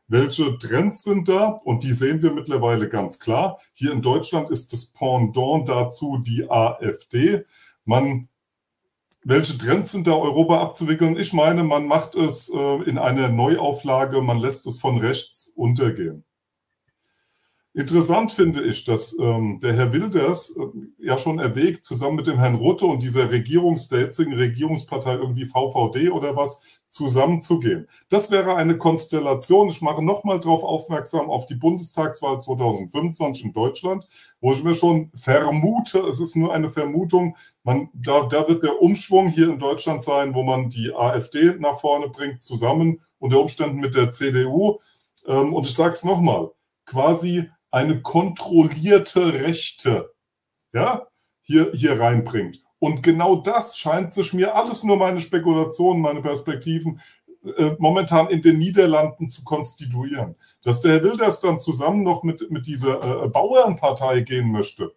Welche Trends sind da? Und die sehen wir mittlerweile ganz klar. Hier in Deutschland ist das Pendant dazu die AfD. Man, welche Trends sind da Europa abzuwickeln? Ich meine, man macht es äh, in einer Neuauflage, man lässt es von rechts untergehen. Interessant finde ich, dass ähm, der Herr Wilders äh, ja schon erwägt, zusammen mit dem Herrn Rutte und dieser Regierungsdatzigen Regierungspartei irgendwie VVD oder was zusammenzugehen. Das wäre eine Konstellation. Ich mache nochmal darauf aufmerksam auf die Bundestagswahl 2025 in Deutschland, wo ich mir schon vermute, es ist nur eine Vermutung, man, da, da wird der Umschwung hier in Deutschland sein, wo man die AfD nach vorne bringt, zusammen unter Umständen mit der CDU. Ähm, und ich sage es nochmal, quasi eine kontrollierte Rechte ja, hier, hier reinbringt. Und genau das scheint sich mir alles nur meine Spekulationen, meine Perspektiven äh, momentan in den Niederlanden zu konstituieren. Dass der Herr Wilders dann zusammen noch mit, mit dieser äh, Bauernpartei gehen möchte,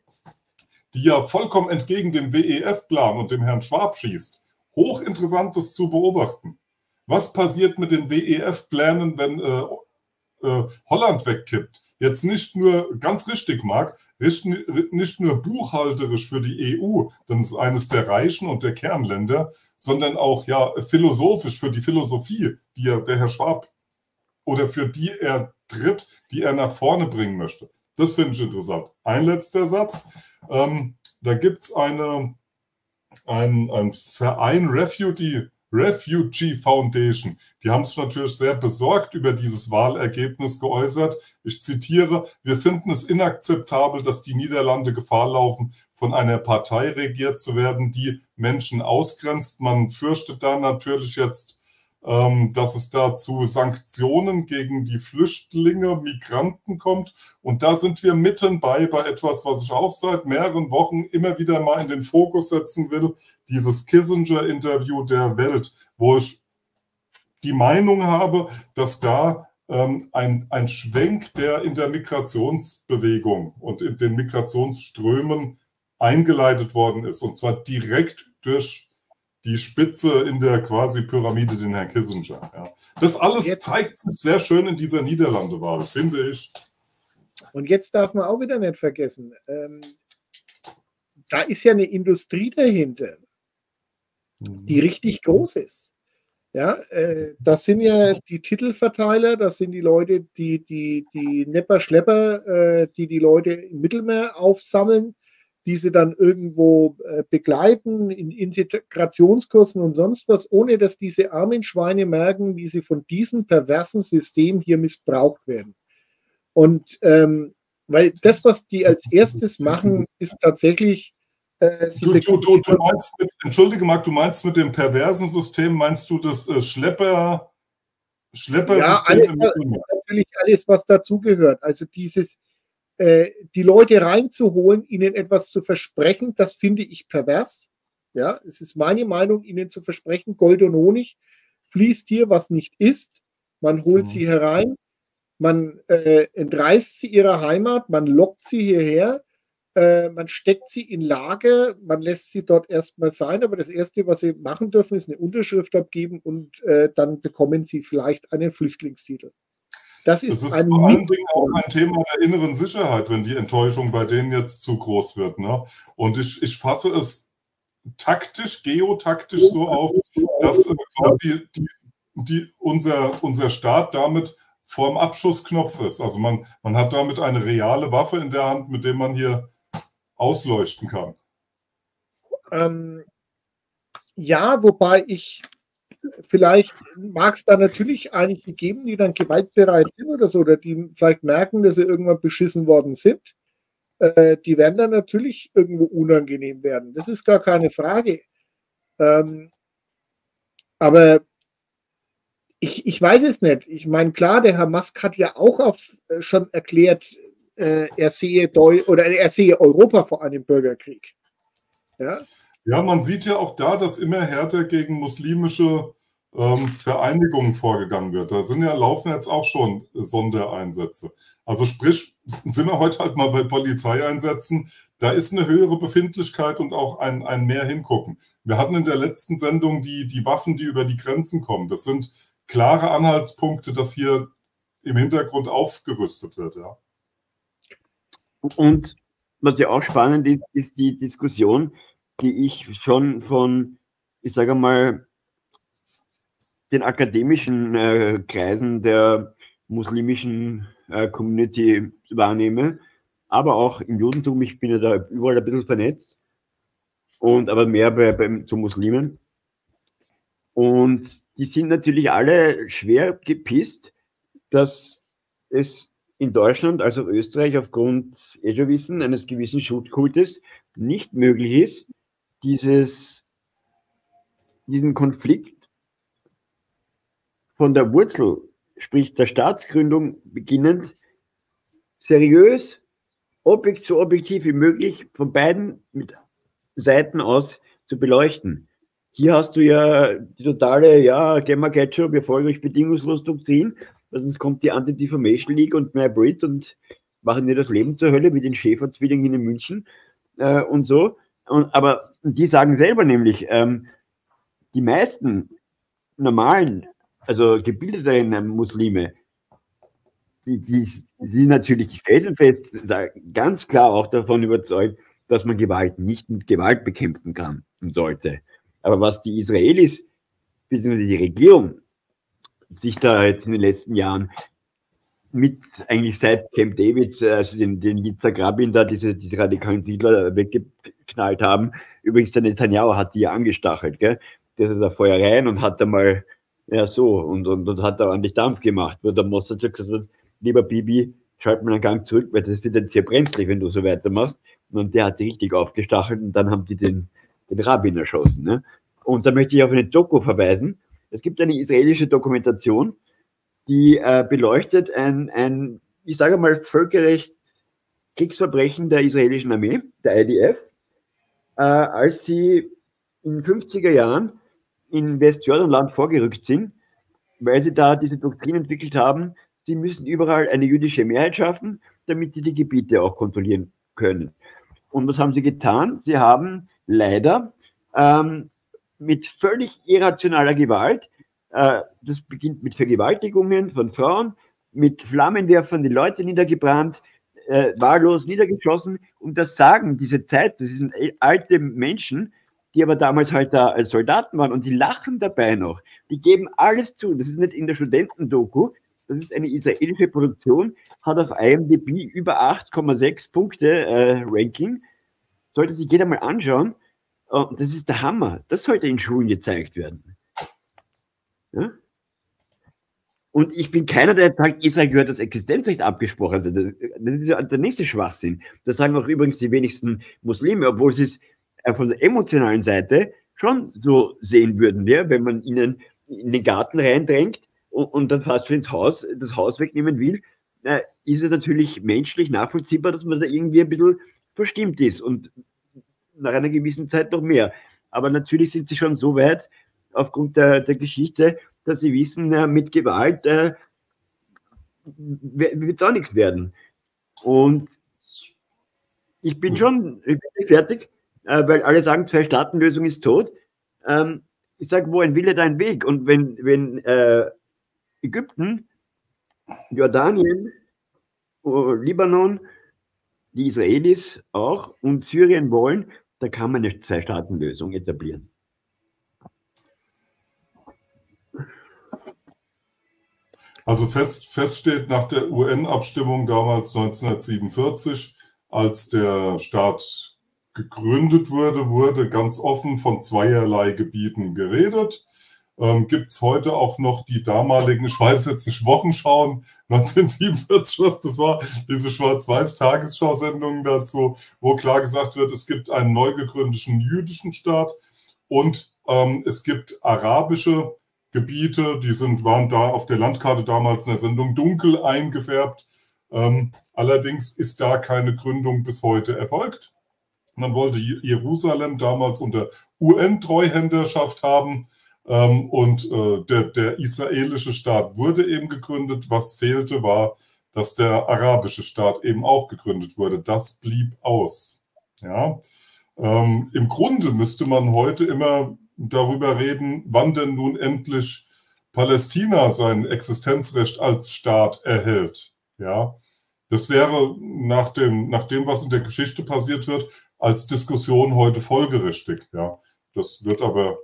die ja vollkommen entgegen dem WEF-Plan und dem Herrn Schwab schießt. Hochinteressantes zu beobachten. Was passiert mit den WEF-Plänen, wenn äh, äh, Holland wegkippt? Jetzt nicht nur, ganz richtig, Marc, nicht nur buchhalterisch für die EU, denn es ist eines der reichen und der Kernländer, sondern auch ja philosophisch für die Philosophie, die er, der Herr Schwab oder für die er tritt, die er nach vorne bringen möchte. Das finde ich interessant. Ein letzter Satz. Ähm, da gibt es eine, ein, ein Verein Refugee Refugee Foundation. Die haben sich natürlich sehr besorgt über dieses Wahlergebnis geäußert. Ich zitiere, wir finden es inakzeptabel, dass die Niederlande Gefahr laufen, von einer Partei regiert zu werden, die Menschen ausgrenzt. Man fürchtet da natürlich jetzt ähm, dass es da zu Sanktionen gegen die Flüchtlinge, Migranten kommt. Und da sind wir mitten bei, bei etwas, was ich auch seit mehreren Wochen immer wieder mal in den Fokus setzen will, dieses Kissinger-Interview der Welt, wo ich die Meinung habe, dass da ähm, ein, ein Schwenk, der in der Migrationsbewegung und in den Migrationsströmen eingeleitet worden ist, und zwar direkt durch die Spitze in der quasi Pyramide, den Herrn Kissinger. Ja. Das alles jetzt, zeigt sich sehr schön in dieser Niederlande-Wahl, finde ich. Und jetzt darf man auch wieder nicht vergessen, ähm, da ist ja eine Industrie dahinter, die mhm. richtig groß ist. Ja, äh, das sind ja die Titelverteiler, das sind die Leute, die die, die Nepper-Schlepper, äh, die die Leute im Mittelmeer aufsammeln diese dann irgendwo äh, begleiten in Integrationskursen und sonst was, ohne dass diese armen Schweine merken, wie sie von diesem perversen System hier missbraucht werden. Und ähm, weil das, was die als erstes machen, ist tatsächlich. Äh, du, du, du, du, meinst mit, entschuldige Marc, du meinst mit dem perversen System, meinst du das äh, Schlepper, Schleppersystem? Ja, alles, natürlich alles, was dazugehört. Also dieses, äh, die Leute reinzuholen, ihnen etwas zu versprechen, das finde ich pervers. Ja, es ist meine Meinung, ihnen zu versprechen, Gold und Honig fließt hier, was nicht ist. Man holt mhm. sie herein, man äh, entreißt sie ihrer Heimat, man lockt sie hierher, äh, man steckt sie in Lager, man lässt sie dort erstmal sein, aber das Erste, was sie machen dürfen, ist eine Unterschrift abgeben und äh, dann bekommen sie vielleicht einen Flüchtlingstitel. Das ist, das ist vor allen Dingen auch ein Thema der inneren Sicherheit, wenn die Enttäuschung bei denen jetzt zu groß wird. Ne? Und ich, ich fasse es taktisch, geotaktisch so auf, dass äh, quasi die, die, unser, unser Staat damit vorm Abschussknopf ist. Also man, man hat damit eine reale Waffe in der Hand, mit der man hier ausleuchten kann. Ähm, ja, wobei ich vielleicht mag es da natürlich einige geben, die dann gewaltbereit sind oder so, oder die vielleicht merken, dass sie irgendwann beschissen worden sind. Äh, die werden dann natürlich irgendwo unangenehm werden. Das ist gar keine Frage. Ähm, aber ich, ich weiß es nicht. Ich meine, klar, der Herr Musk hat ja auch auf, äh, schon erklärt, äh, er sehe Deu oder er sehe Europa vor einem Bürgerkrieg. Ja? Ja, man sieht ja auch da, dass immer härter gegen muslimische ähm, Vereinigungen vorgegangen wird. Da sind ja laufen jetzt auch schon Sondereinsätze. Also sprich, sind wir heute halt mal bei Polizeieinsätzen. Da ist eine höhere Befindlichkeit und auch ein, ein mehr hingucken. Wir hatten in der letzten Sendung die, die Waffen, die über die Grenzen kommen. Das sind klare Anhaltspunkte, dass hier im Hintergrund aufgerüstet wird, ja. Und was ja auch spannend ist, ist die Diskussion, die ich schon von, ich sage mal, den akademischen äh, Kreisen der muslimischen äh, Community wahrnehme, aber auch im Judentum, ich bin ja da überall ein bisschen vernetzt, und aber mehr bei, bei, zu Muslimen. Und die sind natürlich alle schwer gepisst, dass es in Deutschland, also Österreich, aufgrund, eh schon wissen, eines gewissen Schutzkultes nicht möglich ist, dieses, diesen Konflikt von der Wurzel, sprich der Staatsgründung beginnend, seriös, objekt, so objektiv wie möglich von beiden mit Seiten aus zu beleuchten. Hier hast du ja die totale, ja, Gemma Ketchup, wir folgen euch bedingungslos Doktrin, sonst kommt die Anti-Defamation League und mehr Brit und machen dir das Leben zur Hölle wie den Schäferzwillingen in München äh, und so. Und, aber die sagen selber nämlich, ähm, die meisten normalen, also gebildeteren Muslime, die, die, die natürlich felsenfest, ganz klar auch davon überzeugt, dass man Gewalt nicht mit Gewalt bekämpfen kann und sollte. Aber was die Israelis bzw. die Regierung sich da jetzt in den letzten Jahren mit eigentlich seit Camp David, also den, den Yitzhak Rabin da diese, diese radikalen Siedler weggeknallt haben. Übrigens, der Netanyahu hat die ja angestachelt, gell? Der ist da vorher rein und hat da mal, ja so, und, und, und hat da ordentlich Dampf gemacht. Wo der Mossad gesagt hat, lieber Bibi, schalt mal einen Gang zurück, weil das wird dann sehr brenzlig, wenn du so weitermachst. Und der hat die richtig aufgestachelt und dann haben die den, den Rabbin erschossen. Ne? Und da möchte ich auf eine Doku verweisen. Es gibt eine israelische Dokumentation, die äh, beleuchtet ein, ein, ich sage mal, völkerrecht Kriegsverbrechen der israelischen Armee, der IDF, äh, als sie in 50er Jahren in Westjordanland vorgerückt sind, weil sie da diese Doktrin entwickelt haben, sie müssen überall eine jüdische Mehrheit schaffen, damit sie die Gebiete auch kontrollieren können. Und was haben sie getan? Sie haben leider ähm, mit völlig irrationaler Gewalt, äh, das beginnt mit Vergewaltigungen von Frauen, mit Flammenwerfern die Leute niedergebrannt, äh, wahllos niedergeschossen. Und das sagen diese Zeit, das sind alte Menschen, die aber damals halt da als Soldaten waren und die lachen dabei noch. Die geben alles zu. Das ist nicht in der Studentendoku, das ist eine israelische Produktion, hat auf IMDb über 8,6 Punkte äh, Ranking. Sollte sich jeder mal anschauen. Und das ist der Hammer. Das sollte in Schulen gezeigt werden. Ja? Und ich bin keiner, der sagt, Israel gehört das Existenzrecht abgesprochen. Also das, ist ja der nächste Schwachsinn. Das sagen auch übrigens die wenigsten Muslime, obwohl sie es von der emotionalen Seite schon so sehen würden, ja? wenn man ihnen in den Garten reindrängt und, und dann fast schon ins Haus, das Haus wegnehmen will, äh, ist es natürlich menschlich nachvollziehbar, dass man da irgendwie ein bisschen verstimmt ist und nach einer gewissen Zeit noch mehr. Aber natürlich sind sie schon so weit aufgrund der, der Geschichte, dass sie wissen, äh, mit Gewalt äh, wird da nichts werden. Und ich bin schon ich bin fertig, äh, weil alle sagen, Zwei-Staaten-Lösung ist tot. Ähm, ich sage, wo ein Wille, dein Weg. Und wenn, wenn äh, Ägypten, Jordanien, äh, Libanon, die Israelis auch und Syrien wollen, da kann man eine Zwei-Staaten-Lösung etablieren. Also fest, fest steht nach der UN-Abstimmung damals 1947, als der Staat gegründet wurde, wurde ganz offen von zweierlei Gebieten geredet. Ähm, Gibt es heute auch noch die damaligen, ich weiß jetzt nicht, Wochenschauen 1947, was das war, diese Schwarz-Weiß-Tagesschau-Sendungen dazu, wo klar gesagt wird, es gibt einen neu gegründeten jüdischen Staat und ähm, es gibt arabische Gebiete, die sind, waren da auf der Landkarte damals in der Sendung dunkel eingefärbt. Ähm, allerdings ist da keine Gründung bis heute erfolgt. Man wollte Jerusalem damals unter UN-Treuhänderschaft haben. Ähm, und äh, der, der israelische Staat wurde eben gegründet. Was fehlte, war, dass der arabische Staat eben auch gegründet wurde. Das blieb aus. Ja. Ähm, Im Grunde müsste man heute immer darüber reden, wann denn nun endlich Palästina sein Existenzrecht als Staat erhält. Ja, das wäre nach dem, nach dem, was in der Geschichte passiert wird, als Diskussion heute folgerichtig. Ja, das wird aber,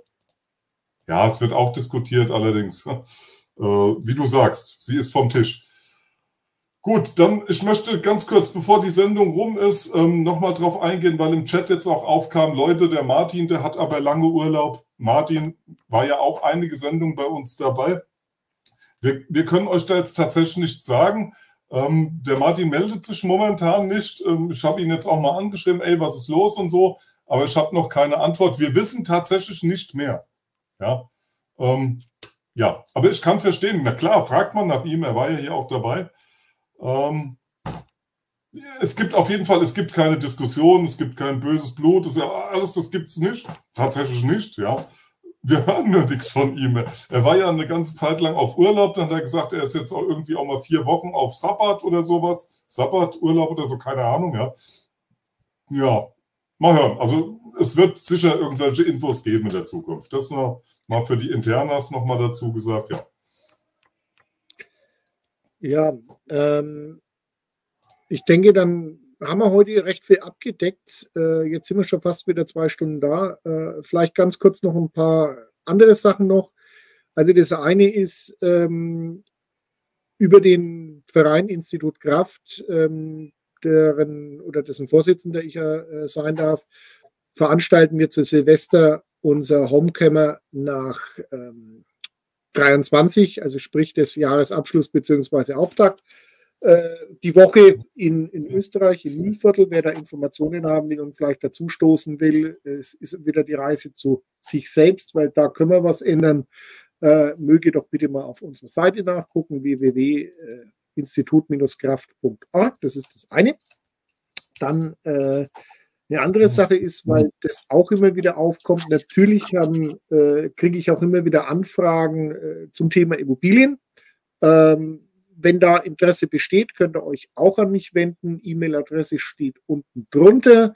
ja, es wird auch diskutiert, allerdings, äh, wie du sagst, sie ist vom Tisch. Gut, dann ich möchte ganz kurz, bevor die Sendung rum ist, ähm, nochmal drauf eingehen, weil im Chat jetzt auch aufkam, Leute, der Martin, der hat aber lange Urlaub. Martin war ja auch einige Sendungen bei uns dabei. Wir, wir können euch da jetzt tatsächlich nichts sagen. Ähm, der Martin meldet sich momentan nicht. Ähm, ich habe ihn jetzt auch mal angeschrieben, ey, was ist los und so, aber ich habe noch keine Antwort. Wir wissen tatsächlich nicht mehr. Ja, ähm, ja, aber ich kann verstehen, na klar, fragt man nach ihm, er war ja hier auch dabei. Ähm, es gibt auf jeden Fall, es gibt keine Diskussion, es gibt kein böses Blut, ja alles, das gibt es nicht. Tatsächlich nicht, ja. Wir hören nur nichts von ihm. Er war ja eine ganze Zeit lang auf Urlaub, dann hat er gesagt, er ist jetzt auch irgendwie auch mal vier Wochen auf Sabbat oder sowas. Sabbat, Urlaub oder so, keine Ahnung, ja. Ja, mal hören. Also es wird sicher irgendwelche Infos geben in der Zukunft. Das noch mal für die Internas nochmal dazu gesagt, ja. Ja, ähm, ich denke, dann haben wir heute recht viel abgedeckt. Äh, jetzt sind wir schon fast wieder zwei Stunden da. Äh, vielleicht ganz kurz noch ein paar andere Sachen noch. Also das eine ist ähm, über den Verein Institut Kraft, ähm, deren oder dessen Vorsitzender ich ja äh, sein darf, veranstalten wir zu Silvester unser Homecammer nach ähm, 23, also sprich des Jahresabschluss bzw. Auftakt. Äh, die Woche in, in Österreich, im Mühlviertel, wer da Informationen haben will und vielleicht dazu stoßen will, es ist wieder die Reise zu sich selbst, weil da können wir was ändern. Äh, möge doch bitte mal auf unserer Seite nachgucken, www.institut-kraft.org. Das ist das eine. Dann äh, eine andere Sache ist, weil das auch immer wieder aufkommt, natürlich äh, kriege ich auch immer wieder Anfragen äh, zum Thema Immobilien. Ähm, wenn da Interesse besteht, könnt ihr euch auch an mich wenden. E-Mail-Adresse steht unten drunter,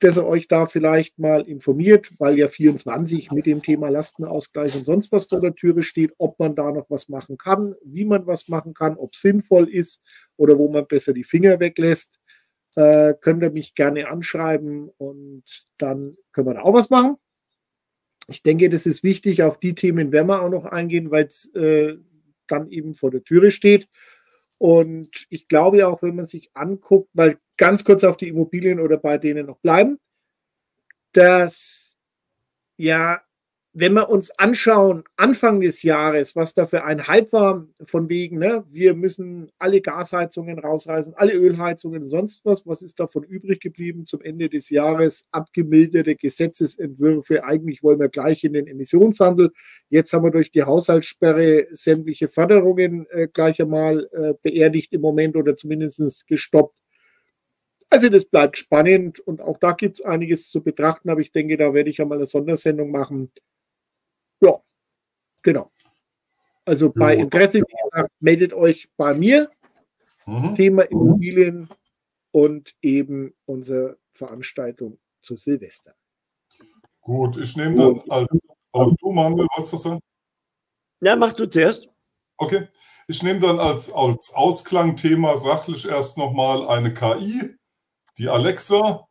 dass ihr euch da vielleicht mal informiert, weil ja 24 mit dem Thema Lastenausgleich und sonst was vor der Türe steht, ob man da noch was machen kann, wie man was machen kann, ob es sinnvoll ist oder wo man besser die Finger weglässt äh, könnt ihr mich gerne anschreiben und dann können wir da auch was machen. Ich denke, das ist wichtig. Auf die Themen werden wir auch noch eingehen, weil es äh, dann eben vor der Türe steht. Und ich glaube auch, wenn man sich anguckt, weil ganz kurz auf die Immobilien oder bei denen noch bleiben, dass ja wenn wir uns anschauen, Anfang des Jahres, was da für ein Hype war, von wegen, ne, wir müssen alle Gasheizungen rausreißen, alle Ölheizungen, sonst was, was ist davon übrig geblieben zum Ende des Jahres? Abgemilderte Gesetzesentwürfe, eigentlich wollen wir gleich in den Emissionshandel. Jetzt haben wir durch die Haushaltssperre sämtliche Förderungen äh, gleich einmal äh, beerdigt im Moment oder zumindest gestoppt. Also das bleibt spannend und auch da gibt es einiges zu betrachten, aber ich denke, da werde ich einmal eine Sondersendung machen ja, genau. Also bei Interesse, wie gesagt, meldet euch bei mir. Mhm. Thema Immobilien und eben unsere Veranstaltung zu Silvester. Gut, ich nehme dann als. Oh, du, Manuel, wolltest du was sagen? Ja, mach du zuerst. Okay. Ich nehme dann als, als Ausklangthema sachlich erst nochmal eine KI, die Alexa.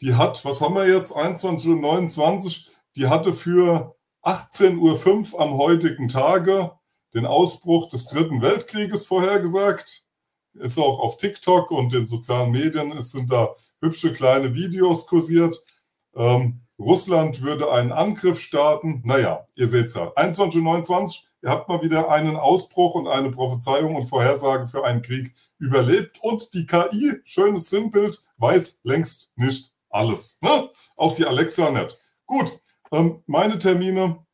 Die hat, was haben wir jetzt, 21.29 Uhr, die hatte für 18.05 Uhr am heutigen Tage den Ausbruch des Dritten Weltkrieges vorhergesagt. Ist auch auf TikTok und den sozialen Medien es sind da hübsche kleine Videos kursiert. Ähm, Russland würde einen Angriff starten. Naja, ihr seht es ja. 21.29 Ihr habt mal wieder einen Ausbruch und eine Prophezeiung und Vorhersage für einen Krieg überlebt. Und die KI, schönes Sinnbild, weiß längst nicht alles. Ne? Auch die Alexa nicht. Gut, ähm, meine Termine.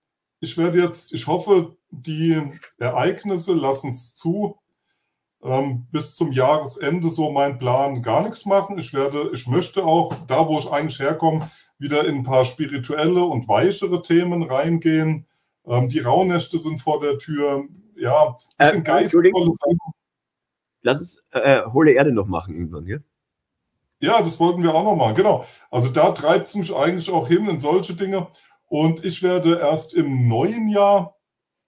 Ich werde jetzt, ich hoffe, die Ereignisse lassen es zu, ähm, bis zum Jahresende so mein Plan gar nichts machen. Ich werde, ich möchte auch da, wo ich eigentlich herkomme, wieder in ein paar spirituelle und weichere Themen reingehen. Ähm, die Rauhnächte sind vor der Tür. Ja, das äh, sind geistvolle Sachen. Lass uns äh, Hohle Erde noch machen irgendwann, ja? Ja, das wollten wir auch noch machen, genau. Also da treibt es mich eigentlich auch hin in solche Dinge. Und ich werde erst im neuen Jahr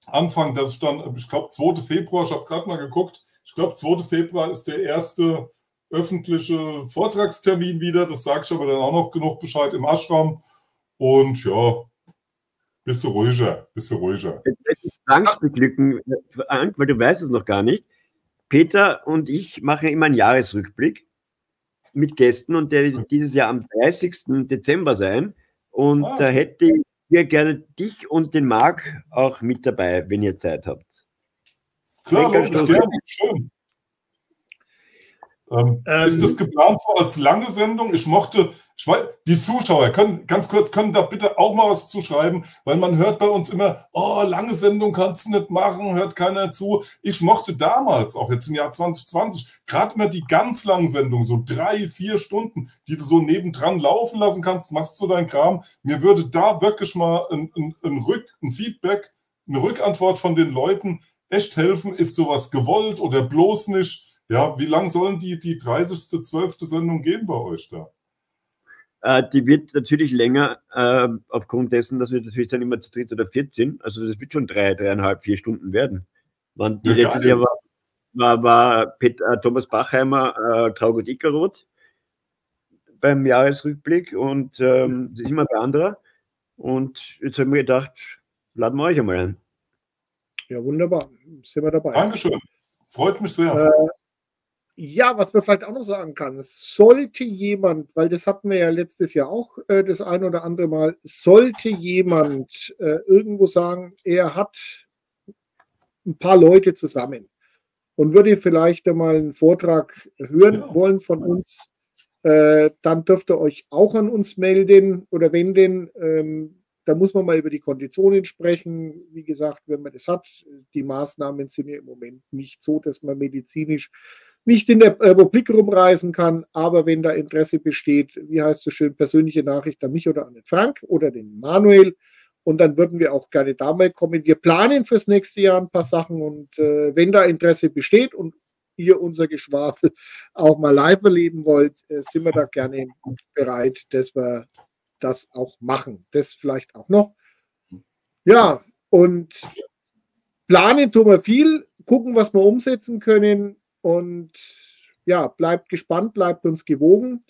anfangen, dass ich dann, ich glaube, 2. Februar, ich habe gerade mal geguckt, ich glaube, 2. Februar ist der erste öffentliche Vortragstermin wieder. Das sage ich aber dann auch noch genug Bescheid im Ashram. Und ja, bisschen ruhiger, bisschen ruhiger. Angst beglücken, weil du weißt es noch gar nicht. Peter und ich machen immer einen Jahresrückblick mit Gästen und der wird dieses Jahr am 30. Dezember sein. Und ah, da hätte ich hier gerne dich und den Marc auch mit dabei, wenn ihr Zeit habt. Klar, gerne, schön. Ähm, ähm, ist das geplant so als lange Sendung? Ich mochte, die Zuschauer können ganz kurz, können da bitte auch mal was zuschreiben, weil man hört bei uns immer, oh, lange Sendung kannst du nicht machen, hört keiner zu. Ich mochte damals, auch jetzt im Jahr 2020, gerade immer die ganz langen Sendungen, so drei, vier Stunden, die du so nebendran laufen lassen kannst, machst so deinen Kram. Mir würde da wirklich mal ein, ein, ein, Rück, ein Feedback, eine Rückantwort von den Leuten echt helfen. Ist sowas gewollt oder bloß nicht? Ja, wie lang sollen die, die 30., 12. Sendung gehen bei euch da? Äh, die wird natürlich länger, äh, aufgrund dessen, dass wir natürlich dann immer zu dritt oder viert sind. Also das wird schon drei, dreieinhalb, vier Stunden werden. Man, die ja, letztes Jahr war, war, war Pet, äh, Thomas Bachheimer, äh, Traugut Ickeroth beim Jahresrückblick und ähm, das ist immer bei anderer. Und jetzt haben wir gedacht, laden wir euch einmal ein. Ja, wunderbar. Sind wir dabei. Dankeschön. Freut mich sehr. Äh, ja, was man vielleicht auch noch sagen kann, sollte jemand, weil das hatten wir ja letztes Jahr auch äh, das ein oder andere Mal, sollte jemand äh, irgendwo sagen, er hat ein paar Leute zusammen und würde vielleicht einmal einen Vortrag hören wollen von uns, äh, dann dürft ihr euch auch an uns melden oder wenden. Ähm, da muss man mal über die Konditionen sprechen. Wie gesagt, wenn man das hat, die Maßnahmen sind ja im Moment nicht so, dass man medizinisch nicht in der Republik rumreisen kann, aber wenn da Interesse besteht, wie heißt es schön, persönliche Nachricht an mich oder an den Frank oder den Manuel. Und dann würden wir auch gerne da mal kommen. Wir planen fürs nächste Jahr ein paar Sachen und äh, wenn da Interesse besteht und ihr unser Geschwafel auch mal live erleben wollt, äh, sind wir da gerne bereit, dass wir das auch machen. Das vielleicht auch noch. Ja, und planen tun wir viel, gucken, was wir umsetzen können. Und ja, bleibt gespannt, bleibt uns gewogen.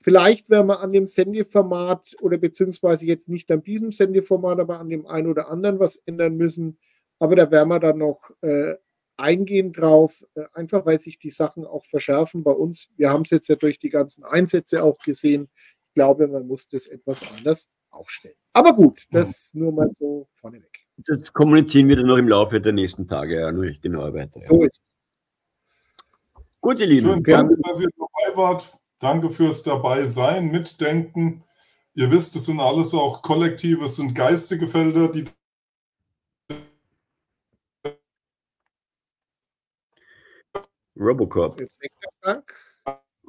Vielleicht werden wir an dem Sendeformat oder beziehungsweise jetzt nicht an diesem Sendeformat, aber an dem einen oder anderen was ändern müssen. Aber da werden wir dann noch äh, eingehen drauf, äh, einfach weil sich die Sachen auch verschärfen bei uns. Wir haben es jetzt ja durch die ganzen Einsätze auch gesehen. Ich glaube, man muss das etwas anders aufstellen. Aber gut, das ja. nur mal so vorneweg. Das kommunizieren wir dann noch im Laufe der nächsten Tage ja, nur genau weiter. So ist es. Gut, ihr Lieben. Schön, danke, dass ihr dabei wart. Danke fürs Dabeisein, Mitdenken. Ihr wisst, es sind alles auch kollektive, es sind geistige Felder, die Robocop.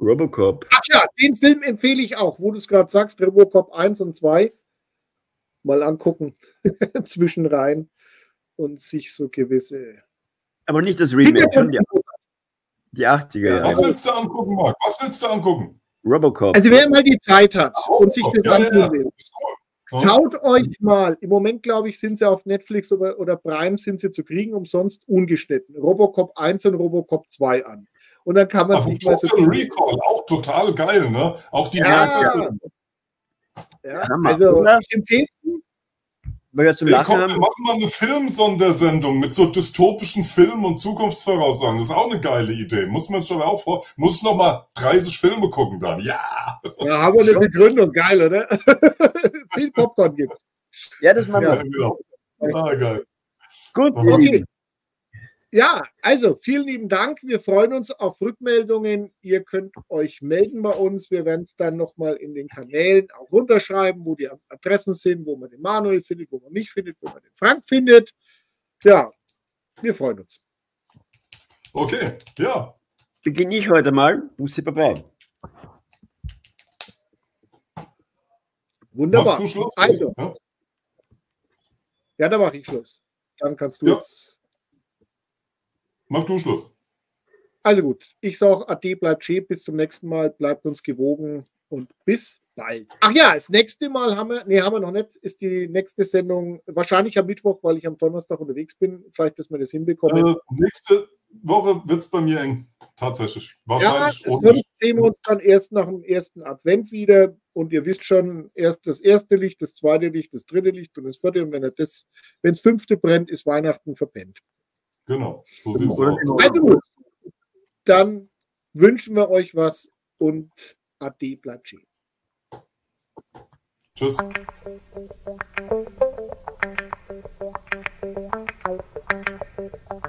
Robocop. Ach ja, den Film empfehle ich auch, wo du es gerade sagst, Robocop 1 und 2. Mal angucken zwischenrein und sich so gewisse. Aber nicht das Remake, schon die die 80er Jahre. Was willst du angucken, Marc? Was willst du angucken? Robocop. Also wer mal die Zeit hat oh, und sich das ja, ansehen will, ja, schaut euch mal, im Moment glaube ich, sind sie auf Netflix oder, oder Prime sind sie zu kriegen, umsonst ungeschnitten. Robocop 1 und Robocop 2 an. Und dann kann man also sich mal so. Recall, auch total geil, ne? Auch die ja, ja, also ich empfehle weil wir zum Lachen komm, haben. Wir machen mal eine Filmsondersendung mit so dystopischen Filmen und Zukunftsvoraussagen. Das ist auch eine geile Idee. Muss man schon auch vor. Muss ich noch mal 30 Filme gucken dann. Ja. Da haben wir eine Begründung. Geil, oder? Viel Popcorn gibt's. Ja, das machen wir. Ja, genau. Ah, geil. Gut, okay. Ja, also vielen lieben Dank. Wir freuen uns auf Rückmeldungen. Ihr könnt euch melden bei uns. Wir werden es dann nochmal in den Kanälen auch runterschreiben, wo die Adressen sind, wo man den Manuel findet, wo man mich findet, wo man den Frank findet. Ja, wir freuen uns. Okay, ja. Beginne ich heute mal. Bussi Baba. Wunderbar. Also. Ja, ja da mache ich Schluss. Dann kannst du ja. jetzt Mach du Schluss. Also gut, ich sage Ade, bleibt schön, bis zum nächsten Mal, bleibt uns gewogen und bis bald. Ach ja, das nächste Mal haben wir, nee, haben wir noch nicht, ist die nächste Sendung wahrscheinlich am Mittwoch, weil ich am Donnerstag unterwegs bin. Vielleicht, dass wir das hinbekommen. Äh, nächste Woche wird es bei mir eng, tatsächlich. Wahrscheinlich. Ja, das sehen wir uns dann erst nach dem ersten Advent wieder und ihr wisst schon, erst das erste Licht, das zweite Licht, das dritte Licht und das vierte und wenn das, wenn das fünfte brennt, ist Weihnachten verpennt. Genau, so sieht es aus. Also dann wünschen wir euch was und Ade, bleibt schön. Tschüss. Thank